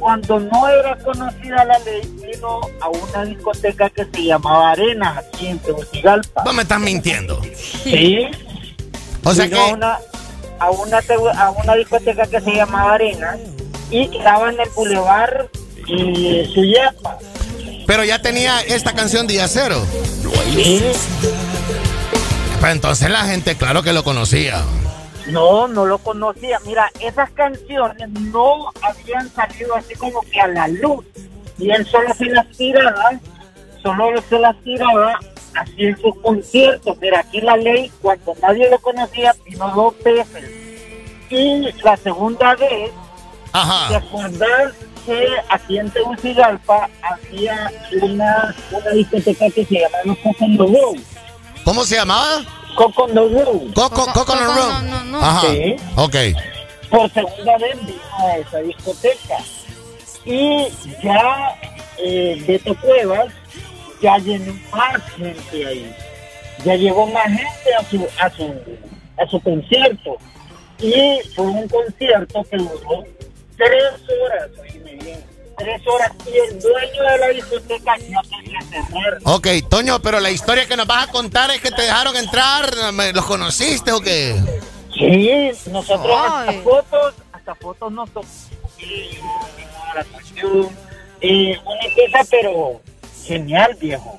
cuando no era conocida la ley, vino a una discoteca que se llamaba Arena, aquí en Tegucigalpa. No me estás mintiendo. Sí. O sea Vino que- A una, a, una, a una discoteca que se llamaba Arena y quedaba en el Boulevard y Suyapa. Pero ya tenía esta canción Día Cero. Sí. Pues entonces la gente, claro que lo conocía. No, no lo conocía. Mira, esas canciones no habían salido así como que a la luz. Y él solo se las tiraba, solo se las tiraba así en sus conciertos. Mira, aquí la ley, cuando nadie lo conocía, vino dos veces. Y la segunda vez, ¿te acordás que aquí en Tegucigalpa había una, una discoteca que se llamaba no Road? ¿Cómo se llamaba? Coco no Road. Coco, Coco no Road. Ajá. Sí. Ok. por segunda vez vino a esa discoteca. Y ya eh, Beto Cuevas ya llenó más gente ahí. Ya llegó más gente a su, a su, a su concierto. Y fue un concierto que duró tres horas, tres horas. Y el dueño de la discoteca ya quería cerrar. Ok, Toño, pero la historia que nos vas a contar es que te dejaron entrar, ¿me- ¿los conociste o qué? Sí, nosotros hasta fotos, hasta fotos nos tomamos. Sí, la. Eh, una cosa, pero genial, viejo.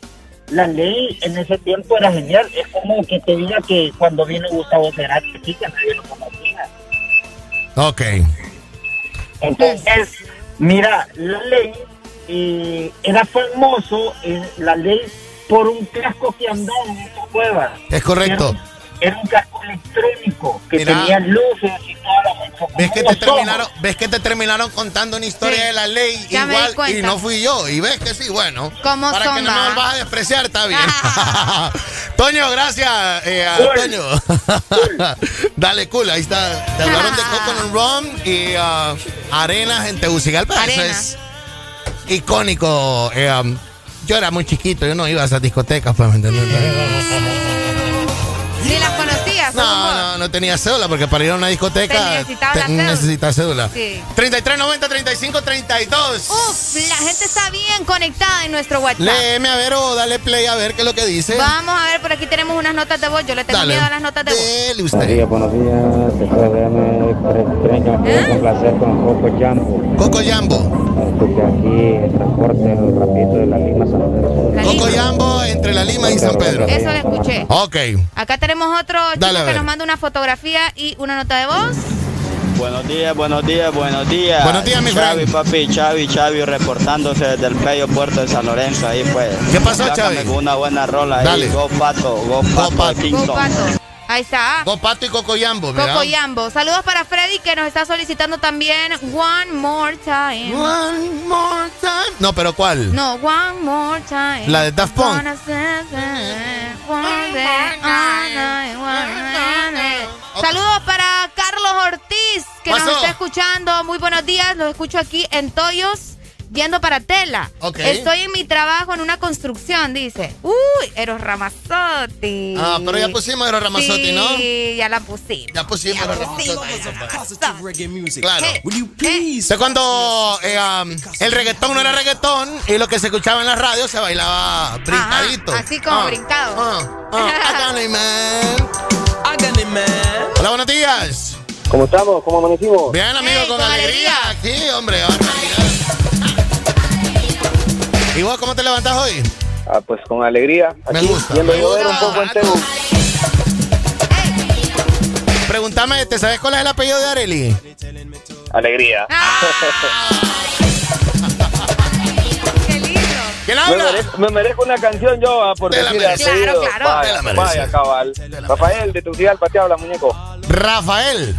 La ley en ese tiempo era genial. Es como que te diga que cuando vino Gustavo Cerati, sí, que nadie lo conocía. Ok. Entonces, mira, la ley eh, era famoso, eh, la ley, por un casco que andaba en esa cueva. Es correcto. Era, era un casco electrónico que Mira. tenía luces y toda la ¿Ves que, como te somos. terminaron, ¿Ves que te terminaron contando una historia de la ley ya igual y no fui yo? Y ves que sí, bueno. ¿Cómo para son, que no va? me vas a despreciar, está bien. Toño, gracias. eh, a Toño. Dale, cool. Ahí está. Te hablaron de Coconut Rum y ah, Arenas en Tegucigalpa. Eso Arena. es icónico. eh, um, yo era muy chiquito, yo no iba a esas discotecas, pues, ¿me entiendes? Ni las conocías. No, no, no tenía cédula porque para ir a una discoteca Te cédula. necesitas cédula. Sí. 3390 3532. Uf, la gente está bien conectada en nuestro WhatsApp. Léeme a ver o dale play a ver qué es lo que dice. Vamos a ver, por aquí tenemos unas notas de voz. Yo le tengo Dale. miedo a las notas de voz. Dele Buenos días, buenos días. SDM 33 me quiero complacer con Coco Jambo. Coco Jambo. Porque aquí el transporte el rapidito de la Lima San Pedro. Coco Jambo entre la Lima y San Pedro. Eso lo escuché. Ok. Acá tenemos otro Dale, chico que nos manda una fotografía y una nota de voz. Buenos días, buenos días, buenos días. Buenos días, mi Chavi, papi, Chavi, Chavi, reportándose desde el bello puerto de San Lorenzo, ahí pues. ¿Qué pasó, Chavi? una buena rola ahí. Dale. Go Pato, Go Pato, de Kingston. Ahí está. Copato y Cocoyambo. Cocoyambo. Saludos para Freddy que nos está solicitando también One More Time. One More Time. No, pero ¿cuál? No, One More Time. La de Daft Punk. Saludos para Carlos Ortiz que nos Pasó. está escuchando. Muy buenos días. Los escucho aquí en Toyos. Yendo para Tela. Ok. Estoy en mi trabajo en una construcción, dice. Uy, Eros Ramazzotti. Ah, pero ya pusimos Eros Ramazzotti, sí, ¿no? ya la pusimos. Ya pusimos Eros pusimos. Ramazzotti. Claro. ¿Sé cuando eh, um, el reggaetón no era reggaetón y lo que se escuchaba en la radio se bailaba brincadito? Así como Ah, brincado. ah, ah, man. Hola, buenos días. ¿Cómo estamos? ¿Cómo amanecimos? Bien, amigo, Hey, con, con alegría. Aquí, hombre. barbaridad. ¿Y vos cómo te levantás hoy? Ah, pues con alegría. Me gusta. Viendo me gusta. un poco en Tegu. Pregúntame, ¿te sabes cuál es el apellido de Areli? Alegría. ¿Quién Me merezco, me merezco una canción yo ah, por Te la decir apellido. Claro, claro. Te la Vaya, cabal. Rafael, de tu ciudad, te habla, muñeco. Rafael.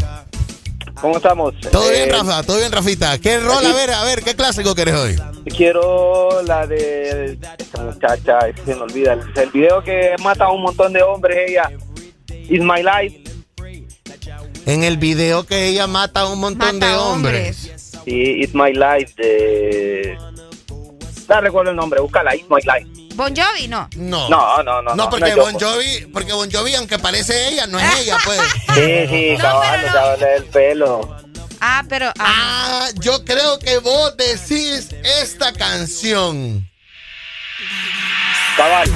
¿Cómo estamos? Todo bien, Eh, Rafa, todo bien, Rafita. ¿Qué rol? A ver, a ver, ¿qué clásico querés hoy? Quiero la de esta muchacha, se me olvida. El, video que mata a un montón de hombres, ella. It's My Life. En el video que ella mata a un montón de hombres. Sí, It's My Life de... No recuerdo el nombre, búscala, It's My Life. Bon Jovi, no. No. No, no, no. No, porque Bon. Jovi, porque Bon Jovi, aunque parece ella, no es ella, pues. Sí, sí, cabal, o sea, vale el pelo. Ah, pero. Ah, yo creo que vos decís esta canción. Cabal.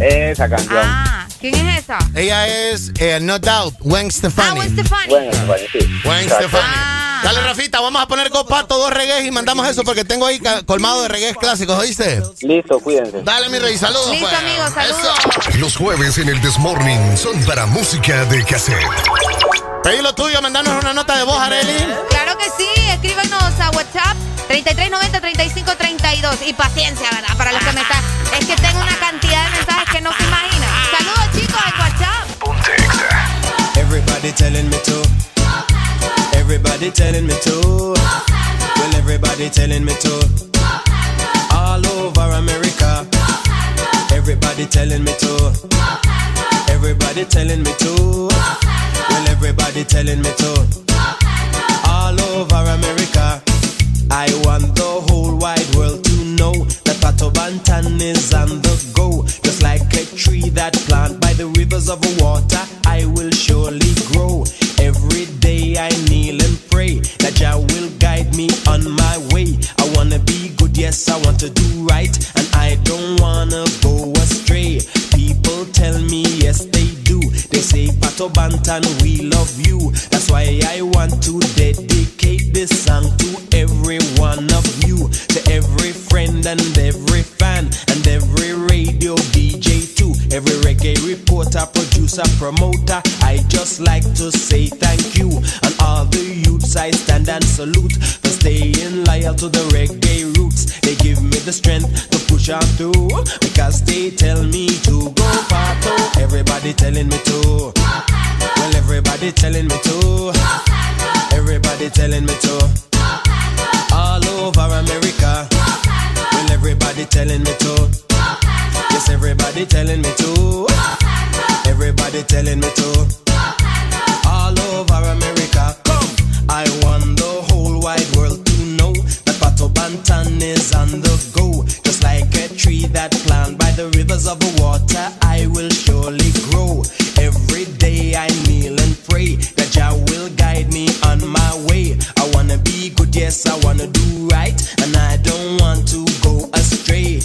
Esa canción. Ah, ¿quién es esa? Ella es, eh, no doubt, Gwen Stefani. Ah, Gwen Stefani. Bueno, vale, sí. Gwen. Stefani. Dale, Rafita, vamos a poner copato, dos reggaes y mandamos eso porque tengo ahí colmado de reggaes clásicos, ¿oíste? Listo, cuídense. Dale, mi rey, saludos. Listo, pues. amigos, saludos. Los jueves en el Desmorning son para música de cassette. Pedí lo tuyo, mandanos una nota de voz, Areli. Claro que sí, escríbanos a WhatsApp 3390-3532. Y paciencia, ¿verdad? Para los que me están. Es que tengo una cantidad de mensajes que no se imaginan. Saludos, chicos, en WhatsApp. Everybody telling me to. Everybody telling me to. Well, everybody telling me to. All over America. Everybody telling me to. Everybody telling me to. Well, everybody telling me to. All over America. I want the whole wide world to know that Pato Bantan is on the go. Just like a tree that planted by the rivers of water, I will surely grow. Every day I kneel and pray that Jah will guide me on my way. I wanna be good, yes, I want to do right, and I don't wanna go astray. People tell me, yes, they do. They say, Pato Bantan, we love you. That's why I want to dedicate this song to every one of you, to every friend and every fan, and every radio DJ every reggae reporter, producer, promoter. I just like to say thank you, and all the youths I stand and salute for staying loyal to the reggae roots. They give me the strength to push on through because they tell me to go Pato. Everybody telling me to. Well, everybody telling me to. Everybody telling me to. All over America. Well, everybody telling me to. Yes, everybody telling me to. Everybody telling me to. All over America. Come. I want the whole wide world to know that Pato Bantan is on the go. Just like a tree that planted by the rivers of the water, I will surely grow. Every day I kneel and pray that Jah will guide me on my way. I wanna be good, yes, I wanna do right, and I don't want to go astray.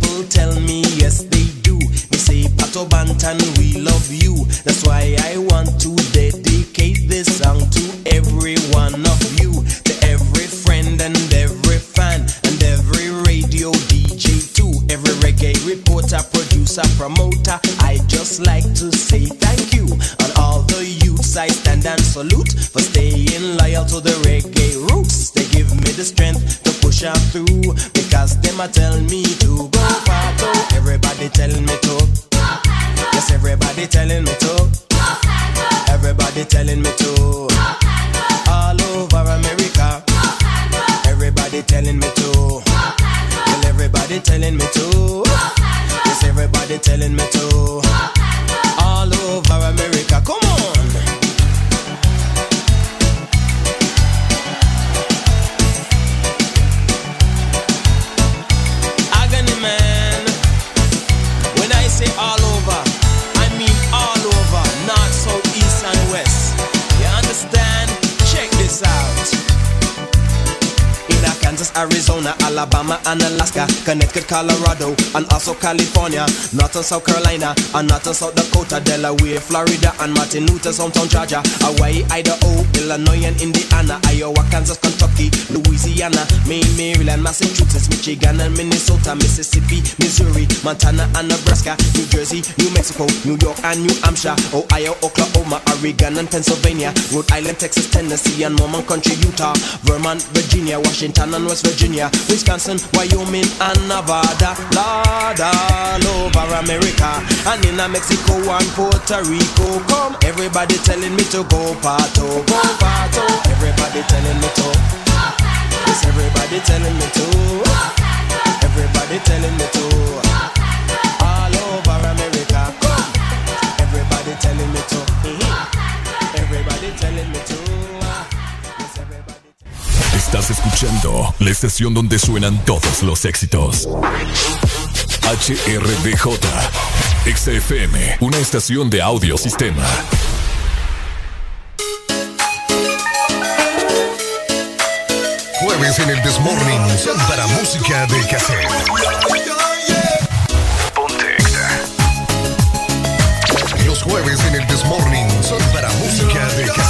People tell me, yes, they do. They say, Pato Bantan, we love you. That's why I want to dedicate this song to every one of you, to every friend and every fan, and every radio DJ too, every reggae reporter, producer, promoter. I just like to say thank you, and all the youths I stand and salute for staying loyal to the reggae roots. They give me the strength push up through because them a tell me to go far. Everybody telling me to. go Yes, everybody telling me to. go Everybody telling me to. go All over America. Everybody telling me to. go Well, everybody telling me to. go Yes, everybody telling me to. go All over America. Texas, Arizona, Alabama, and Alaska, Connecticut, Colorado, and also California, North and South Carolina, and North and South Dakota, Delaware, Florida, and Martin Luther's hometown, Georgia, Hawaii, Idaho, Illinois, and Indiana, Iowa, Kansas, Kentucky, Louisiana, Maine, Maryland, Massachusetts, Michigan, and Minnesota, Mississippi, Missouri, Montana, and Nebraska, New Jersey, New Mexico, New York, and New Hampshire, Ohio, Oklahoma, Oregon, and Pennsylvania, Rhode Island, Texas, Tennessee, and Mormon Country, Utah, Vermont, Virginia, Washington, and West Virginia, Wisconsin, Wyoming, and Nevada, Lord, all over America, and in Mexico and Puerto Rico. Come, everybody telling me to go pato, go pato. Everybody telling me to. Everybody telling me to. Everybody telling me to. Estás escuchando la estación donde suenan todos los éxitos. HRDJ, XFM, una estación de audio sistema. Jueves en el Desmorning son para música de cassette. Los jueves en el Desmorning son para música de cassette.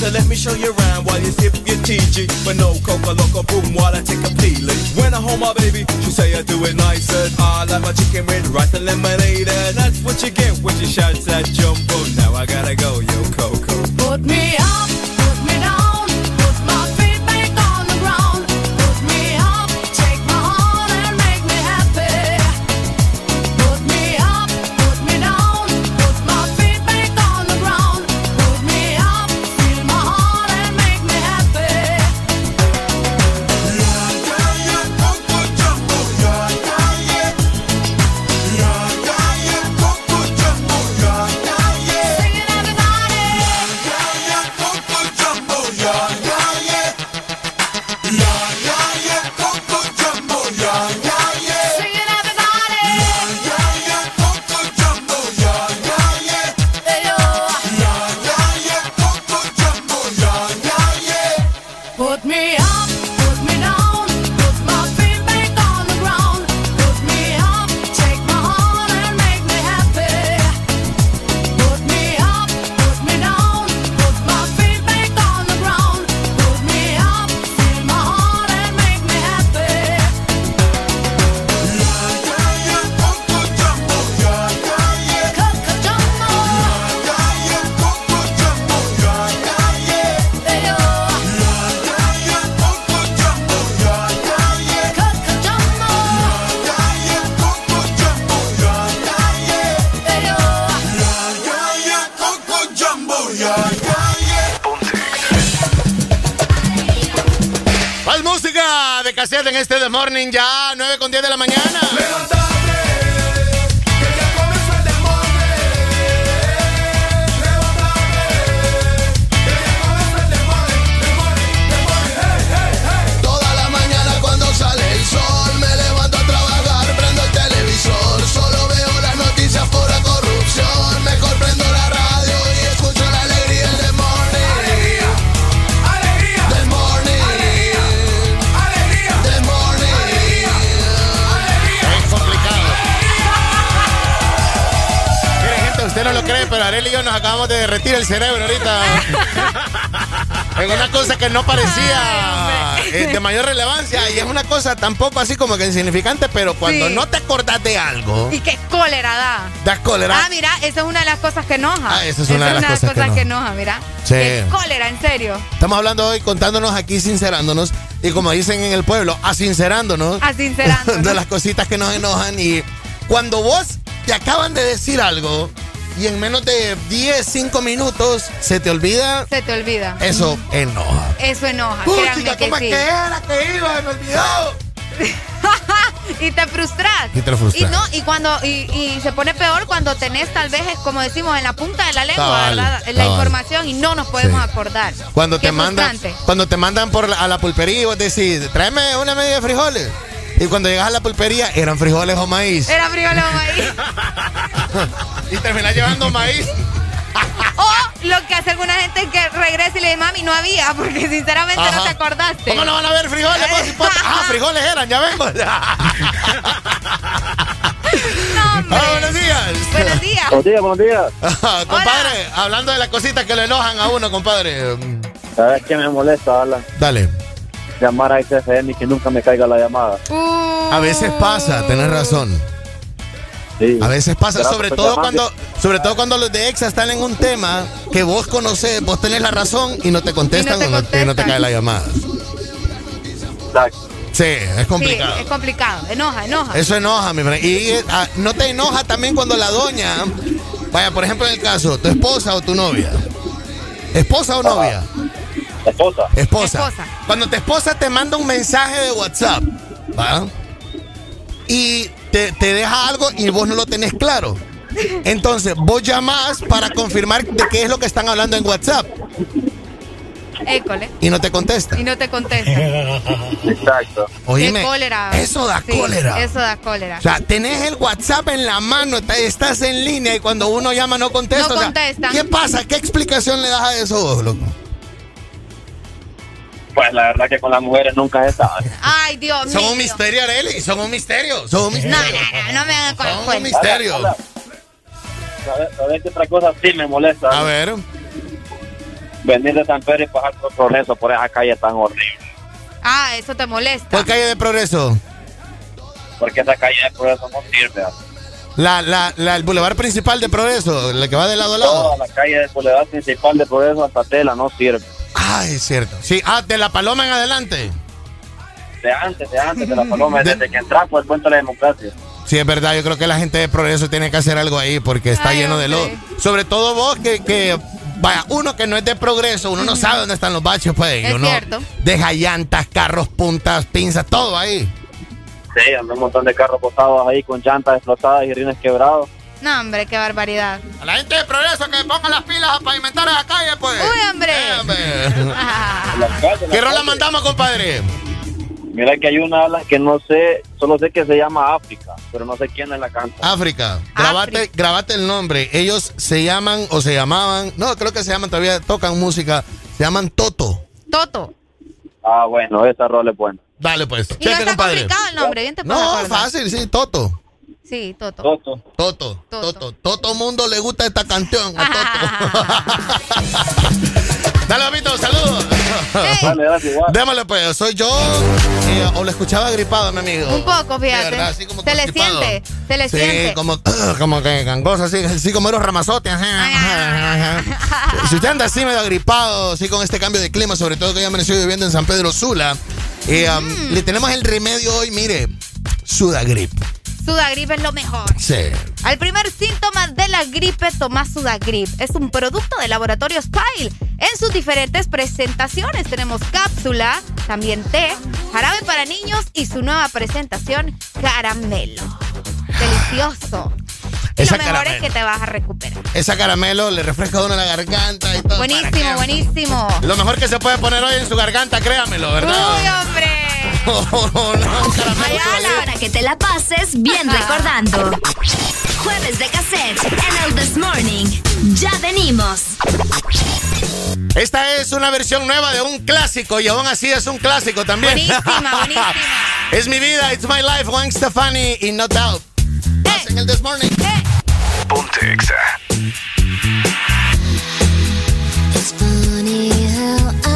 so let me show you around while you sip your TG. But no coca loca boom while I take a peeling. When I hold my baby, she say I do it nice and I like my chicken with rice and lemonade. And that's what you get when she shouts that jumbo. Now I gotta go, yo, Coco. Put me up, que no parecía eh, de mayor relevancia. Y es una cosa tampoco así como que insignificante, pero cuando Sí. no te acordás de algo, Y qué cólera da. das cólera. Ah, mira, esa es una de las cosas que enoja. Ah, esa es una de las cosas que que enoja. enoja, mira. Sí. Qué cólera, en serio. Estamos hablando hoy, contándonos aquí, sincerándonos. Y como dicen en el pueblo, asincerándonos. Asincerándonos. de las cositas que nos enojan. Y cuando vos te acaban de decir algo y en menos de 10, 5 minutos se te olvida, Se te olvida. eso enoja. Eso enoja, Puchica, que ¿cómo es sí. que era que iba? Me olvidó. y te frustras. Y te frustras. Y no, y cuando, y, y se pone peor cuando tenés tal vez, como decimos, en la punta de la lengua, ¿verdad? La información y no nos podemos Sí. acordar. Cuando Qué te mandan, cuando te mandan por la- a la pulpería y vos decís, tráeme una media de frijoles. Y cuando llegas a la pulpería, eran frijoles o maíz. Era frijoles o maíz. y terminas llevando maíz. Lo que hace alguna gente es que regresa y le dice, mami, no había, porque sinceramente no te acordaste. ¿Cómo no van a ver frijoles? vos, hipote? Ah, frijoles eran, ya vengo. Ah, buenos días. Buenos días. Buenos días, buenos días. Ah, compadre, hablando de las cositas que le enojan a uno, compadre. ¿Sabes qué me molesta, Alan? Dale. Llamar a XFM y que nunca me caiga la llamada. A veces pasa, tenés razón. A veces pasa, Pero, sobre pues, todo cuando, sobre todo cuando los de EXA están en un tema que vos conocés, vos tenés la razón y no te contestan te o no- y no te cae la llamada. Sí, es complicado. Sí, es complicado. Enoja, enoja. Eso enoja, mi friend. Y eh, ah, no te enoja también cuando la doña, vaya, por ejemplo, en el caso, tu esposa o tu novia. ¿Esposa o novia? Esposa. Esposa. Esposa. Cuando tu esposa te manda un mensaje de WhatsApp, ¿va? Y te, te deja algo y vos no lo tenés claro. Entonces, vos llamás para confirmar de qué es lo que están hablando en WhatsApp École. y no te contesta. Y no te contesta. Exacto. Oíme, cólera. eso da Sí, cólera. Eso da cólera. O sea, tenés el WhatsApp en la mano, está- estás en línea y cuando uno llama no contesta. No O sea, contesta. ¿Qué pasa? ¿Qué explicación le das a eso vos, loco? Pues la verdad que con las mujeres nunca se sabe. Ay, Dios mío. Son un misterio, Arely, son un misterio. Son un misterio. No, no, no, no me hagan con Son un misterio. ¿Sabes, sabes qué otra cosa sí me molesta? A ver. Venir de San Pedro y pasar por Progreso por esa calle tan horrible. Ah, eso te molesta. ¿Por calle de progreso? Porque esa calle de Progreso no sirve. La, la, la, el bulevar principal de progreso, la que va de lado a lado. Toda la calle de Boulevard principal de Progreso hasta Tela no sirve. Ah, es cierto. Sí, ah, de la paloma en adelante. De antes, de antes de la paloma, desde que entra por el puente de la democracia. Sí, es verdad, yo creo que la gente de progreso tiene que hacer algo ahí porque está Ay, lleno de lodo. Sobre todo vos que, que, vaya, uno que no es de progreso, uno no sabe dónde están los baches, pues. Es uno cierto. deja llantas, carros, puntas, pinzas, todo ahí. Sí, anda un montón de carros botados ahí con llantas explotadas y rines quebrados. No, hombre, qué barbaridad. A la gente de progreso que ponga las pilas a pavimentar esa calle, pues. Uy, hombre. Eh, hombre. ¿Qué rola mandamos, compadre? Mira que hay una Alan, que no sé, solo sé que se llama África, pero no sé quién la canta. África. Grabate, grabate el nombre. Ellos se llaman o se llamaban, no, creo que se llaman, todavía tocan música. Se llaman Toto. Toto. Ah, bueno, esa rola es buena. Dale, pues. Y no Cheque, está compadre. complicado el nombre, bien te No, acordar. fácil, sí, Toto. Sí, Toto. Toto. Toto, Toto, Toto mundo le gusta esta canción a Toto. Dale, papito, saludos. Dale, dale, igual. Démosle, pues, soy yo. eh, o lo escuchaba gripado, mi amigo. Un poco, fíjate. verdad, así como se le siente, se le Sí, siente. como, como que gangoso, así, así como eros ramazote. ajá, ajá, ajá. Si usted anda así medio agripado, así con este cambio de clima, sobre todo que ya amaneció viviendo en San Pedro Sula, eh, um, Mm. le tenemos el remedio hoy, mire, Sudagrip. Sudagrip es lo mejor. Sí. Al primer síntoma de la gripe, toma Sudagrip. Es un producto de laboratorio Spile. En sus diferentes presentaciones tenemos cápsula, también té, jarabe para niños y su nueva presentación, caramelo. Delicioso. Y Esa lo mejor caramelo. es que te vas a recuperar. Esa caramelo le refresca a uno la garganta y todo. Buenísimo, buenísimo. Lo mejor que se puede poner hoy en su garganta, créamelo, ¿verdad? Uy, hombre. Allá la hora que te la pases bien recordando. Jueves de cassette en el This Morning. Ya venimos. Esta es una versión nueva de un clásico y aún así es un clásico también. Buenísima, buenísima. es mi vida, it's my life, Juan Stefani y No Doubt. Más eh. en el This Morning. Eh. Ponte It's funny how I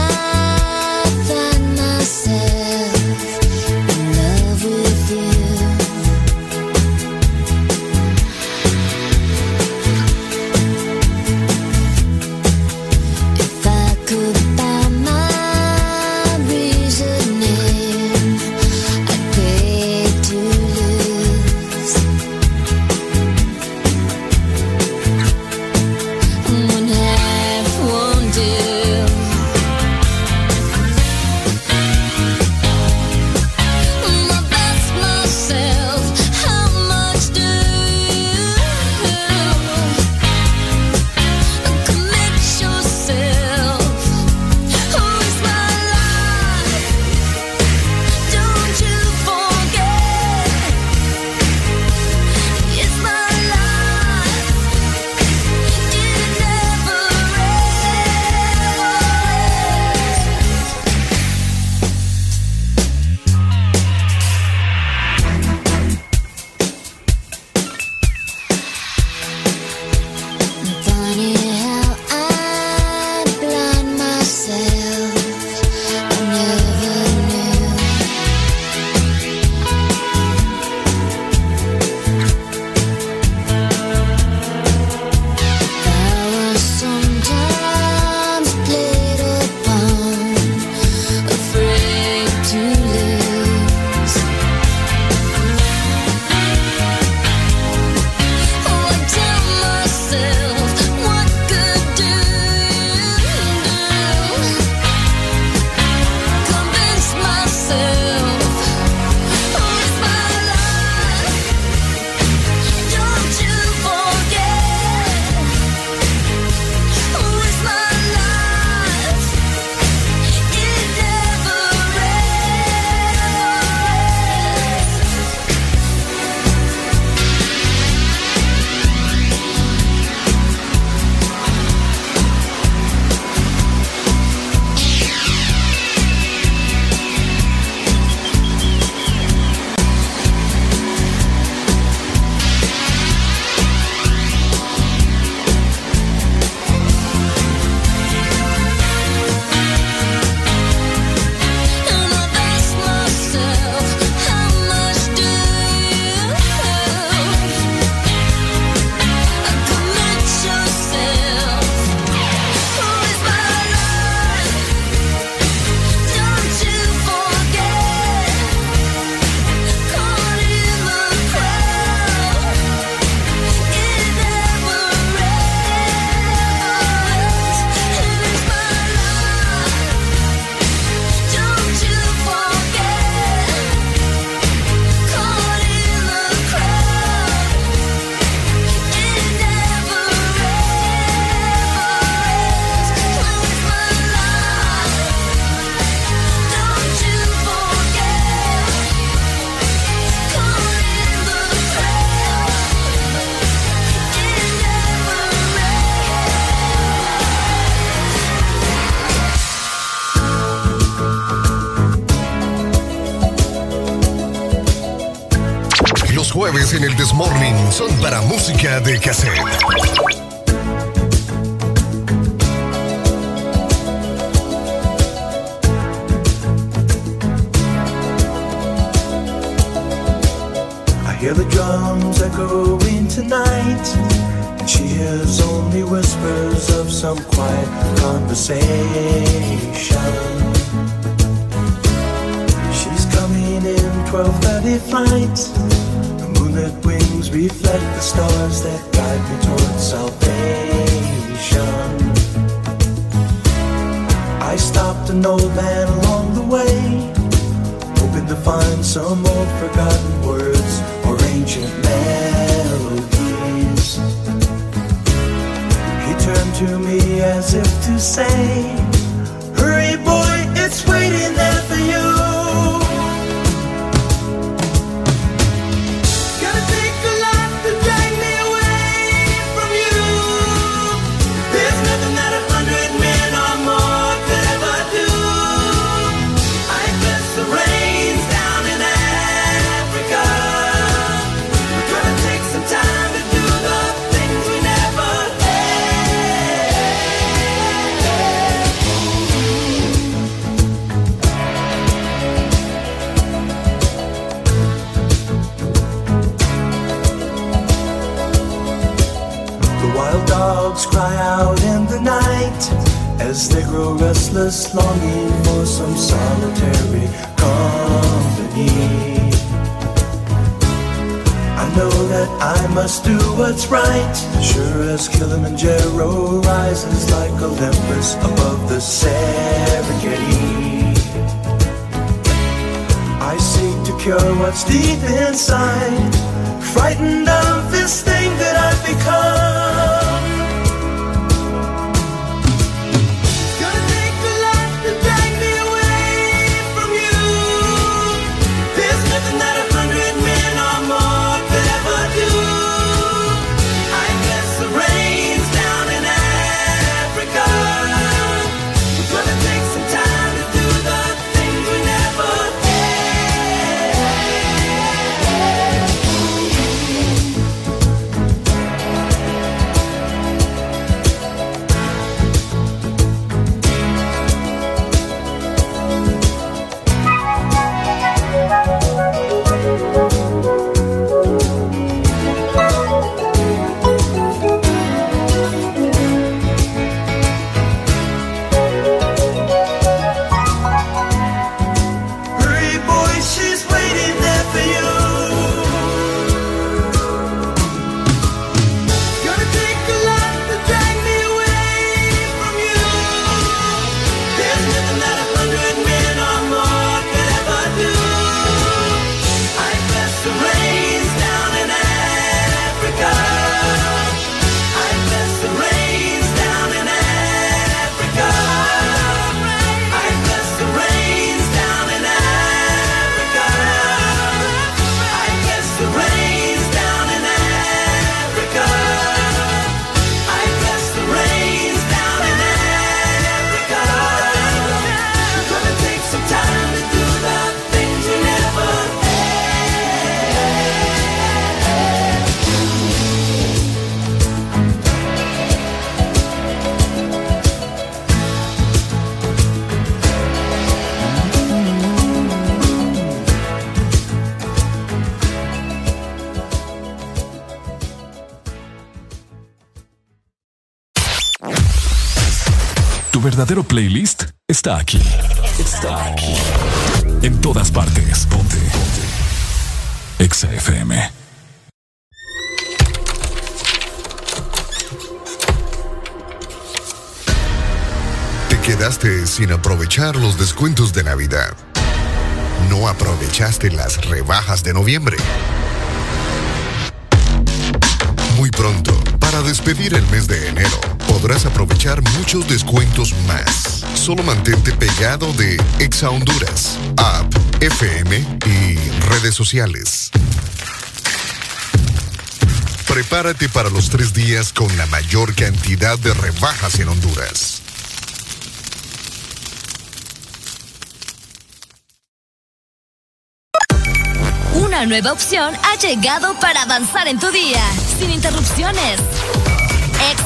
verdadero playlist está aquí. Está aquí. En todas partes. Ponte. Ponte. Exa FM. Te quedaste sin aprovechar los descuentos de Navidad. No aprovechaste las rebajas de noviembre. Muy pronto, para despedir el mes de enero podrás aprovechar muchos descuentos más. Solo mantente pegado de Exa Honduras, App, FM y redes sociales. Prepárate para los tres días con la mayor cantidad de rebajas en Honduras. Una nueva opción ha llegado para avanzar en tu día, sin interrupciones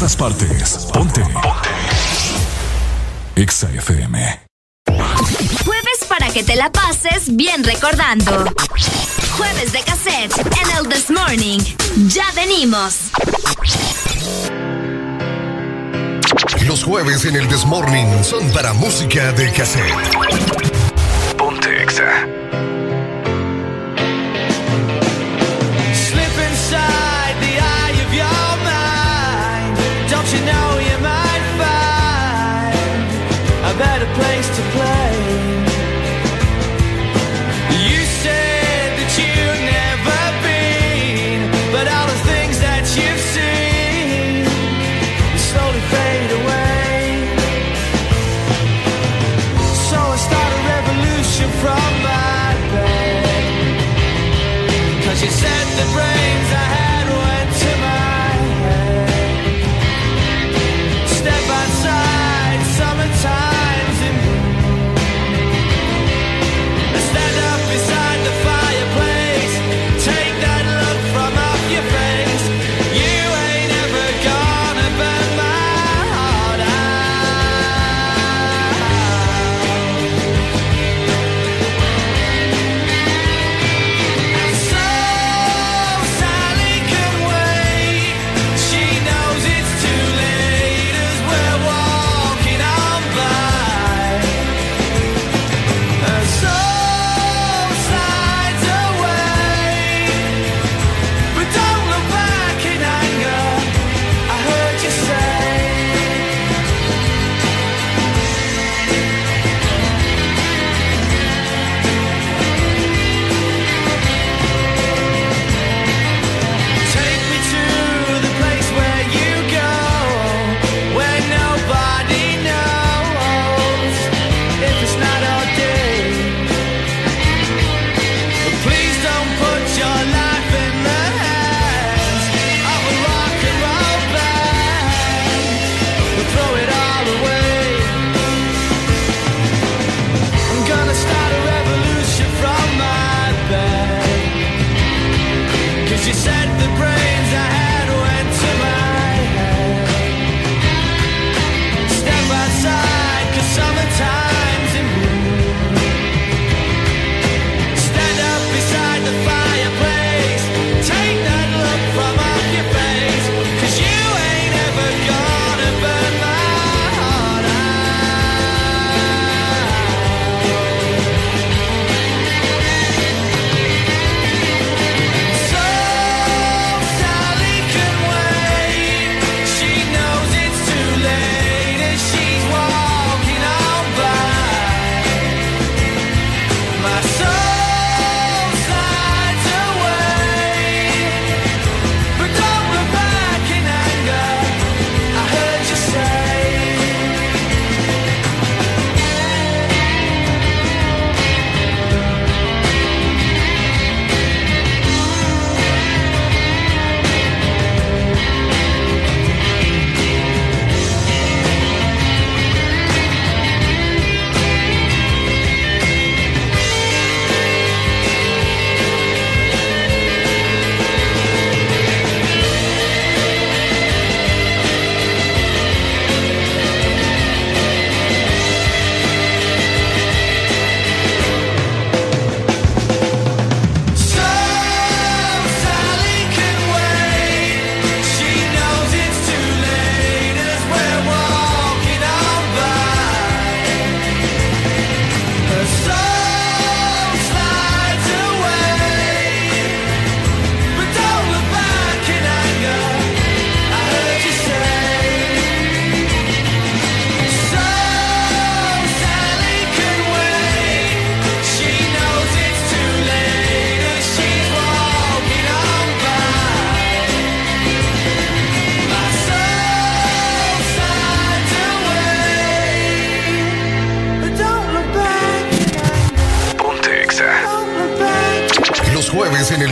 todas partes. Ponte. Ponte. Exa FM. Jueves para que te la pases bien recordando. Jueves de cassette en el This Morning. Ya venimos. Los jueves en el This Morning son para música de cassette. Ponte Exa. you know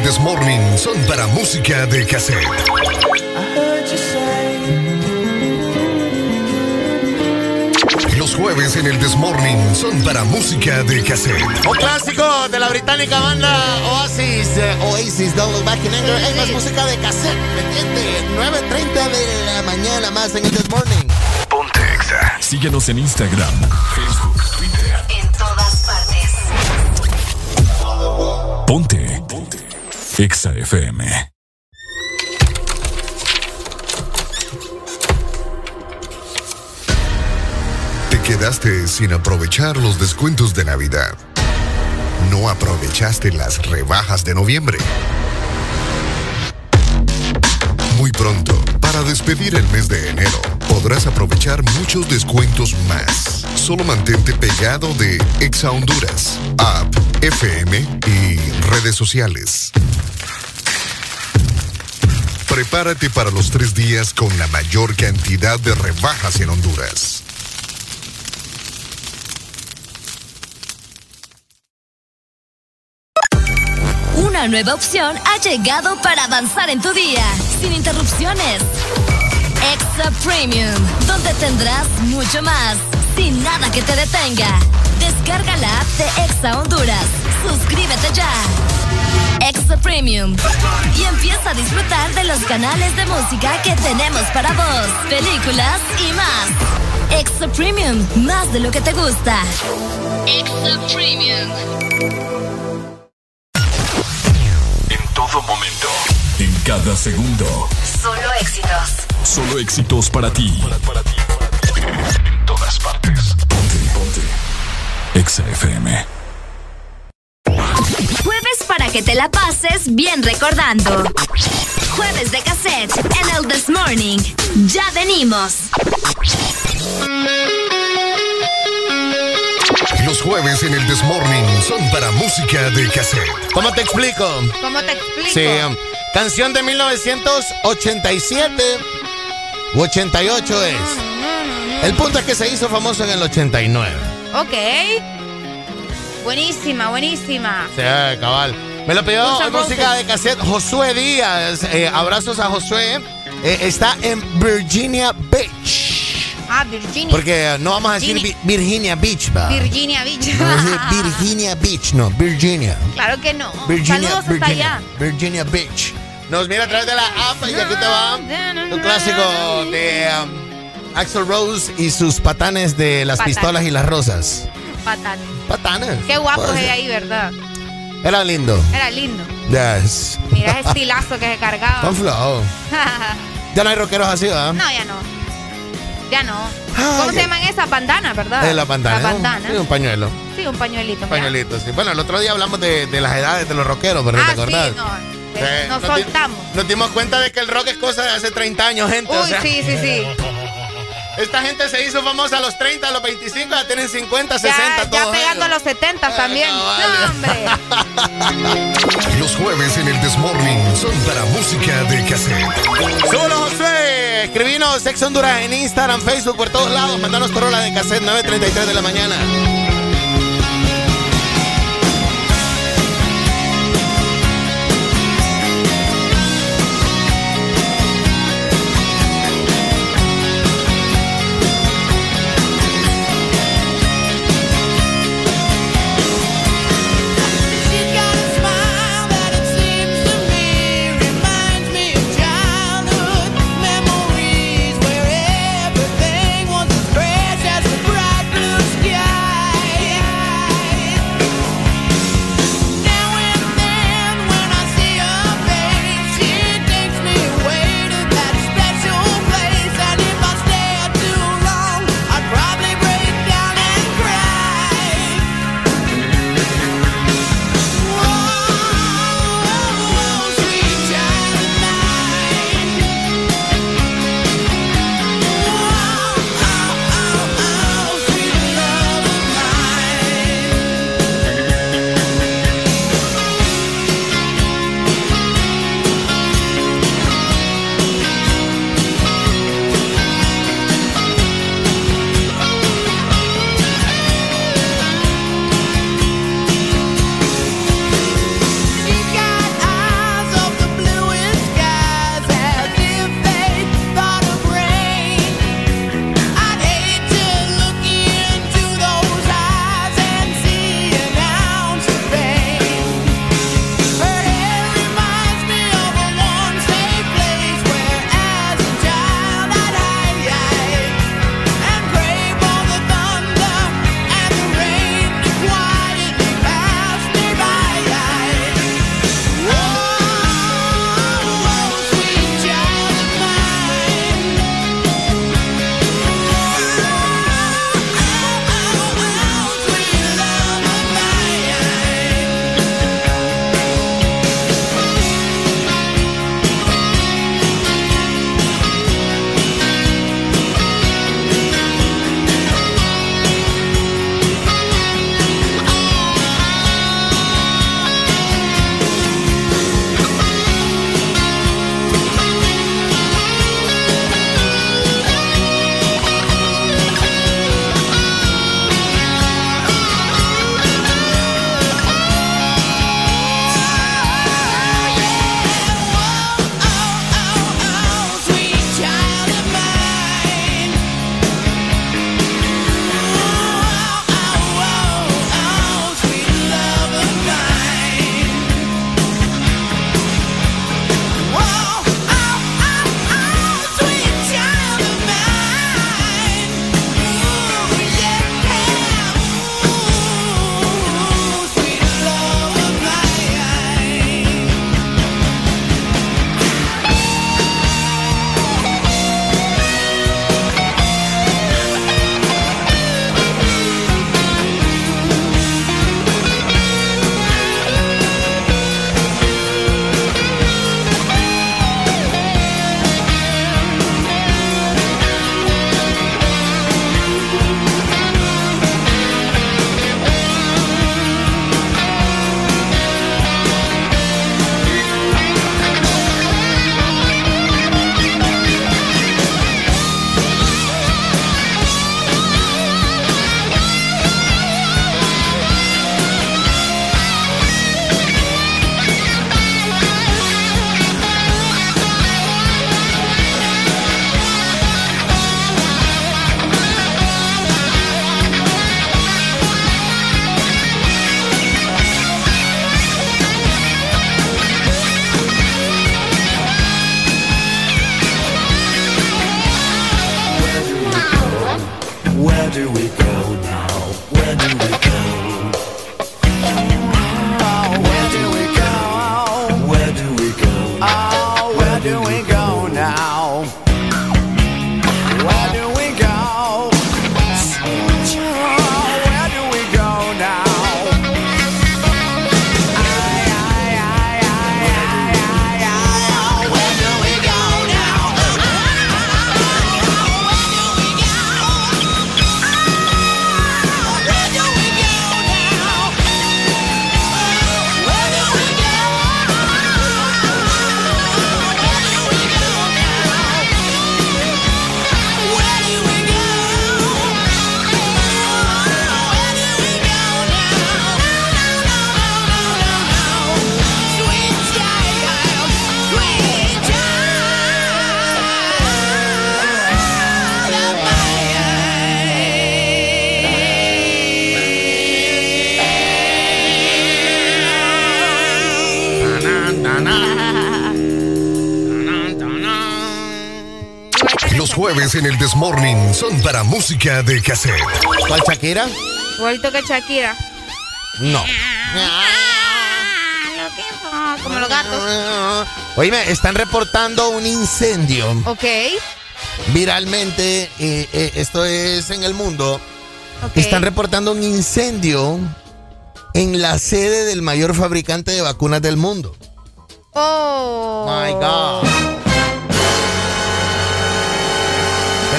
el Desmorning son para música de cassette. Los jueves en el Desmorning son para música de cassette. Un clásico de la británica banda Oasis. eh, Oasis, Don't Look Back in Anger. Es más música de cassette, ¿me entiendes? 9.30 de la mañana más en el This Morning. Ponte Exa. Síguenos en Instagram, Facebook, Exa FM. Te quedaste sin aprovechar los descuentos de Navidad. No aprovechaste las rebajas de noviembre. Muy pronto, para despedir el mes de enero, podrás aprovechar muchos descuentos más. Solo mantente pegado de Exa Honduras, app, FM y redes sociales. Prepárate para los tres días con la mayor cantidad de rebajas en Honduras. Una nueva opción ha llegado para avanzar en tu día, sin interrupciones. Extra Premium, donde tendrás mucho más, sin nada que te detenga. Descarga la app de Exa Honduras. Suscríbete ya. Extra Premium. Y empieza a disfrutar de los canales de música que tenemos para vos, películas y más. Extra Premium, más de lo que te gusta. Extra Premium. En todo momento. En cada segundo. Solo éxitos. Solo éxitos para ti. En todas partes. Ponte, ponte. Exa FM. Para que te la pases bien recordando. Jueves de cassette en el This Morning. Ya venimos. Los jueves en el Desmorning son para música de cassette. ¿Cómo te explico? ¿Cómo te explico? Sí, um, canción de 1987 u 88 es. El punto es que se hizo famoso en el 89. Ok. Buenísima, buenísima. Sí, cabal. Me lo pidió música de cassette Josué Díaz. Eh, abrazos a Josué. Eh, está en Virginia Beach. Ah, Virginia. Porque no vamos a decir Virginia. Vi- Virginia Beach, va. Virginia Beach. No Virginia Beach, no, Virginia. claro que no. Virginia, Saludos hasta Virginia, allá. Virginia Beach. Nos mira a través de la app y aquí te va un clásico de um, Axel Rose y sus patanes de las Patanes. pistolas y las rosas. Patanes. Patanes. Qué guapo es ser. ahí, ¿verdad? Era lindo. Era lindo. Yes. Mira ese estilazo que se cargaba. Con flow. Ya no hay rockeros así, ¿verdad? no, ya no. Ya no. Ah, ¿Cómo ya. se llaman esa bandana, verdad? Es la bandana. La bandana. Sí, un pañuelo. Sí, un pañuelito. Un pañuelito, sí. Bueno, el otro día hablamos de, de las edades de los rockeros, ¿verdad? Ah, ¿Te acordás? sí, no. Sí, Nos soltamos. Nos dimos cuenta de que el rock es cosa de hace 30 años, gente. o Uy, sea, sí, sí, sí. Esta gente se hizo famosa a los 30, a los 25, ya tienen 50, 60, Ya, ya todos pegando a ellos. los 70 también. No, hombre. Los jueves en el Desmorning son para música de cassette. Súbelo, Josué. Escribinos Sex Honduras en Instagram, Facebook, por todos lados. Mandanos tu rola de cassette 9.33 de la mañana. Jueves en el Desmorning son para música de cassette. ¿Cuál Shakira? Igualito que Shakira. No. Como los gatos. Oíme, están reportando un incendio Ok. viralmente. eh, eh, esto es en el mundo. Ok. Están reportando un incendio en la sede del mayor fabricante de vacunas del mundo. Oh. My God.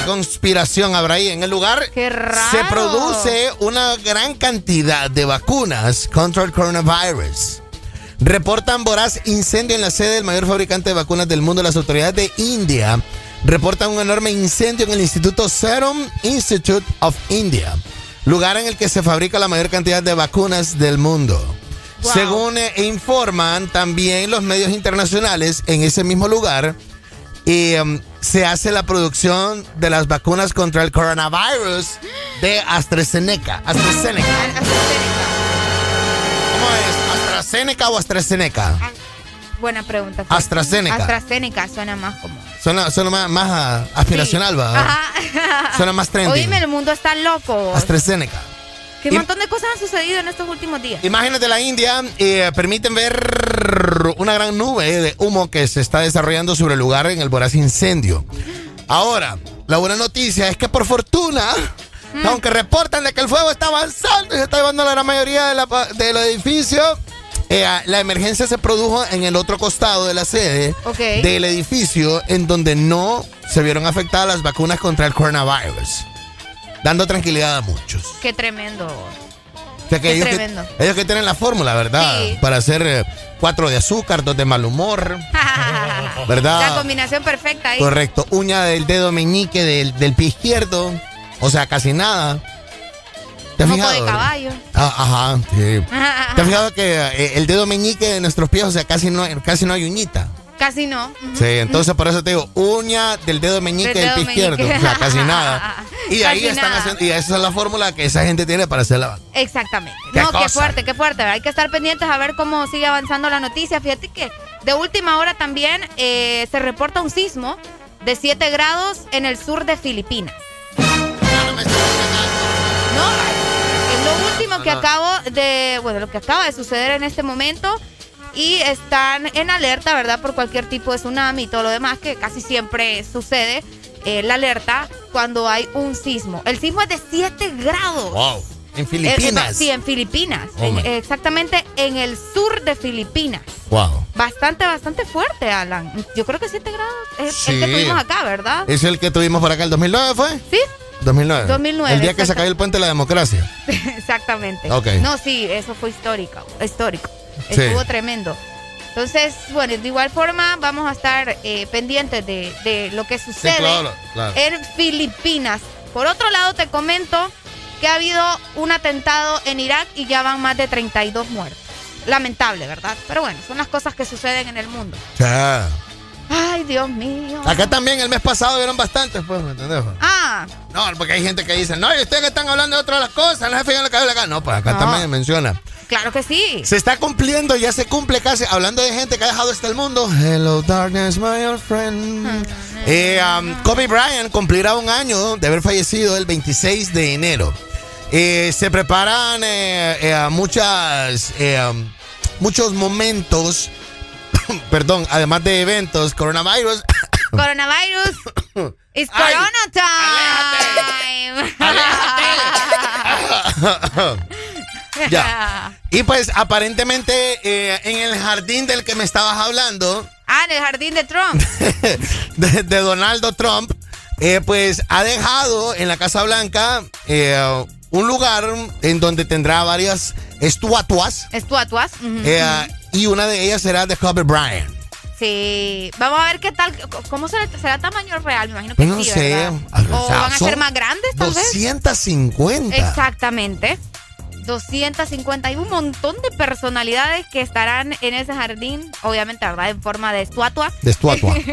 ¿Qué conspiración habrá ahí? En el lugar Qué raro. se produce una gran cantidad de vacunas contra el coronavirus. Reportan voraz incendio en la sede del mayor fabricante de vacunas del mundo. Las autoridades de India reportan un enorme incendio en el Instituto Serum Institute of India, lugar en el que se fabrica la mayor cantidad de vacunas del mundo. Wow. Según eh, informan también los medios internacionales, en ese mismo lugar y, um, se hace la producción de las vacunas contra el coronavirus de AstraZeneca. AstraZeneca. ¿Cómo es? ¿AstraZeneca o AstraZeneca? Buena pregunta. AstraZeneca. AstraZeneca suena más como. Suena, suena más, más, aspiracional, ¿va? Ajá. Suena más trendy. Oíme, el mundo está loco. AstraZeneca. Qué Y- montón de cosas han sucedido en estos últimos días. Imagínate la India, eh, permiten ver una gran nube de humo que se está desarrollando sobre el lugar en el voraz incendio. Ahora, la buena noticia es que por fortuna, Mm. aunque reportan de que el fuego está avanzando y se está llevando a la gran mayoría de la edificio, eh, la emergencia se produjo en el otro costado de la sede del edificio en donde no se vieron afectadas las vacunas contra el coronavirus, dando tranquilidad a muchos. Qué tremendo. Sea que ellos, que, tremendo. ellos que tienen la fórmula, ¿verdad? Sí. Para hacer eh, cuatro de azúcar, dos de mal humor, ¿verdad? La combinación perfecta ahí. Correcto. Uña del dedo meñique del, del pie izquierdo. O sea, casi nada. ¿Te has fijado? de caballo. Ah, ajá, sí. ¿Te has fijado que eh, el dedo meñique de nuestros pies, o sea, casi no, casi no hay uñita? Casi no. Sí, entonces por eso te digo, uña del dedo meñique Del del, dedo pie izquierdo. O sea, casi nada. Y ahí están nada. haciendo, y esa es la fórmula que esa gente tiene para hacer la. Exactamente. Qué no, qué fuerte, qué fuerte. Hay que estar pendientes a ver cómo sigue avanzando la noticia. Fíjate que de última hora también eh, se reporta un sismo de 7 grados en el sur de Filipinas. No, es lo último que acabo de, bueno, lo que acaba de suceder en este momento. Y están en alerta, ¿verdad? Por cualquier tipo de tsunami y todo lo demás, que casi siempre sucede. eh, la alerta cuando hay un sismo. El sismo es de 7 grados. Wow. En Eh, Filipinas. eh, sí, en Filipinas. Oh, En- exactamente en el sur de Filipinas. Wow. Bastante, bastante fuerte, Alan. Yo creo que 7 grados es el que tuvimos acá, ¿verdad? Es el que tuvimos por acá el 2009, ¿fue? Sí, 2009. 2009, El día que se cayó el puente de la democracia. exactamente. Ok. No, sí, eso fue histórico. Histórico. Sí. Estuvo tremendo. Entonces, bueno, de igual forma vamos a estar eh, pendientes de, de lo que sucede claro, claro. en Filipinas. Por otro lado, te comento que ha habido un atentado en Irak y ya van más de 32 muertos. Lamentable, ¿verdad? Pero bueno, son las cosas que suceden en el mundo. Ay, Dios mío. Acá también el mes pasado vieron bastantes, pues, ¿me entendés? Ah, No, porque hay gente que dice, no, y ustedes que están hablando de otras las cosas, no se fijan que habla acá. No, pues acá No. también menciona. Claro que sí. Se está cumpliendo, ya se cumple casi. Hablando de gente que ha dejado este mundo. Hello, darkness, my old friend. Eh, um, Kobe Bryant cumplirá un año de haber fallecido el 26 de enero. Eh, se preparan eh, eh, muchas, um, muchos momentos, perdón, además de eventos, coronavirus. Coronavirus. It's Corona time. ya. Y pues aparentemente eh, en el jardín del que me estabas hablando, Ah, en el jardín de Trump. de, de Donaldo Trump, eh, pues ha dejado en la Casa Blanca eh, un lugar en donde tendrá varias ujú. eh, y una de ellas será de Kobe Bryant. Sí. Vamos a ver qué tal. ¿Cómo será, será tamaño real? Me imagino que no sí, sé. ¿verdad? O o sea, van a ser más grandes, tal vez. 250. Exactamente. 250. Hay un montón de personalidades que estarán en ese jardín, obviamente, ¿verdad? En forma de estatua. De estatua.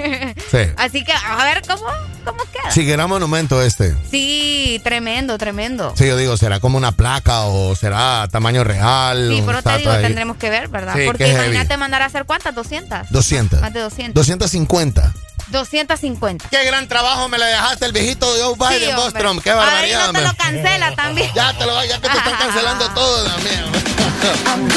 Sí. Así que a ver cómo, cómo queda. Sí, gran monumento este. Sí, tremendo, tremendo. Sí, yo digo, ¿será como una placa o será tamaño real? Sí, pero te digo, ahí? tendremos que ver, ¿verdad? Sí, Porque qué heavy. imagínate mandar a hacer cuántas, 200. 200. Más de 200. 250. 250. Qué gran trabajo me le dejaste el viejito Joe Biden, Sí. Bostrom. Qué Ahí barbaridad, no te lo cancela también. Ya te lo ya que te están cancelando todo también.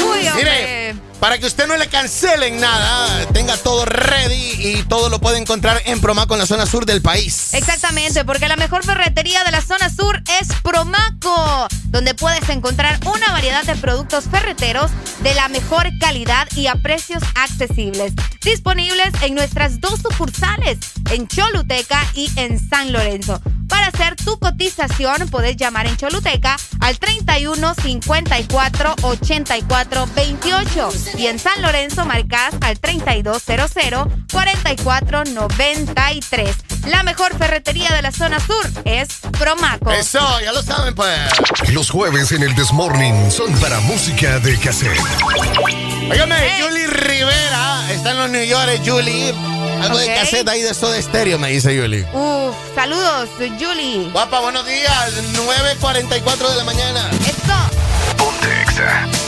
Uy. Mire, para que usted no le cancelen nada, tenga todo ready y todo lo puede encontrar en Promaco en la zona sur del país. Exactamente, porque la mejor ferretería de la zona sur es Promaco, donde puedes encontrar una variedad de productos ferreteros de la mejor calidad y a precios accesibles. Disponibles en nuestras dos sucursales, en Choluteca y en San Lorenzo. Para hacer tu cotización, puedes llamar en Choluteca al 31 54 84 28 y en San Lorenzo marcas al 3200 44 93. La mejor ferretería de la zona sur es Promaco. Eso, ya lo saben pues. Los jueves en el Desmorning son para música de cassette. Óigame, Julie Rivera está en los New York, Julie. Algo de cassette ahí de Soda Stereo, me dice Julie. Uf, saludos, Julie. Guapa, buenos días. 9.44 de la mañana. Esto. Ponte Exa.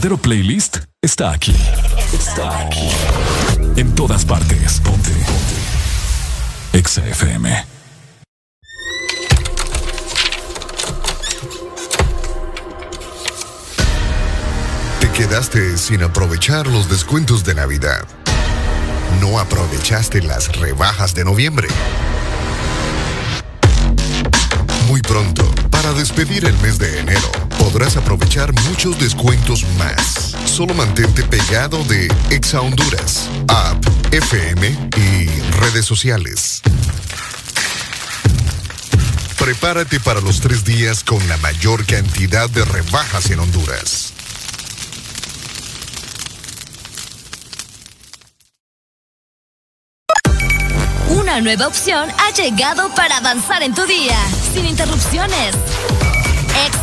Verdadero playlist está aquí. Está aquí. En todas partes. Ponte. Ponte. Exa. Te quedaste sin aprovechar los descuentos de Navidad. No aprovechaste las rebajas de noviembre. Muy pronto, para despedir el mes de enero, podrás aprovechar muchos descuentos más. Solo mantente pegado de Exa Honduras, app, FM y redes sociales. Prepárate para los tres días con la mayor cantidad de rebajas en Honduras. Una nueva opción ha llegado para avanzar en tu día, sin interrupciones.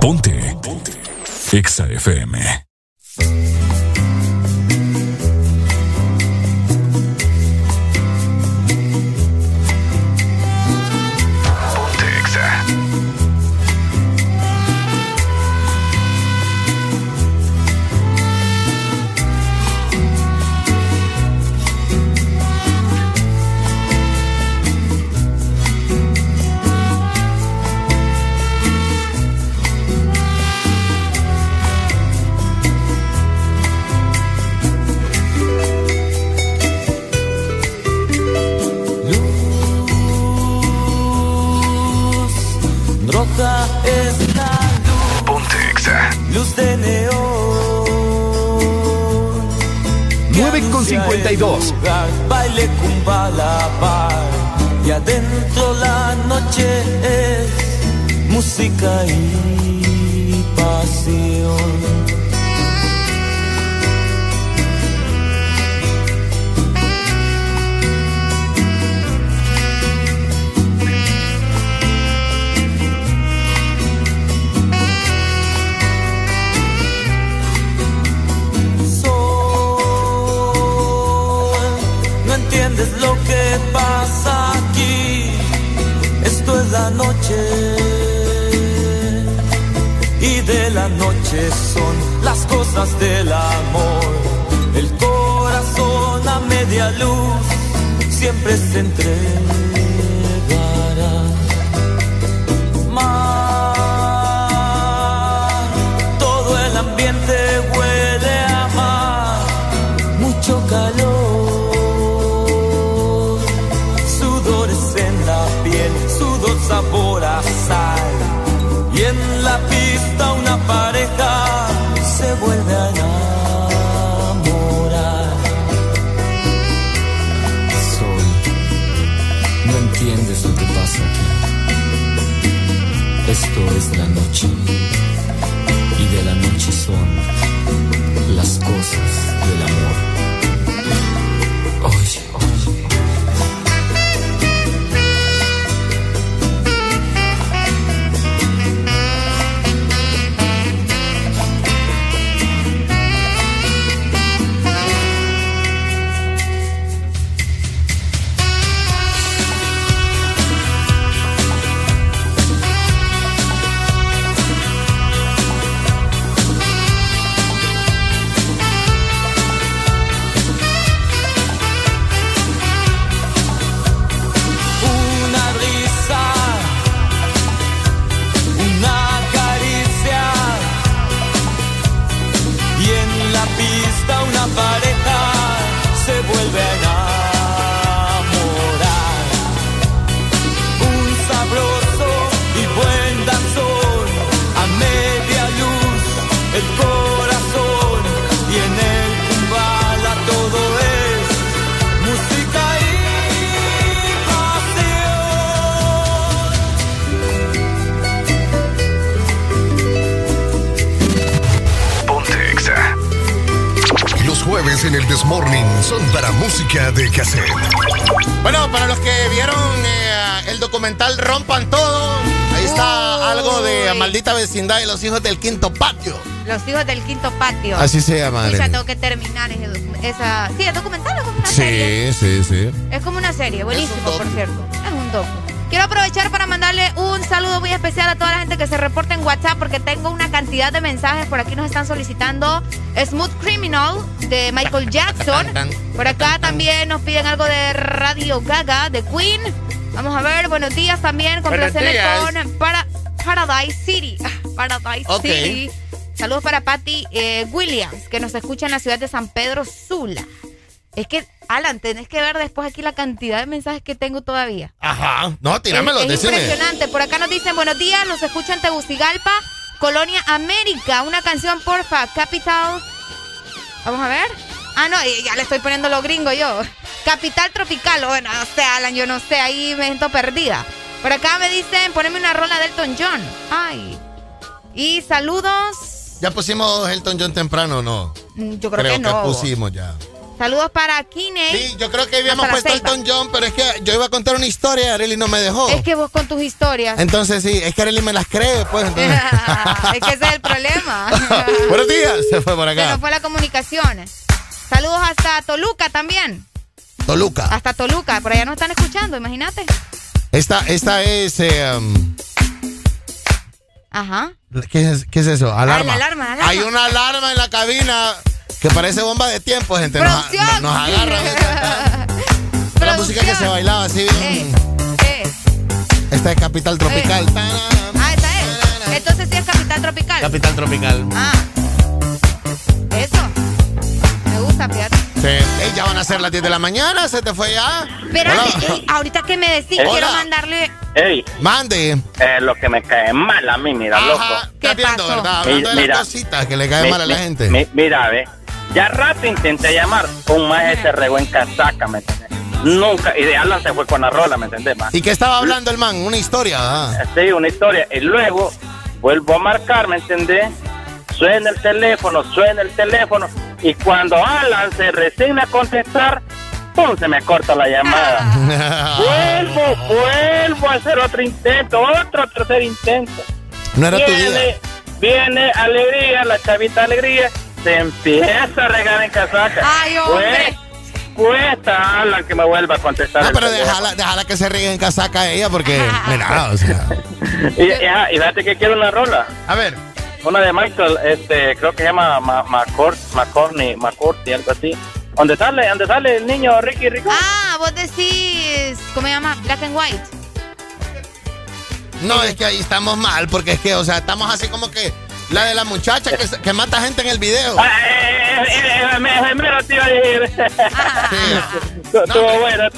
Ponte. Ponte. Exa FM. Y de la noche son las cosas del amor. El corazón a media luz siempre se entregará. Cassette. Bueno, para los que vieron eh, el documental Rompan Todo, ahí está algo de Maldita Vecindad y los hijos del quinto patio. Los hijos del quinto patio. Así se llama, Sí, ya tengo que terminar ese esa. Sí, el documental es como una serie. Sí, sí, sí. Es como una serie, buenísimo, por cierto. Es un docu. Quiero aprovechar para mandarle un saludo muy especial a toda la gente que se reporta en WhatsApp porque tengo una cantidad de mensajes. Por aquí nos están solicitando Smooth Criminal de Michael Jackson. Por acá también nos piden algo de Radio Gaga de Queen. Vamos a ver, buenos días también. Complacerle con para, Paradise City. Ah, Paradise Ok. City. Saludos para Patty eh, Williams, que nos escucha en la ciudad de San Pedro Sula. Es que, Alan, tenés que ver después aquí la cantidad de mensajes que tengo todavía. Ajá. No, tíramelo, es, es impresionante. Por acá nos dicen buenos días, los escucho en Tegucigalpa, Colonia América. Una canción, porfa, Capital. Vamos a ver. Ah, no, ya le estoy poniendo lo gringo yo. Capital Tropical. Bueno, no sé, Alan, yo no sé, ahí me siento perdida. Por acá me dicen, poneme una rola de Elton John. Ay. Y saludos. Ya pusimos Elton John temprano, ¿no? Mm, Yo creo, que no. pusimos ya. Saludos para Kine. Sí, yo creo que habíamos puesto Elton John, pero es que yo iba a contar una historia y Arely no me dejó. Es que vos con tus historias. Entonces sí, es que Arely me las cree, pues. entonces- es que ese es el problema. Buenos días, se fue por Se acá. nos fue la comunicación. Saludos hasta Toluca también. Toluca. Hasta Toluca. Por allá nos están escuchando, imagínate. Esta, esta es. eh, um, Ajá. ¿qué, es ¿Qué es eso? Alarma. Ah, la alarma, la alarma. Hay una alarma en la cabina que parece bomba de tiempo, gente. Nos, nos, nos agarra. la música que se bailaba así. bien. Eh, Esta es Capital Tropical. Ah, esa es. Entonces sí es capital tropical. Capital Tropical. Ah. Eso. Gusta, fíjate. Sí. Ey, ya van a ser las 10 de la mañana, se te fue ya. Ey, ahorita que me decís, Hola. quiero mandarle. Ey, Mande. eh, lo que me cae mal a mí, mira, loco. ¿Qué viendo, verdad? Hablando de Mira, las cositas que le cae mi- mal a la mi- gente. mi- mira, ve. Ya rato intenté llamar. Un maestro se regó en casaca, ¿me entiendes? Nunca. Y de Alan se fue con la rola, ¿me entiendes? ma? ¿Y qué estaba hablando el man? Una historia, ¿verdad? Sí, una historia. Y luego vuelvo a marcar, ¿me entendés? Suena el teléfono, suena el teléfono. Y cuando Alan se resigna a contestar, ¡pum! Se me corta la llamada. vuelvo, vuelvo a hacer otro intento, otro tercer intento. No era tu viene, día. Viene alegría, la chavita alegría, se empieza a regar en casaca. ¡Ay, hombre! Fue respuesta, Alan, que me vuelva a contestar. No, pero déjala, déjala que se ríe en casaca ella porque, mira, o sea. Y, y, ah, y fíjate que quiero una rola. A ver. Una de Michael, este, creo que se llama Ma- Macor- McCorney, McCorty, algo así. ¿Dónde sale, dónde sale el niño Ricky Rico? Ah, vos decís, ¿cómo se llama? Black and White. No, es que ahí estamos mal porque es que, o sea, estamos así como que la de la muchacha que, se- que mata gente en el video. Ah, eh, eh, eh, me- me lo te iba a decir. Estuvo bueno,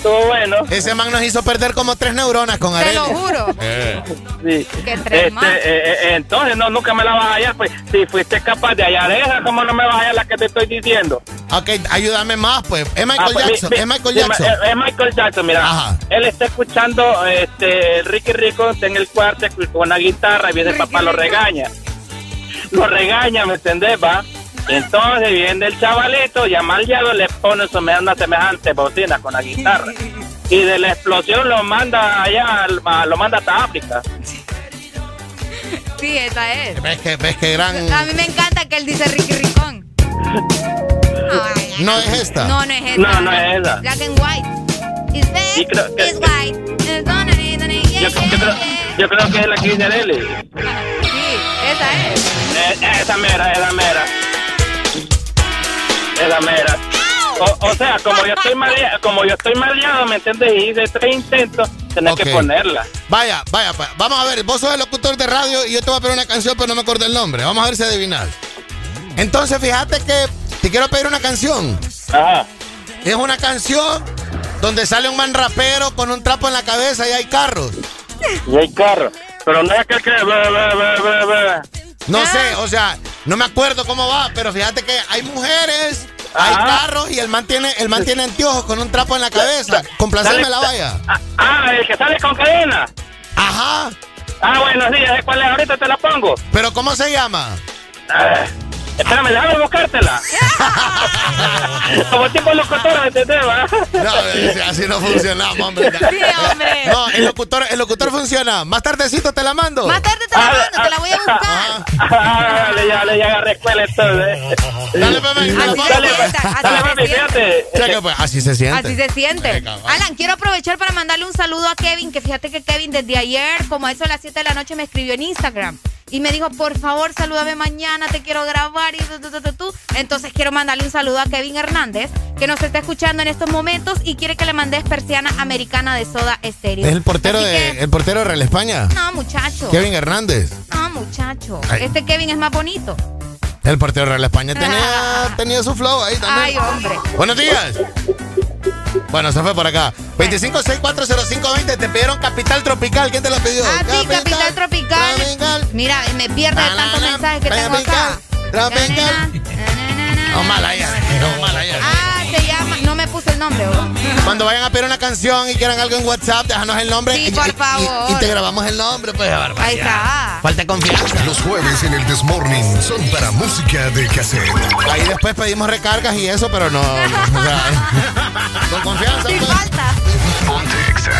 estuvo bueno. Ese man nos hizo perder como tres neuronas con Te Arely. lo juro. Eh. Sí. Que tres Este, más. eh, eh, entonces, no, nunca me la vas a hallar. Pues, si fuiste capaz de hallar esa, ¿cómo no me vas a hallar la que te estoy diciendo? Ok, ayúdame más, pues. Es Michael Ah, pues, Jackson, mi- es Michael mi- Jackson. Es, es Michael Jackson, mira. Él está escuchando este, Ricky Rico está en el cuarto con una guitarra y viene el papá lo regaña. Lo regaña, ¿me entendés, va? Entonces viene el chavalito y a Maldeado le pone su- una semejante bocina con la guitarra. Y de la explosión lo manda allá, al- a- lo manda hasta África. Sí, esa es. ¿Ves que, ves que gran... A mí me encanta que él dice Ricky Ricón. No es esta. No, no es esa. No, no es esa. Black and White. It's black, Y creo que- it's white. It's gonna be night. Yeah, Yo, yo creo, yo creo que es la que dice Arely. Sí, esa es. Eh, esa mera, esa mera. Esa mera. O, o sea, como yo estoy mareado, como yo estoy mareado, ¿me entiendes? Y hice tres intentos, tenés que ponerla. Vaya, vaya, vamos a ver, vos sos el locutor de radio y yo te voy a pedir una canción, pero no me acuerdo el nombre. Vamos a ver si adivinas. Entonces, fíjate que te quiero pedir una canción. Ajá. Es una canción donde sale un man rapero con un trapo en la cabeza y hay carros. Y hay carro. Pero no es aquel que... No sé, o sea, no me acuerdo cómo va, pero fíjate que hay mujeres, hay Ajá. carros y el man tiene, el man tiene anteojos con un trapo en la cabeza. Complacerme la vaya. Ah, el que sale con cadena. Ajá. Ah, bueno, sí, ya sé cuál es. Ahorita te la pongo. Pero ¿cómo se llama? Ah, espérame, déjame buscártela. Como tipo locutor, ¿me entendés, va? No, eh, así no funcionamos, hombre. Sí, hombre. No, el locutor, el locutor funciona. Más tardecito te la mando. Más tarde te la mando, te la voy a buscar. Ah, dale, ya, dale, ya agarré escuela entonces. Dale, pues, ven, Así se Dale, sienta, así dale, fíjate. Pues, así se siente. Así se siente. Venga. Alan, quiero aprovechar para mandarle un saludo a Kevin, que fíjate que Kevin desde ayer, como a eso a las 7 de la noche, me escribió en Instagram. Y me dijo, por favor, salúdame mañana, te quiero grabar y tu, tu, tu, tu, tu. Entonces quiero mandarle un saludo a Kevin Hernández, que nos está escuchando en estos momentos y quiere que le mandes persiana americana de soda estéreo. Es el portero Así de, que- el portero de Real España. No, muchacho. Kevin Hernández. No, muchacho. Ay. Este Kevin es más bonito. El portero de Real España tenía, tenía su flow ahí también. Ay, hombre. Buenos días. Bueno, se fue por acá. 25640520, te pidieron Capital Tropical. ¿Quién te lo pidió? Ah, sí, Capital Tropical. Mira, me pierde de tantos mensajes que tengo acá. Tropical. No, mala ya. No, mala ya. Ah, me puso el nombre, ¿o? Cuando vayan a pedir una canción y quieran algo en WhatsApp, déjanos el nombre. Sí, y, por y- y- favor. Y, te grabamos el nombre, pues, barbaridad. Ahí está. Falta confianza. Los jueves en el Desmorning son para música de cassette. Ahí después pedimos recargas y eso, pero no. no, o sea, con confianza. Sin pues. falta. Ponte Exa.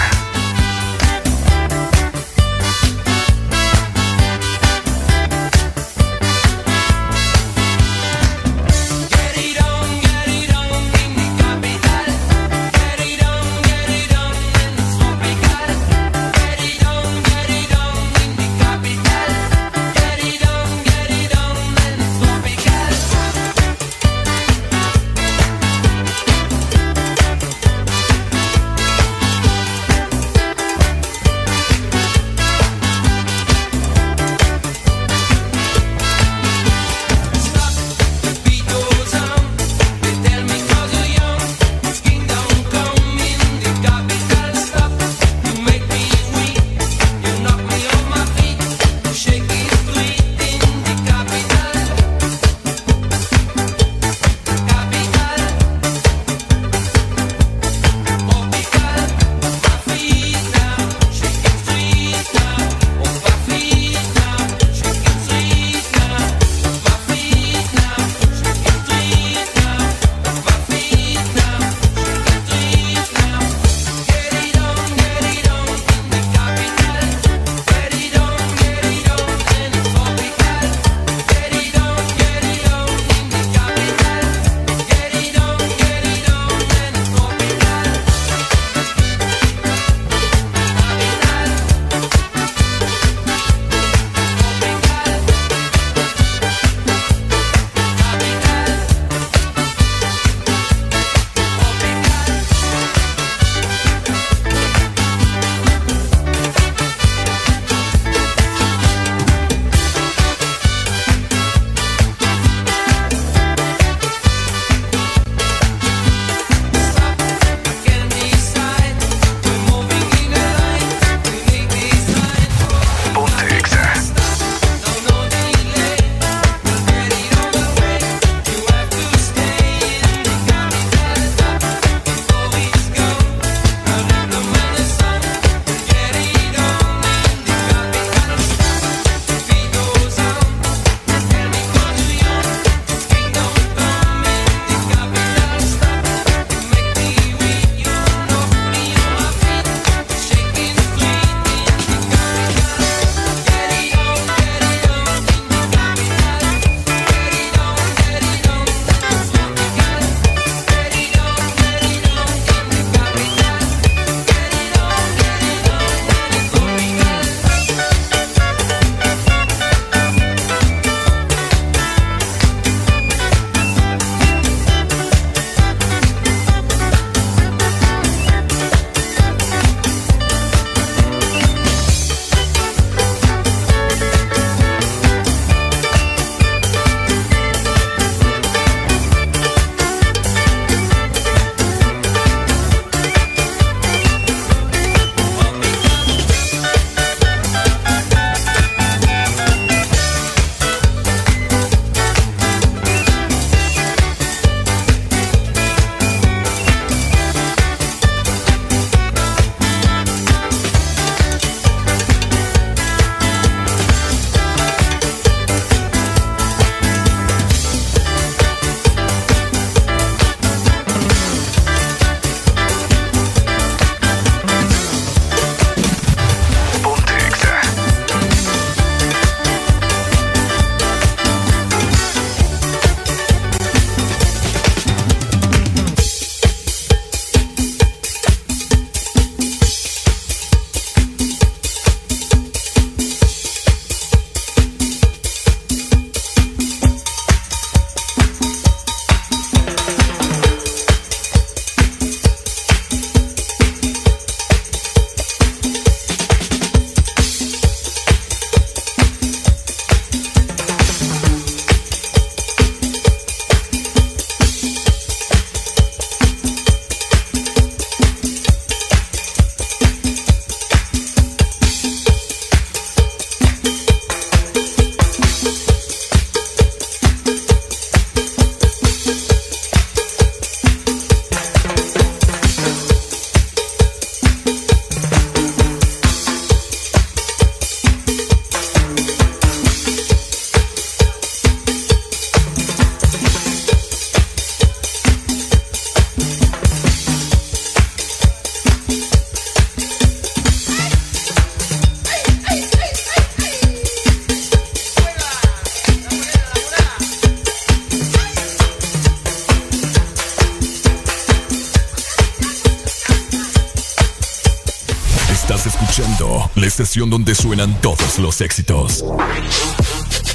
Donde suenan todos los éxitos.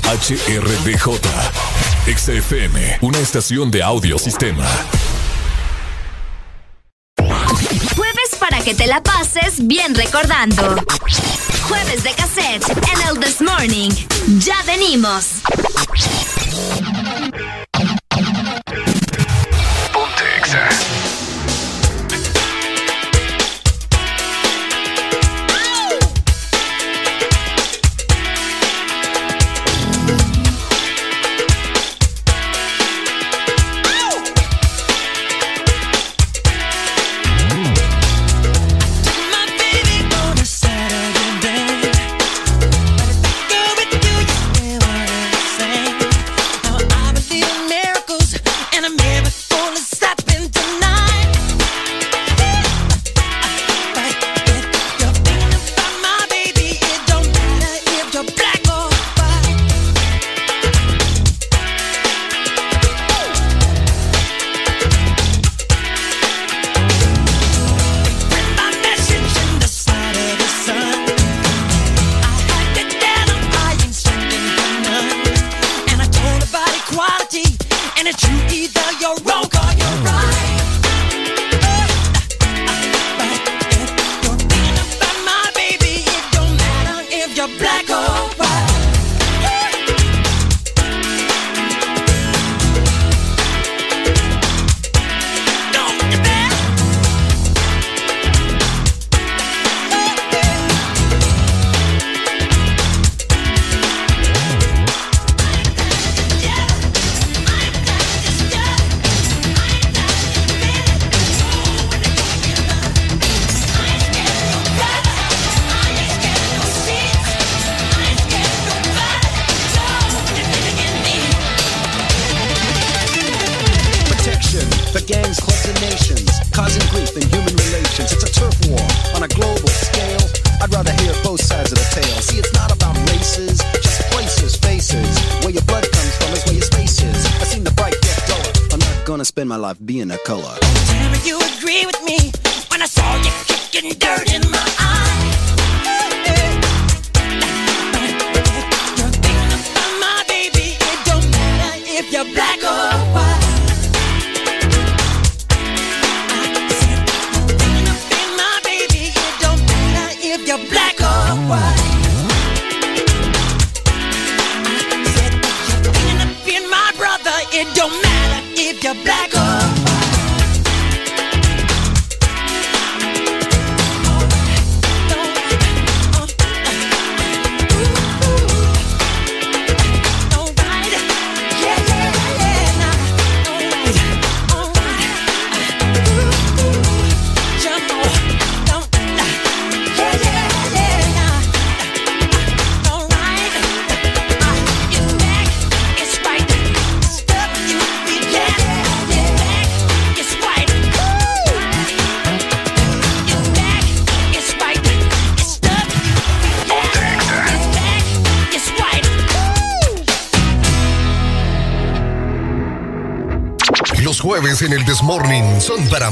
HRDJ, XFM, una estación de audio sistema. Jueves para que te la pases bien recordando. Jueves de cassette en el This Morning. Ya venimos.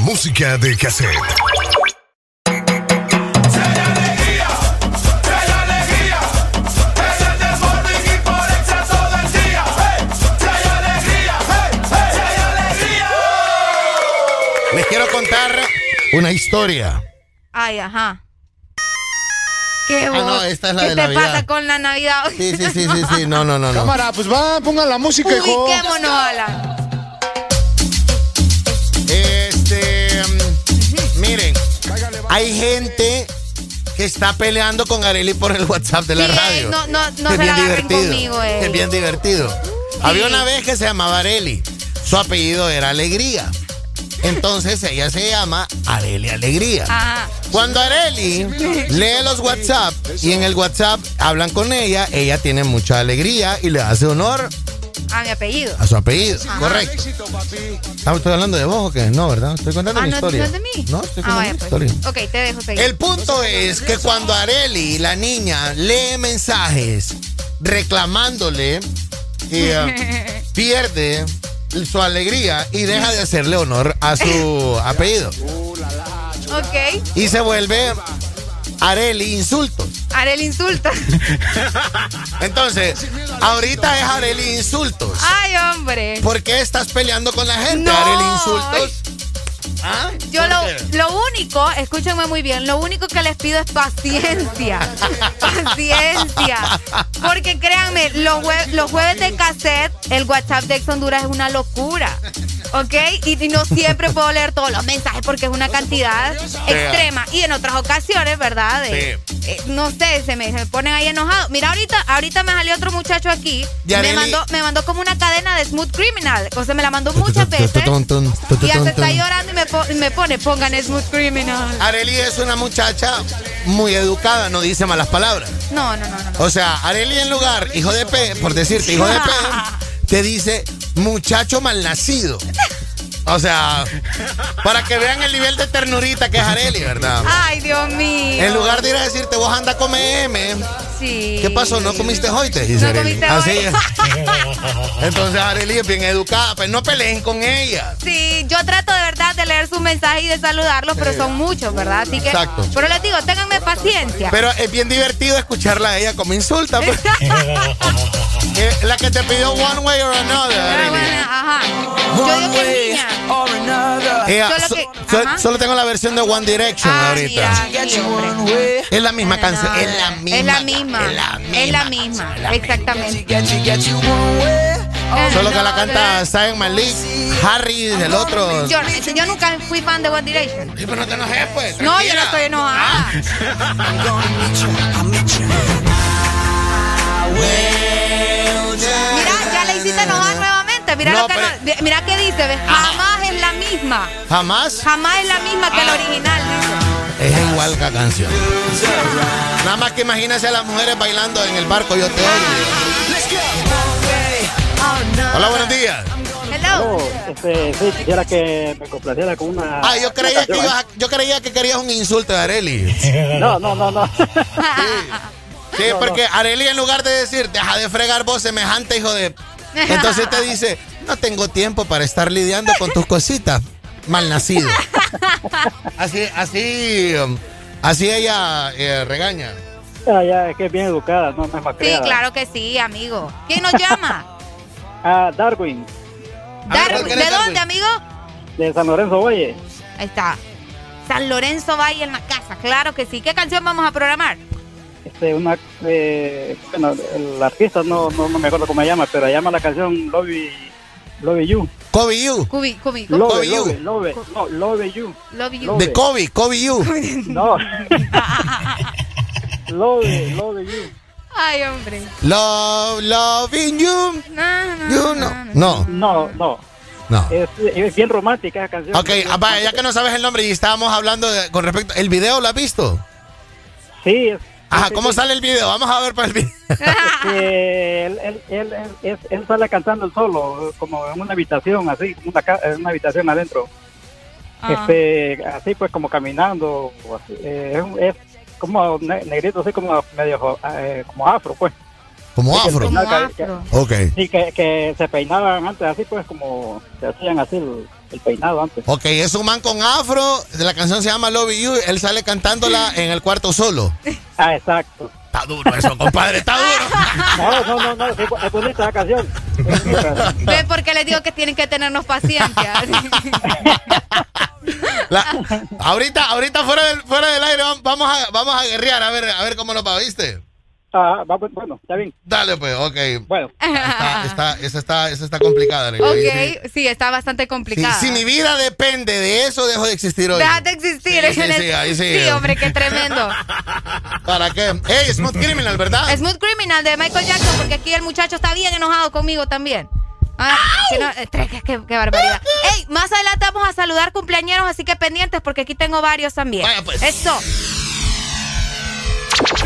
Música de cassette. Les quiero contar una historia. Ay, ajá. ¿Qué, Ah, no, esta es la ¿Qué de te Navidad. pasa con la Navidad? Sí, sí, sí, sí, sí. No, no, no, no. Cámara, pues va, pongan la música, hijo. Ubiquémonos, Alan. Hay gente que está peleando con Areli por el WhatsApp de la Sí, radio. no, no, no Es se la bien agarren divertido. conmigo, eh. Es bien divertido. Había una vez que se llamaba Areli. Su apellido era Alegría. Entonces ella se llama Areli Alegría. Ajá. Cuando Areli lee los WhatsApp y en el WhatsApp hablan con ella, ella tiene mucha alegría y le hace honor A mi apellido. a su apellido. Ajá. Correcto. Ah, ¿Estoy hablando de vos o qué? No, ¿verdad? Estoy contando Ah, mi no, historia. no es de mí. No, estoy Ah, contando vaya, mi pues. historia. Ok, te dejo seguir. El punto es que cuando Areli, la niña, lee mensajes reclamándole, y, eh, pierde su alegría y deja de hacerle honor a su apellido. Ok. Y se vuelve Areli Insultos. Haré el insulto. Entonces, ahorita es Areli Insultos. Ay, hombre. ¿Por qué estás peleando con la gente, No. Areli Insultos? ¿Ah? Yo ¿Por lo, lo único, escúchenme muy bien, lo único que les pido es paciencia. paciencia. Porque créanme, los, jue- los jueves de cassette, el WhatsApp de Ex Honduras es una locura. ¿Ok? Y, y no siempre puedo leer todos los mensajes porque es una cantidad extrema. Y en otras ocasiones, ¿verdad? De- eh, no sé, se me, se me ponen ahí enojados. Mira, ahorita, ahorita me salió otro muchacho aquí. Ya, Me mandó, me mandó como una cadena de Smooth Criminal. O sea, me la mandó muchas veces. Y hasta está llorando y me, po- y me pone, pongan Smooth Criminal. Areli es una muchacha muy educada, no dice malas palabras. No, no, no, no. O sea, Areli en lugar, hijo de P, por decirte hijo de P, te dice muchacho malnacido. O sea, para que vean el nivel de ternurita que es Areli, ¿verdad? Ay, Dios mío. En lugar de ir a decirte, vos anda a comer M. Sí. ¿Qué pasó? ¿No comiste hoy? Te dice No comiste Así hoy. es. Entonces Areli es bien educada, pero no peleen con ella. Sí, yo trato de verdad de leer sus mensajes y de saludarlos, pero son muchos, ¿verdad? Así que. Exacto. Pero les digo, ténganme paciencia. Pero es bien divertido escucharla a ella como insulta. pues. Eh, la que te pidió one way or another. Arely. Ajá. Yo digo que es niña. Ella, Solo so- que- so- ajá. solo tengo la versión de One Direction Ah, ahorita. mira. Es la misma canción, es la misma. Es la misma. Es la misma. Exactamente. Solo que la canta Zion Malik, Harry del otro. Yo, yo nunca fui fan de One Direction. Sí, pero no te enojes, pues. No, yo no estoy enojada. Mira, ya le hiciste enojar nuevamente. Mira No, lo que pero- no- Mira qué dice, ¿ves? Jamás es la misma. Jamás Jamás es la misma que el original, dice. es igual que la canción. Nada más que imagínese a las mujeres bailando en el barco Yo te odio. Hola, buenos días. Hello. Este, sí, quisiera que me complaciera con una. Ah, yo creía que una ibas a- yo creía que querías un insulto de Areli. No, no, no, no. Sí, porque Areli en lugar de decir, deja de fregar vos semejante hijo de... Entonces te dice, no tengo tiempo para estar lidiando con tus cositas, malnacido. Así, así, um, así ella eh, regaña. Ah, ya, es que es bien educada, no, no es Sí, malcriada. claro que sí, amigo. ¿Quién nos llama? Ah, Darwin, Darwin. ¿De dónde, amigo? de San Lorenzo Valle. Ahí está. San Lorenzo Valle en la casa, claro que sí. ¿Qué canción vamos a programar? Este, una, eh, bueno, el artista no, no, no me acuerdo cómo se llama, pero llama la canción Love, Love You. Kobe You. Cubi, Love, Kobe You. love, love, no, Love You. Love you. De Kobe, Kobe You. No. love, Love You. Ay, hombre. Love, loving you. No, no, You no. No, No, no. no. Es, es bien romántica esa canción. Ok, ah, ya que no sabes el nombre y estábamos hablando de- con respecto... ¿El video lo has visto? Sí, es, Ajá, ¿cómo sí. sale el video? Vamos a ver para el video. él, él, él, él, él- sale cantando solo, como en una habitación, así, una, una habitación adentro. Ah. Este, así pues como caminando, así, eh, es, como ne- negrito, así como medio eh, como afro, pues. Como afro. peinado que- que- Ok. Sí, que, que se peinaban antes así pues como se hacían así el, el peinado antes. Ok, es un man con afro. La canción se llama Love You. Él sale cantándola en el cuarto solo. Ah, exacto. Está duro eso, compadre, está duro. No, no, no, no, es bonita la canción. ¿Ven por qué les digo que tienen que tenernos paciencia? La- ahorita, ahorita fuera del, fuera del aire vam- vamos a, vamos a guerrear a ver, a ver cómo nos va, ¿viste? Ah, va, bueno, está bien. Dale pues, ok. Bueno. Está, está, esa está, esa está complicada. Sí. ok, sí, está bastante complicada. si mi vida depende de eso, dejo de existir hoy. Deja de existir. Sí, sí, sí, ahí sí. Sí, hombre, qué tremendo. ¿Para qué? Hey, Smooth Criminal, ¿verdad? Smooth Criminal de Michael Jackson, porque aquí el muchacho está bien enojado conmigo también. Ah, no, eh, qué, qué- qué barbaridad. Ey, más adelante vamos a saludar cumpleañeros, así que pendientes porque aquí tengo varios también. Vaya, pues. Eso.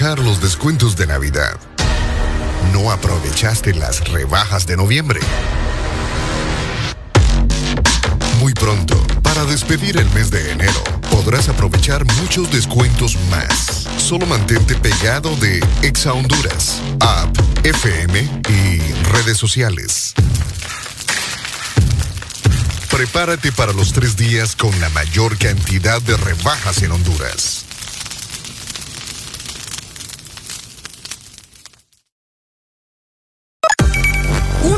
Los descuentos de Navidad. No aprovechaste las rebajas de noviembre. Muy pronto, para despedir el mes de enero, podrás aprovechar muchos descuentos más. Solo mantente pegado de Exa Honduras, app, FM y redes sociales. Prepárate para los tres días con la mayor cantidad de rebajas en Honduras.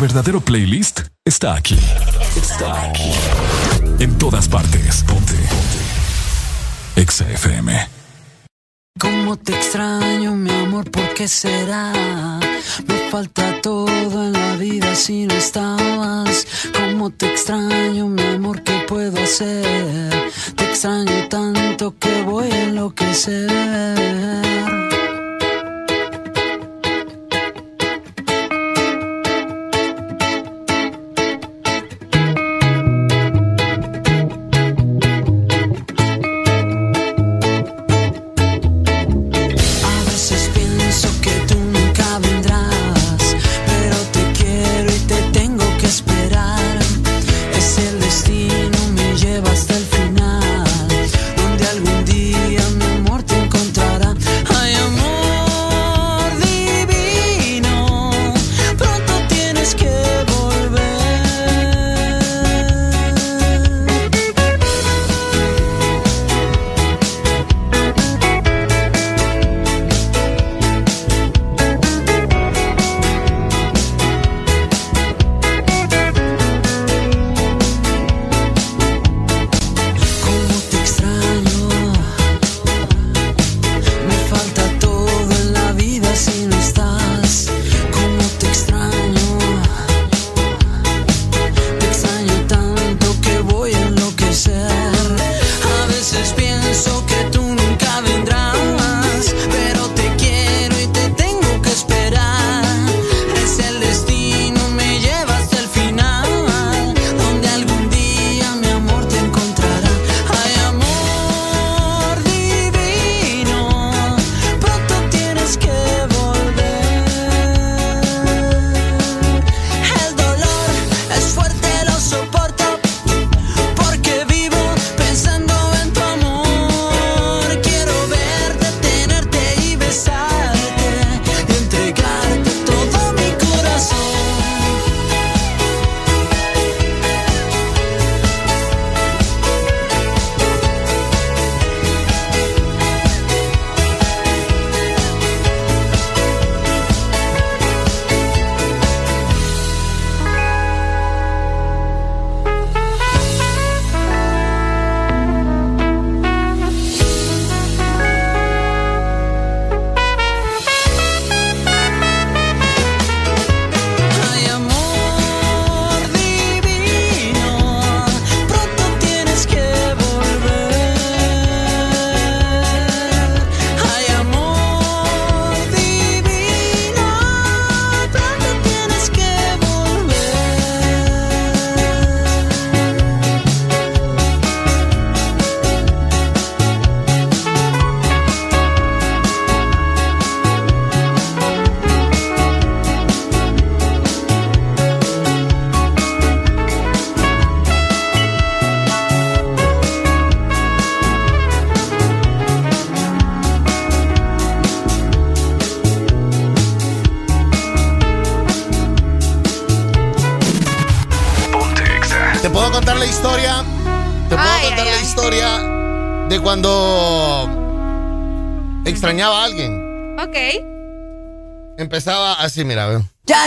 Verdadero playlist está aquí. Está aquí. En todas partes. Ponte. Ponte. Exa FM. Cómo te extraño, mi amor, ¿por qué será? Me falta todo en la vida si no estabas. Cómo te extraño, mi amor, ¿qué puedo hacer? Te extraño tanto que voy a enloquecer.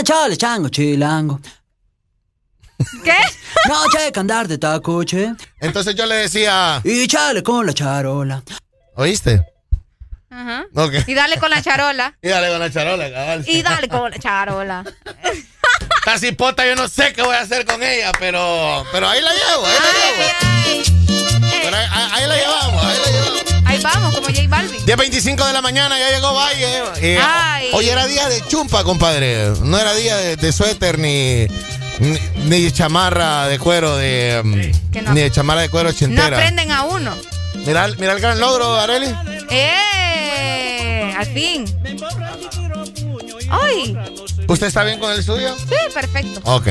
Chale, chango, chilango. ¿Qué? Noche que andar de tacoche. Entonces yo le decía. Y chale con la charola. ¿Oíste? Ajá. Ok. Y dale con la charola. Y dale con la charola, cabal. Y dale con la charola. Casi pota, yo no sé qué voy a hacer con ella, pero, pero ahí la llevo, ahí la llevo. 10.25 de la mañana, ya llegó Valle. Eh, hoy era día de chumpa, compadre. No era día de, de suéter ni, ni, ni de chamarra de cuero, de, Que no- ni de chamarra de cuero No ochentera. aprenden a uno. mira, mira el gran logro, Areli. ¡Eh! Al fin. ¡Ay! ¿Usted está bien con el suyo? Sí, perfecto. Ok.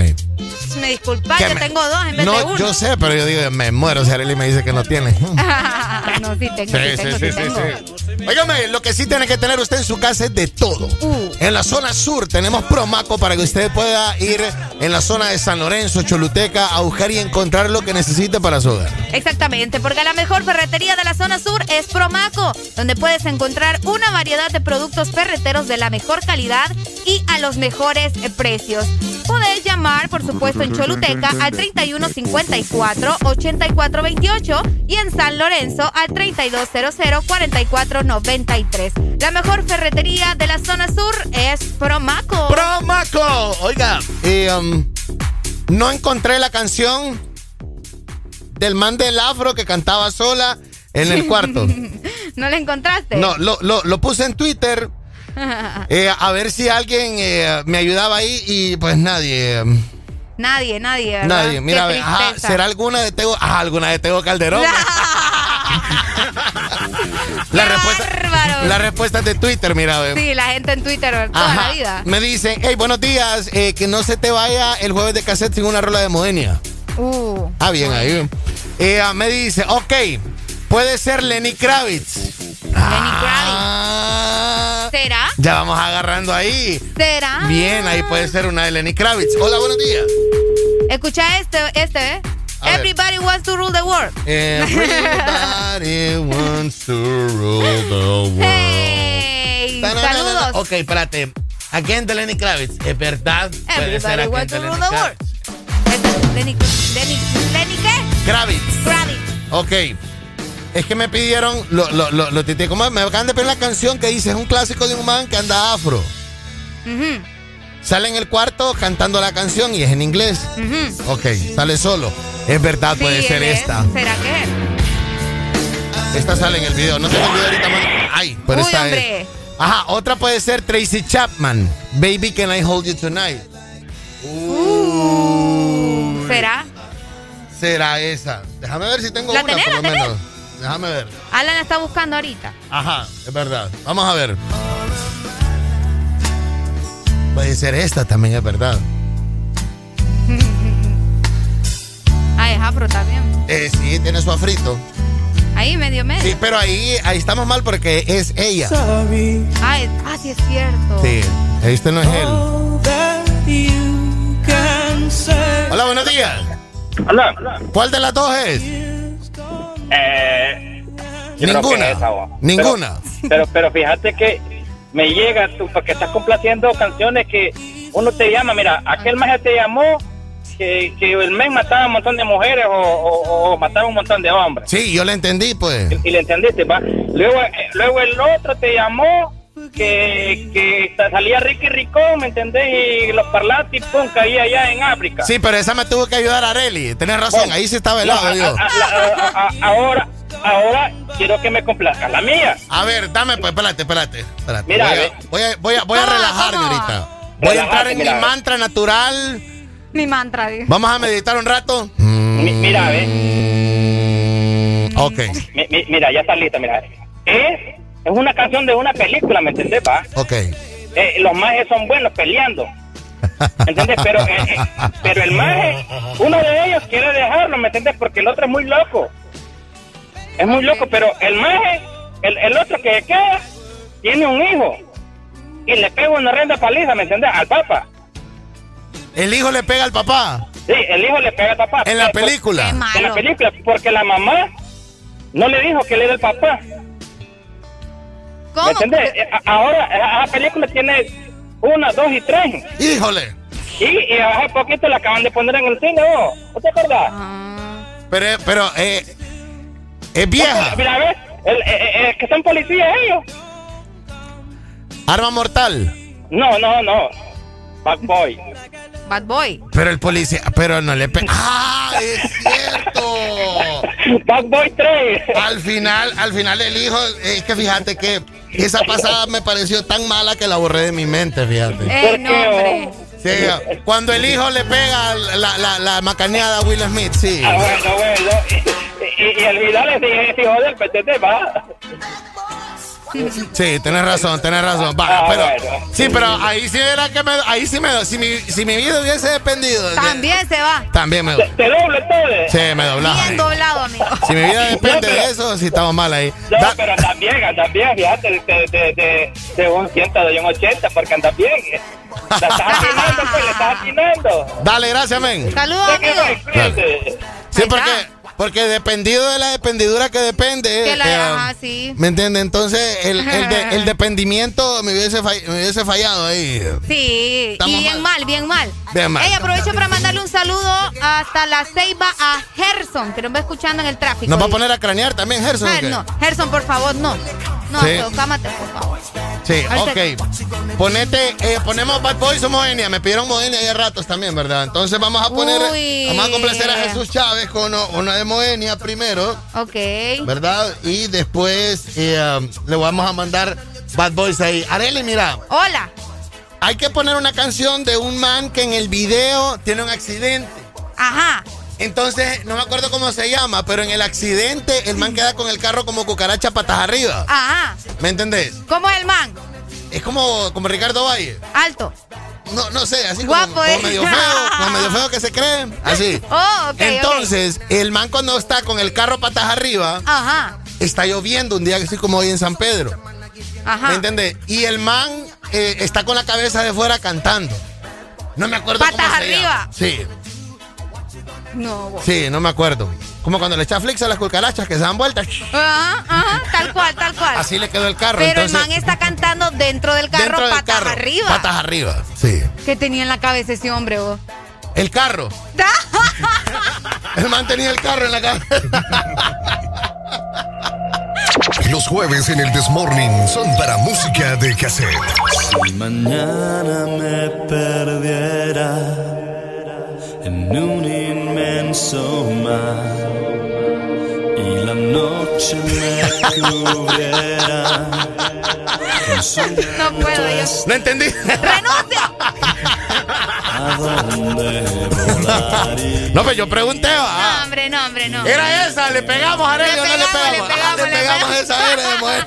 Me disculpa, Que me- tengo dos en vez de No, uno. yo sé, pero yo digo, me muero si Areli me dice que no tiene. no, sí tengo, sí, tengo, sí, tengo. Óigame, lo que sí tiene que tener usted en su casa es de todo. Uh. En la zona sur tenemos Promaco para que usted pueda ir en la zona de San Lorenzo, Choluteca, a buscar y encontrar lo que necesite para su hogar. Exactamente, porque la mejor ferretería de la zona sur es Promaco, donde puedes encontrar una variedad de productos ferreteros de la mejor calidad y a los mejores precios. Llamar, por supuesto, en Choluteca al 3154-8428 y en San Lorenzo al 3200-4493. La mejor ferretería de la zona sur es Promaco. Promaco. Oiga, y, um, no encontré la canción del man del afro que cantaba sola en el cuarto. ¿No la encontraste? No, lo, lo, lo puse en Twitter eh, a ver si alguien eh, me ayudaba ahí y pues nadie. Nadie, nadie. ¿verdad? Nadie. Mira, ajá. ¿será alguna de Tego? Ah, alguna de Tego Calderón. la, respuesta, la respuesta es de Twitter, mira, ve. Sí, la gente en Twitter toda Ajá. la vida. Me dicen, hey, buenos días, eh, que no se te vaya el jueves de cassette sin una rola de Modenia. Uh. Ah, bien, ahí. Eh, me dice, ok, puede ser Lenny Kravitz. Lenny Kravitz. ¿Será? Ya vamos agarrando ahí. ¿Será? Bien, ahí puede ser una de Lenny Kravitz. Hola, buenos días. Escucha este, este, ¿eh? A ver. Everybody wants to rule the world. Everybody wants to rule the world. Hey, saludos. Ok, espérate. Again de Lenny Kravitz. Es verdad. Puede ser Everybody Again wants to rule the world. Lenny, Lenny, Lenny, ¿qué? Kravitz. Kravitz. Ok. Es que me pidieron, lo, lo, lo, lo como me acaban de pedir la canción que dice, es un clásico de un man que anda afro. Sale en el cuarto cantando la canción y es en inglés. ujú. Ok, sale solo. Es verdad, puede ser es. esta. ¿Será que es? Esta sale en el video. No tengo el video ahorita, mano. Ay, pero Uy, esta hombre. es. Ajá, otra puede ser Tracy Chapman. Baby, can I hold you tonight? Uh, ¿Será? Será esa. Déjame ver si tengo ¿La una, tenés, por lo tenés? Déjame ver. Alan está buscando ahorita. Ajá, es verdad. Vamos a ver. Puede ser esta también, es verdad. Ah, es afro también. Eh, sí, tiene su afrito. Ahí, medio medio. Sí, pero ahí, ahí estamos mal porque es ella. Ah, es- ah, sí es cierto. Sí, este no es él. Hola, buenos días. Hola. ¿Cuál de las dos es? Eh, Ninguna. esa. Ninguna. Pero, pero, pero fíjate que me llega tú, porque estás complaciendo canciones que uno te llama, mira, aquel maje te llamó que, que el men mataba a un montón de mujeres o, o- o mataba a un montón de hombres. Sí, yo le entendí, pues. Y le entendiste, va. Luego, eh, luego el otro te llamó que, que salía Ricky Ricón, ¿me entendés? Y los parlantes, pum, caía allá en África. Sí, pero esa me tuvo que ayudar Areli. Tenés razón, ahí sí estaba helado, No, yo. a- a- a- a- ahora, ahora quiero que me complazca la mía. A ver, dame, pues, espérate, espérate. espérate. Mira, voy, ve. a, voy, a, voy, a, voy a ahorita. Voy a entrar en mira, mi mantra natural. Mi mantra. dice. Vamos a meditar un rato. Mi- mira, ve. Ok, Mi- mi- mira, ya está lista, mira. Es, es una canción de una película, ¿me entendés, va? ok. Eh, los majes son buenos peleando. ¿Me entiendes? Pero, eh, eh, pero el maje, uno de ellos quiere dejarlo, ¿me entiendes? Porque el otro es muy loco. Es muy loco, pero el maje, el, el otro que queda, tiene un hijo. Y le pega una renda paliza, ¿me entiendes? Al papa. El hijo le pega al papá. Sí, el hijo le pega al papá. En la película. Qué En la película, porque la mamá no le dijo que él era el papá. ¿Cómo? ¿Me entendés? Eh, a- Ahora, eh, la película tiene una, dos y tres. Híjole. Y, y hace poquito la acaban de poner en el cine, ¿no? ¿No te acordás? Pero, pero, eh, es vieja. Mira, ¿ves? El, eh, eh, eh, que son policías ellos. Arma mortal. No, no, no. Bad Boy. Bad Boy. Pero el policía, pero no le pega. ¡Ah! ¡Es cierto! Bad Boy 3. Al final, al final el hijo, es que fíjate que esa pasada me pareció tan mala que la borré de mi mente, fíjate. Ey, no, hombre. Sí, cuando el hijo le pega la, la, la macaneada a Will Smith, sí. Ah, bueno, bueno. Y, y, y el Vidal es es hijo del PTT, va. Sí, tenés razón, tenés razón. Va, Ah, pero, bueno. sí, pero ahí sí era que me, ahí sí me, si mi, si mi vida hubiese dependido, de- También se va. también me, Te doble todo. sí, me doblaba. Bien doblado, amigo. Si mi vida depende No, pero- de eso, sí estamos mal ahí. No, Da- pero andas bien, andas bien, fíjate, de, de, de, de un 100 de un 80, porque andas bien. La estás afinando, pues, le estás afinando. dale, gracias, men. Saludos, ¿De qué amigo. me escribes? Porque, dependido de la dependidura que depende. Que la eh, ajá, sí. ¿Me entiendes? Entonces, el, el, de- el dependimiento me hubiese, fall- me hubiese fallado ahí. Sí, Estamos y bien mal. bien mal. Bien mal. Ey, aprovecho para mandarle un saludo hasta la Ceiba a Gerson, que nos va escuchando en el tráfico. Nos va a poner a cranear también, Gerson. ¿o Ah, no, Gerson, por favor, no. No, Sí. pero cámate, por favor. Sí, ok. Ponete, eh, ponemos Bad Boys o Moenia. Me pidieron Moenia ya ratos también, ¿verdad? Entonces vamos a poner, Uy. vamos a complacer a Jesús Chávez con una de Moenia primero, Ok. ¿verdad? Y después eh, le vamos a mandar Bad Boys ahí. Areli, mira, Hola. hay que poner una canción de un man que en el video tiene un accidente. Ajá. Entonces, no me acuerdo cómo se llama, pero en el accidente el man queda con el carro como cucaracha patas arriba. Ajá. ¿Me entendés? ¿Cómo es el man? Es como, como Ricardo Valle. Alto. No, no sé, así Guapo, como, ¿eh? como medio feo, como medio feo que se creen. Así. Oh, ok. ok. Entonces, el man cuando está con el carro patas arriba, Ajá. está lloviendo un día así como hoy en San Pedro. Ajá. ¿Me entiendes? Y el man eh, está con la cabeza de fuera cantando. No me acuerdo Patas cómo se arriba. llama. Sí, No, vos. sí, no me acuerdo. Como cuando le echa flix a las cucarachas que se dan vueltas. Ajá, ajá, tal cual, tal cual. Así le quedó el carro. Pero entonces, el man está cantando dentro del carro, dentro del patas carro, arriba. Patas arriba, sí. ¿Qué tenía en la cabeza ese hombre, vos? El carro. El man tenía el carro en la cabeza. Los jueves en el Desmorning son para música de cassette. Si mañana me perdiera en un y la noche me su No puedo yo. No entendí. ¡Renuncia! ¿A dónde volaría? No, pero yo pregunté, va. No, hombre, no, hombre, no. Era esa, le pegamos a Arely Le o no le pegamos, pegamos. le pegamos, Ah, le le pegamos pegamos. esa era de mujer.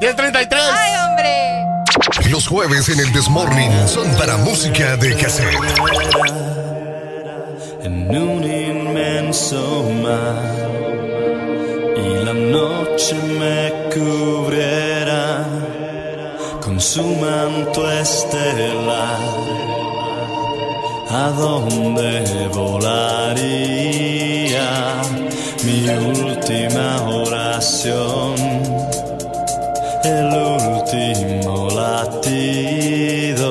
1033. ¡Ay, hombre! Los jueves en el Desmorning son para música de cassette. En un inmenso mar y la noche me cubriera con su manto estelar. ¿A dónde volaría mi última oración? El último latido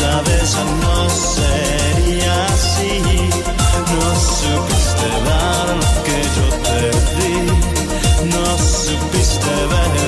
Esta vez no sería así. No supiste dar lo que yo te di. No supiste ver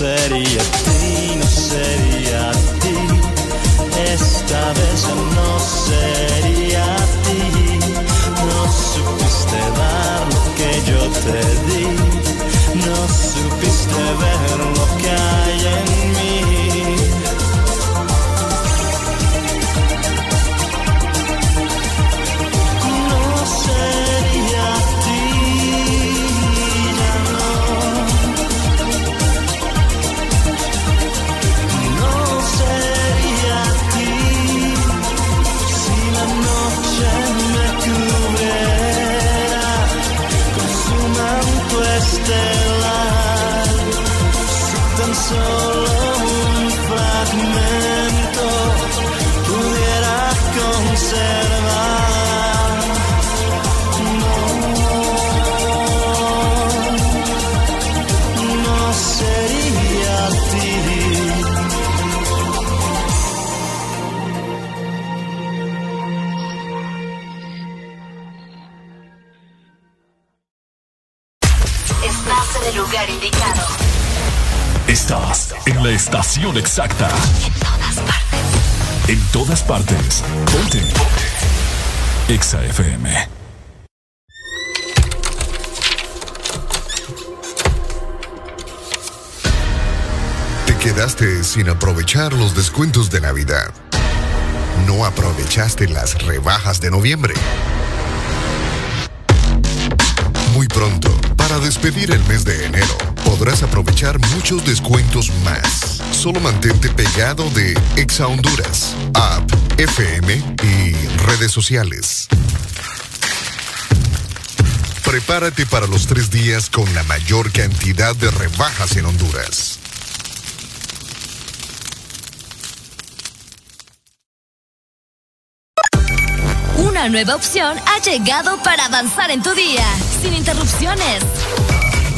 No estación exacta. En todas partes. En todas partes. Ponte. Exa FM. Te quedaste sin aprovechar los descuentos de Navidad. No aprovechaste las rebajas de noviembre. Muy pronto, para despedir el mes de enero, podrás aprovechar muchos descuentos más. Solo mantente pegado de Exa Honduras, app, FM y redes sociales. Prepárate para los tres días con la mayor cantidad de rebajas en Honduras. Una nueva opción ha llegado para avanzar en tu día, sin interrupciones.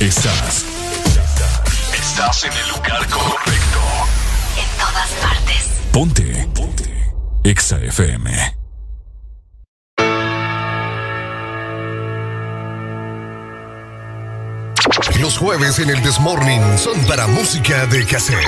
Estás. Estás en el lugar correcto. En todas partes. Ponte. Ponte. Exa FM. Los jueves en el Desmorning son para música de cassette.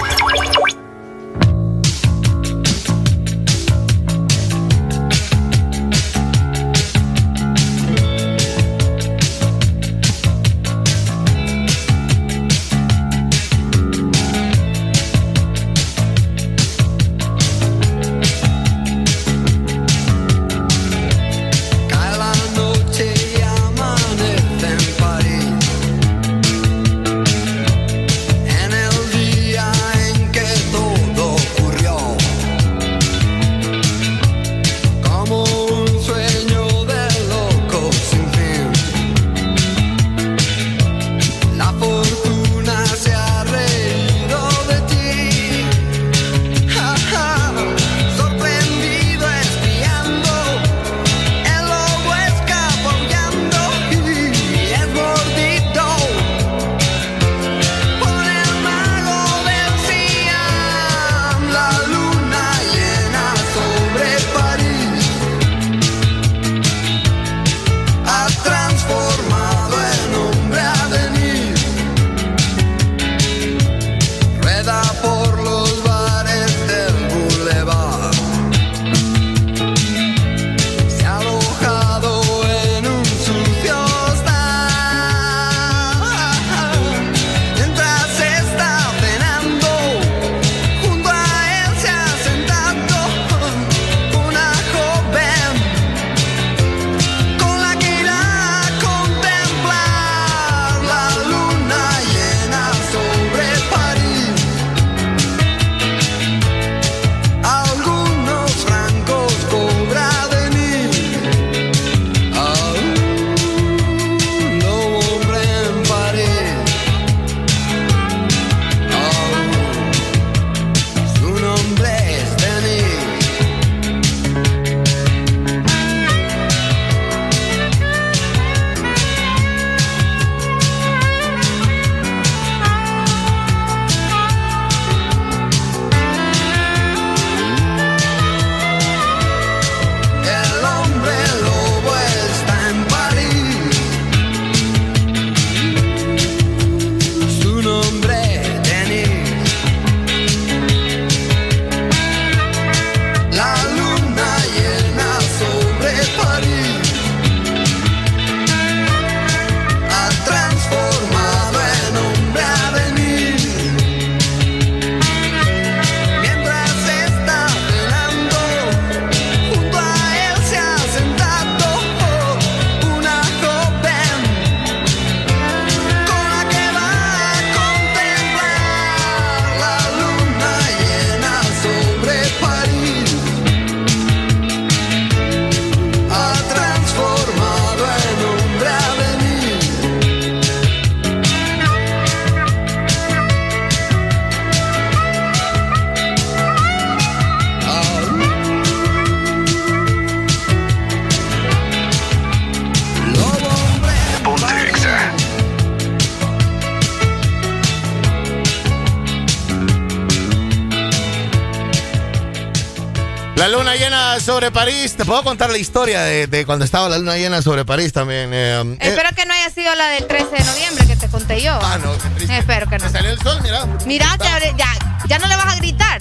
Puedo contar la historia de, de cuando estaba la luna llena sobre París también. eh, eh, Espero que no haya sido la del 13 de noviembre que te conté yo. Ah, no, qué triste. Espero que no. salió el sol, mira. Ya, ya no le vas a gritar.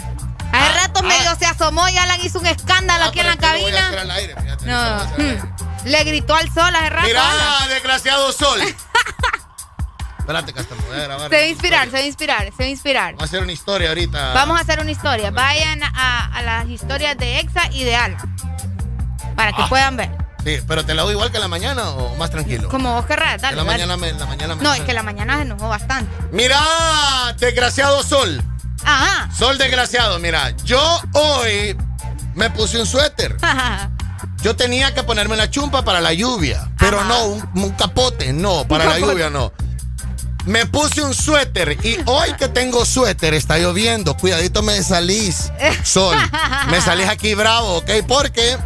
Ah, Hace rato medio se asomó y Alan hizo un escándalo aquí en la cabina. al aire, fíjate, No, al aire. hmm. le gritó al sol hace rato. Mira, Alan. desgraciado sol. Espérate, Casta, me voy a grabar. Se va a inspirar, se va a inspirar, se va a inspirar. Vamos a hacer una historia ahorita. Vamos a hacer una historia. Vayan a, a las historias de Exa y de Alan. Para que Ah. puedan ver. Sí, pero te la hago igual que la mañana o más tranquilo. Como vos querrás, dale. la dale. mañana me, la mañana me- No, es que la mañana se enojó bastante. Mira, desgraciado sol. Ajá. Sol desgraciado, mira, yo hoy me puse un suéter. Yo tenía que ponerme la chumpa para la lluvia, pero no, un, un capote, no, para la lluvia no. Me puse un suéter y hoy que tengo suéter está lloviendo. Cuidadito me salís, sol. Me salís aquí bravo, ¿ok? Porque,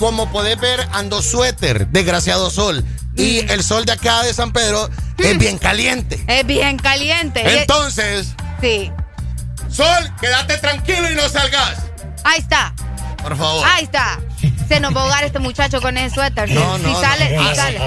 como podés ver, ando suéter, desgraciado sol. Y el sol de acá de San Pedro es bien caliente. Es bien caliente. Entonces, Sí. Sol, quédate tranquilo y no salgas. Ahí está. Por favor. Ahí está. Se nos va a ahogar este muchacho con ese suéter. Si- No, si, no, sale, no. si sale,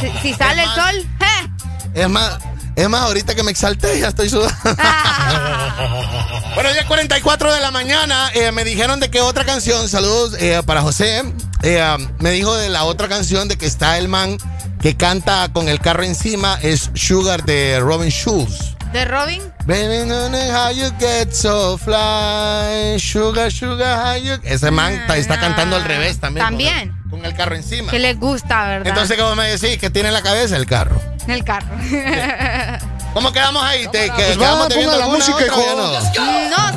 si, si sale el sol, ¡eh! Es más, es más, ahorita que me exalté ya estoy sudando. bueno, ya 44 de la mañana eh, me dijeron de que otra canción, saludos eh, para José, eh, um, me dijo de la otra canción de que está el man que canta con el carro encima, es Sugar de Robin Schulz. ¿De Robin? Baby, no know how you get so fly. Sugar, sugar, how you... Ese man está, está cantando al revés también. con el- También. Con el, carro encima. Que les gusta, ¿verdad? Entonces, ¿cómo me decís? que tiene en la cabeza el carro? En el carro. ¿Cómo quedamos ahí? ¿Te, que, Pues quedamos va, ponga la música, otra o hijo. no,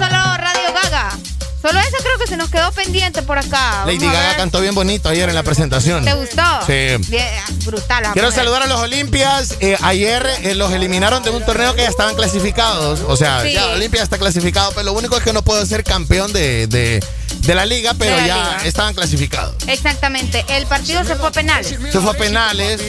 que se nos quedó pendiente por acá. Lady Vamos a Gaga cantó bien bonito ayer en la presentación. ¿Te gustó? Sí. Bien, brutal. Quiero mujer. saludar a los Olimpias. Eh, ayer eh, los eliminaron de un torneo que ya estaban clasificados. O sea, Sí. ya Olimpia está clasificado, pero lo único es que no puedo ser campeón de, de, de la liga, pero la ya liga. estaban clasificados. Exactamente. El partido se fue a penales. Se fue a penales,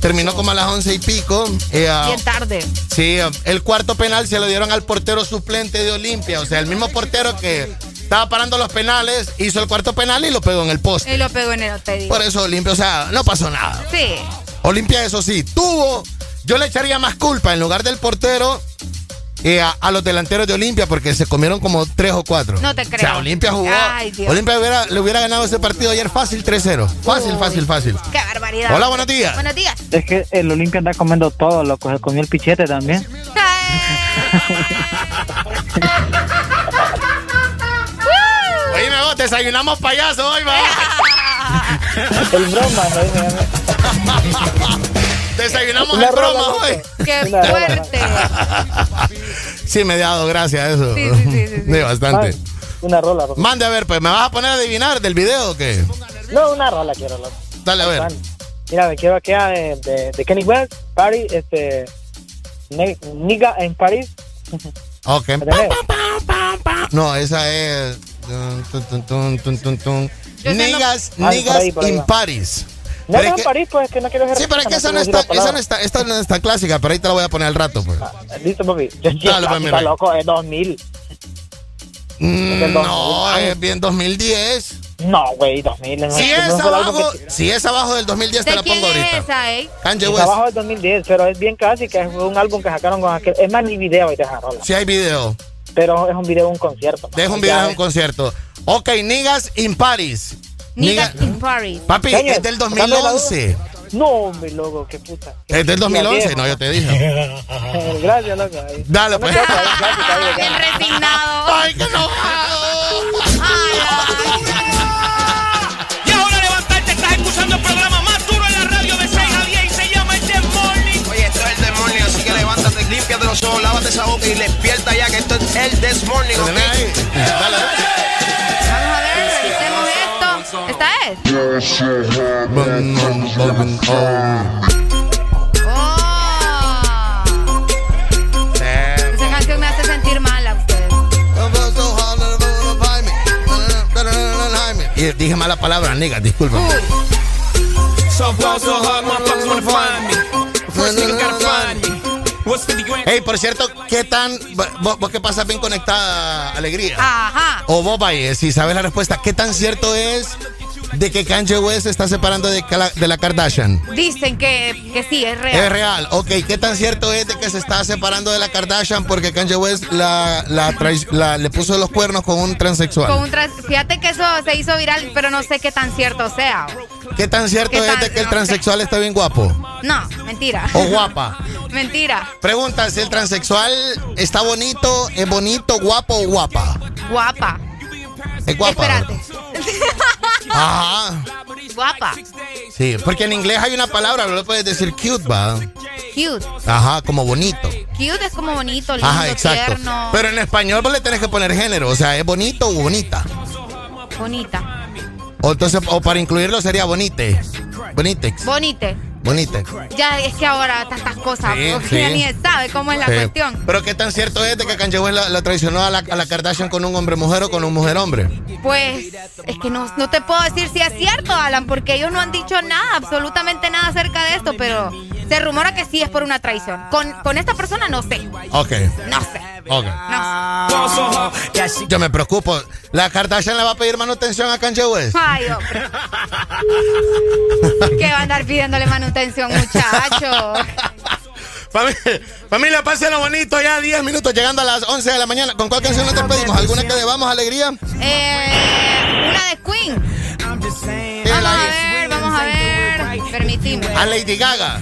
terminó como a las once y pico. Eh, ah, Bien tarde. Sí, el cuarto penal se lo dieron al portero suplente de Olimpia. O sea, el mismo portero que estaba parando los penales hizo el cuarto penal y lo pegó en el poste. Y lo pegó en el te digo. Por eso Olimpia, o sea, no pasó nada. Sí. Olimpia, eso sí, tuvo. Yo le echaría más culpa en lugar del portero eh, a, a los delanteros de Olimpia porque se comieron como tres o cuatro. No te O sea, creo. Olimpia jugó. Ay, Dios. Olimpia hubiera- le hubiera ganado ese partido ayer fácil 3-0. Fácil, Uy. fácil, fácil. Qué barbaridad. Hola, buenos días. Buenos días. Es que el Olimpia anda comiendo todo, loco. Se comió el pichete también. Desayunamos payaso hoy, va. el broma, ¿no? Desayunamos Una el broma hoy. Qué fuerte. Sí, me he dado gracias a eso. Sí, sí, sí, sí, sí. bastante. Una rola, loco. Mande a ver, pues, ¿me vas a poner a adivinar del video o qué? No, una rola quiero, loco. Dale, a ver. Mira, me quiero que de, de, de Kenny West, Party, este. Nigga en París. Ok. No, esa es. Niggas, Ah, niggas in. Paris. No, Pero no, es en que- París, pues que no quiero Sí, pero es que esa no, está, esa no está, esta no está clásica, pero ahí te la voy a poner al rato, pues. Listo, papi. Yo, Dale, pues, mi está loco, es 2000. Mm, del 2000. no, es bien 2010. No, güey, 2000. no, Si no es abajo, que- si es abajo del 2010 te ¿De la quién pongo es ahorita. esa, eh? Es abajo del 2010, pero es bien clásica. Es un álbum que sacaron con aquel. Es más, ni video y te rola. Si hay video. Pero es un video de un concierto. Deja un video de es. un concierto. Ok, Niggas in Paris. Niggas Nigga- in Paris. Papi, Señor, es del dame la 2011. No, mi loco, qué puta. Es del 2011, viejo. no, yo te dije. Gracias, loco. ahí. Dale, pues. Resignado. Ay, qué Y límpiate los ojos, lávate esa boca y despierta ya que esto es el This Morning, ¿ok? Dale. Vamos a ver, revisemos esto. ¿Esta es? Oh. Esa canción me hace sentir mal a ustedes. Y dije mala palabra, nigga, disculpa. So far, so hard, Hey, por cierto, ¿qué tan. Vos, vos que pasas bien conectada, Alegría? Ajá. O vos, Valle, si sabes la respuesta, ¿qué tan cierto es de que Kanye West se está separando de, la Kardashian? Dicen que, que sí, es real. Es real. Ok, ¿qué tan cierto es de que se está separando de la Kardashian porque Kanye West la, la trai- la- le puso los cuernos con un transexual? Con un trans- Fíjate que eso se hizo viral, pero no sé qué tan cierto sea. ¿Qué tan cierto ¿Qué es de que el no sé. transexual está bien guapo? No, mentira. ¿O guapa? mentira. Pregunta, si el transexual está bonito, ¿es bonito, guapo o guapa? Guapa. Es guapa. Espérate. Ajá. Guapa. Sí, porque en inglés hay una palabra, no le puedes decir cute, va. Cute. Ajá, como bonito. Cute es como bonito, lindo, Ajá, exacto. tierno, Pero en español vos le tenés que poner género, o sea, ¿es bonito o bonita? bonita. O entonces, o para incluirlo sería bonite. Bonitex. Bonite. Bonite. Ya es que ahora tantas cosas, Sí, porque sí. ya ni sabe cómo es la Sí. cuestión. Pero qué tan cierto es de que Kanye West la, la traicionó a la, a la Kardashian con un hombre mujer o con un mujer hombre. Pues es que no, no te puedo decir si es cierto, Alan, porque ellos no han dicho nada, absolutamente nada acerca de esto, pero se rumora que sí es por una traición. Con, con esta persona no sé. Ok. No sé. Ok. Yo me preocupo. La Kardashian le va a pedir manutención a Kanye West. Ay, hombre. ¿Qué va a andar pidiéndole manutención, muchacho? Familia, familia, pásenlo bonito ya, 10 minutos llegando a las 11 de la mañana. ¿Con cuál canción nos despedimos? ¿Alguna que debamos alegría? Eh, una de Queen. Vamos a ver, vamos a ver. Permitime. A Lady Gaga,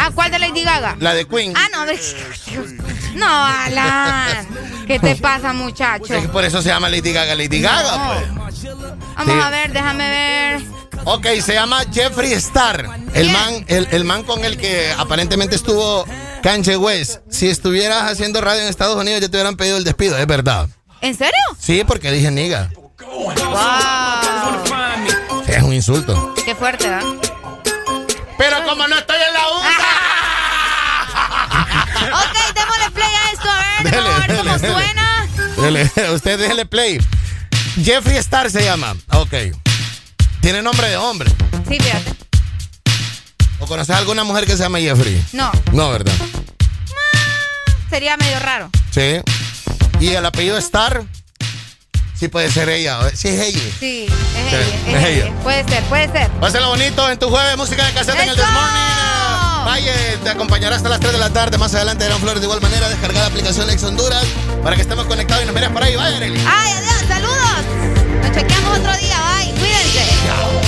Ah, ¿cuál de Lady Gaga? la de Queen. Ah, no, hombre. No, Alan. ¿Qué te pasa, muchacho? Es que por eso se llama Lady Gaga, Lady Gaga, pues. Vamos Sí. a ver, déjame ver. Ok, se llama Jeffrey Star. El man, el, el man con el que aparentemente estuvo Kanye West. Si estuvieras haciendo radio en Estados Unidos, ya te hubieran pedido el despido, es verdad. ¿En serio? Sí, porque dije niga. Wow. Sí, es un insulto. Qué fuerte, ¿verdad? Pero como no estoy en la U. Dele, suena. Usted déjele play. Jeffrey Star se llama. Ok. Tiene nombre de hombre. Sí, fíjate. ¿O conoces a alguna mujer que se llama Jeffrey? No, No, ¿verdad? sería medio raro. Sí. ¿Y el apellido Star? Sí, puede ser ella. Sí, es ella. Sí, es Sí, ella, es es ella. ella. Puede ser, puede ser. Pásenlo bonito en tu jueves, música de cassette en el ¡Eso! Desmorning. Vaya, te acompañará hasta las 3 de la tarde. Más adelante Gran Flores de igual manera. Descargar la aplicación Lex Honduras para que estemos conectados y nos mires por ahí. Vaya, Arely. Ay, adiós, saludos. Nos chequeamos otro día, bye. Cuídense.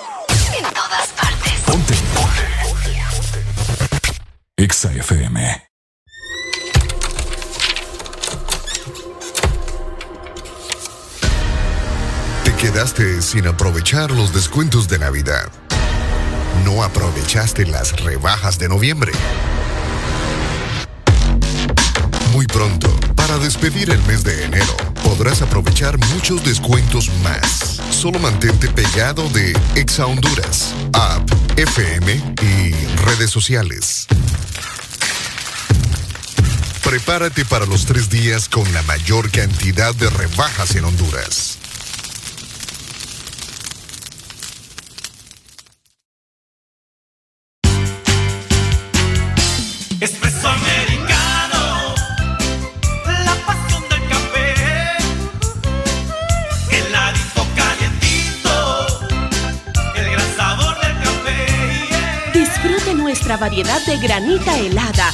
Exa FM. Te quedaste sin aprovechar los descuentos de Navidad. No aprovechaste las rebajas de noviembre. Muy pronto, para despedir el mes de enero, podrás aprovechar muchos descuentos más. Solo mantente pegado de Exa Honduras, app, FM y redes sociales. Prepárate para los tres días con la mayor cantidad de rebajas en Honduras. Espresso americano, la pasión del café, heladito calientito, el gran sabor del café. Disfrute nuestra variedad de granita helada,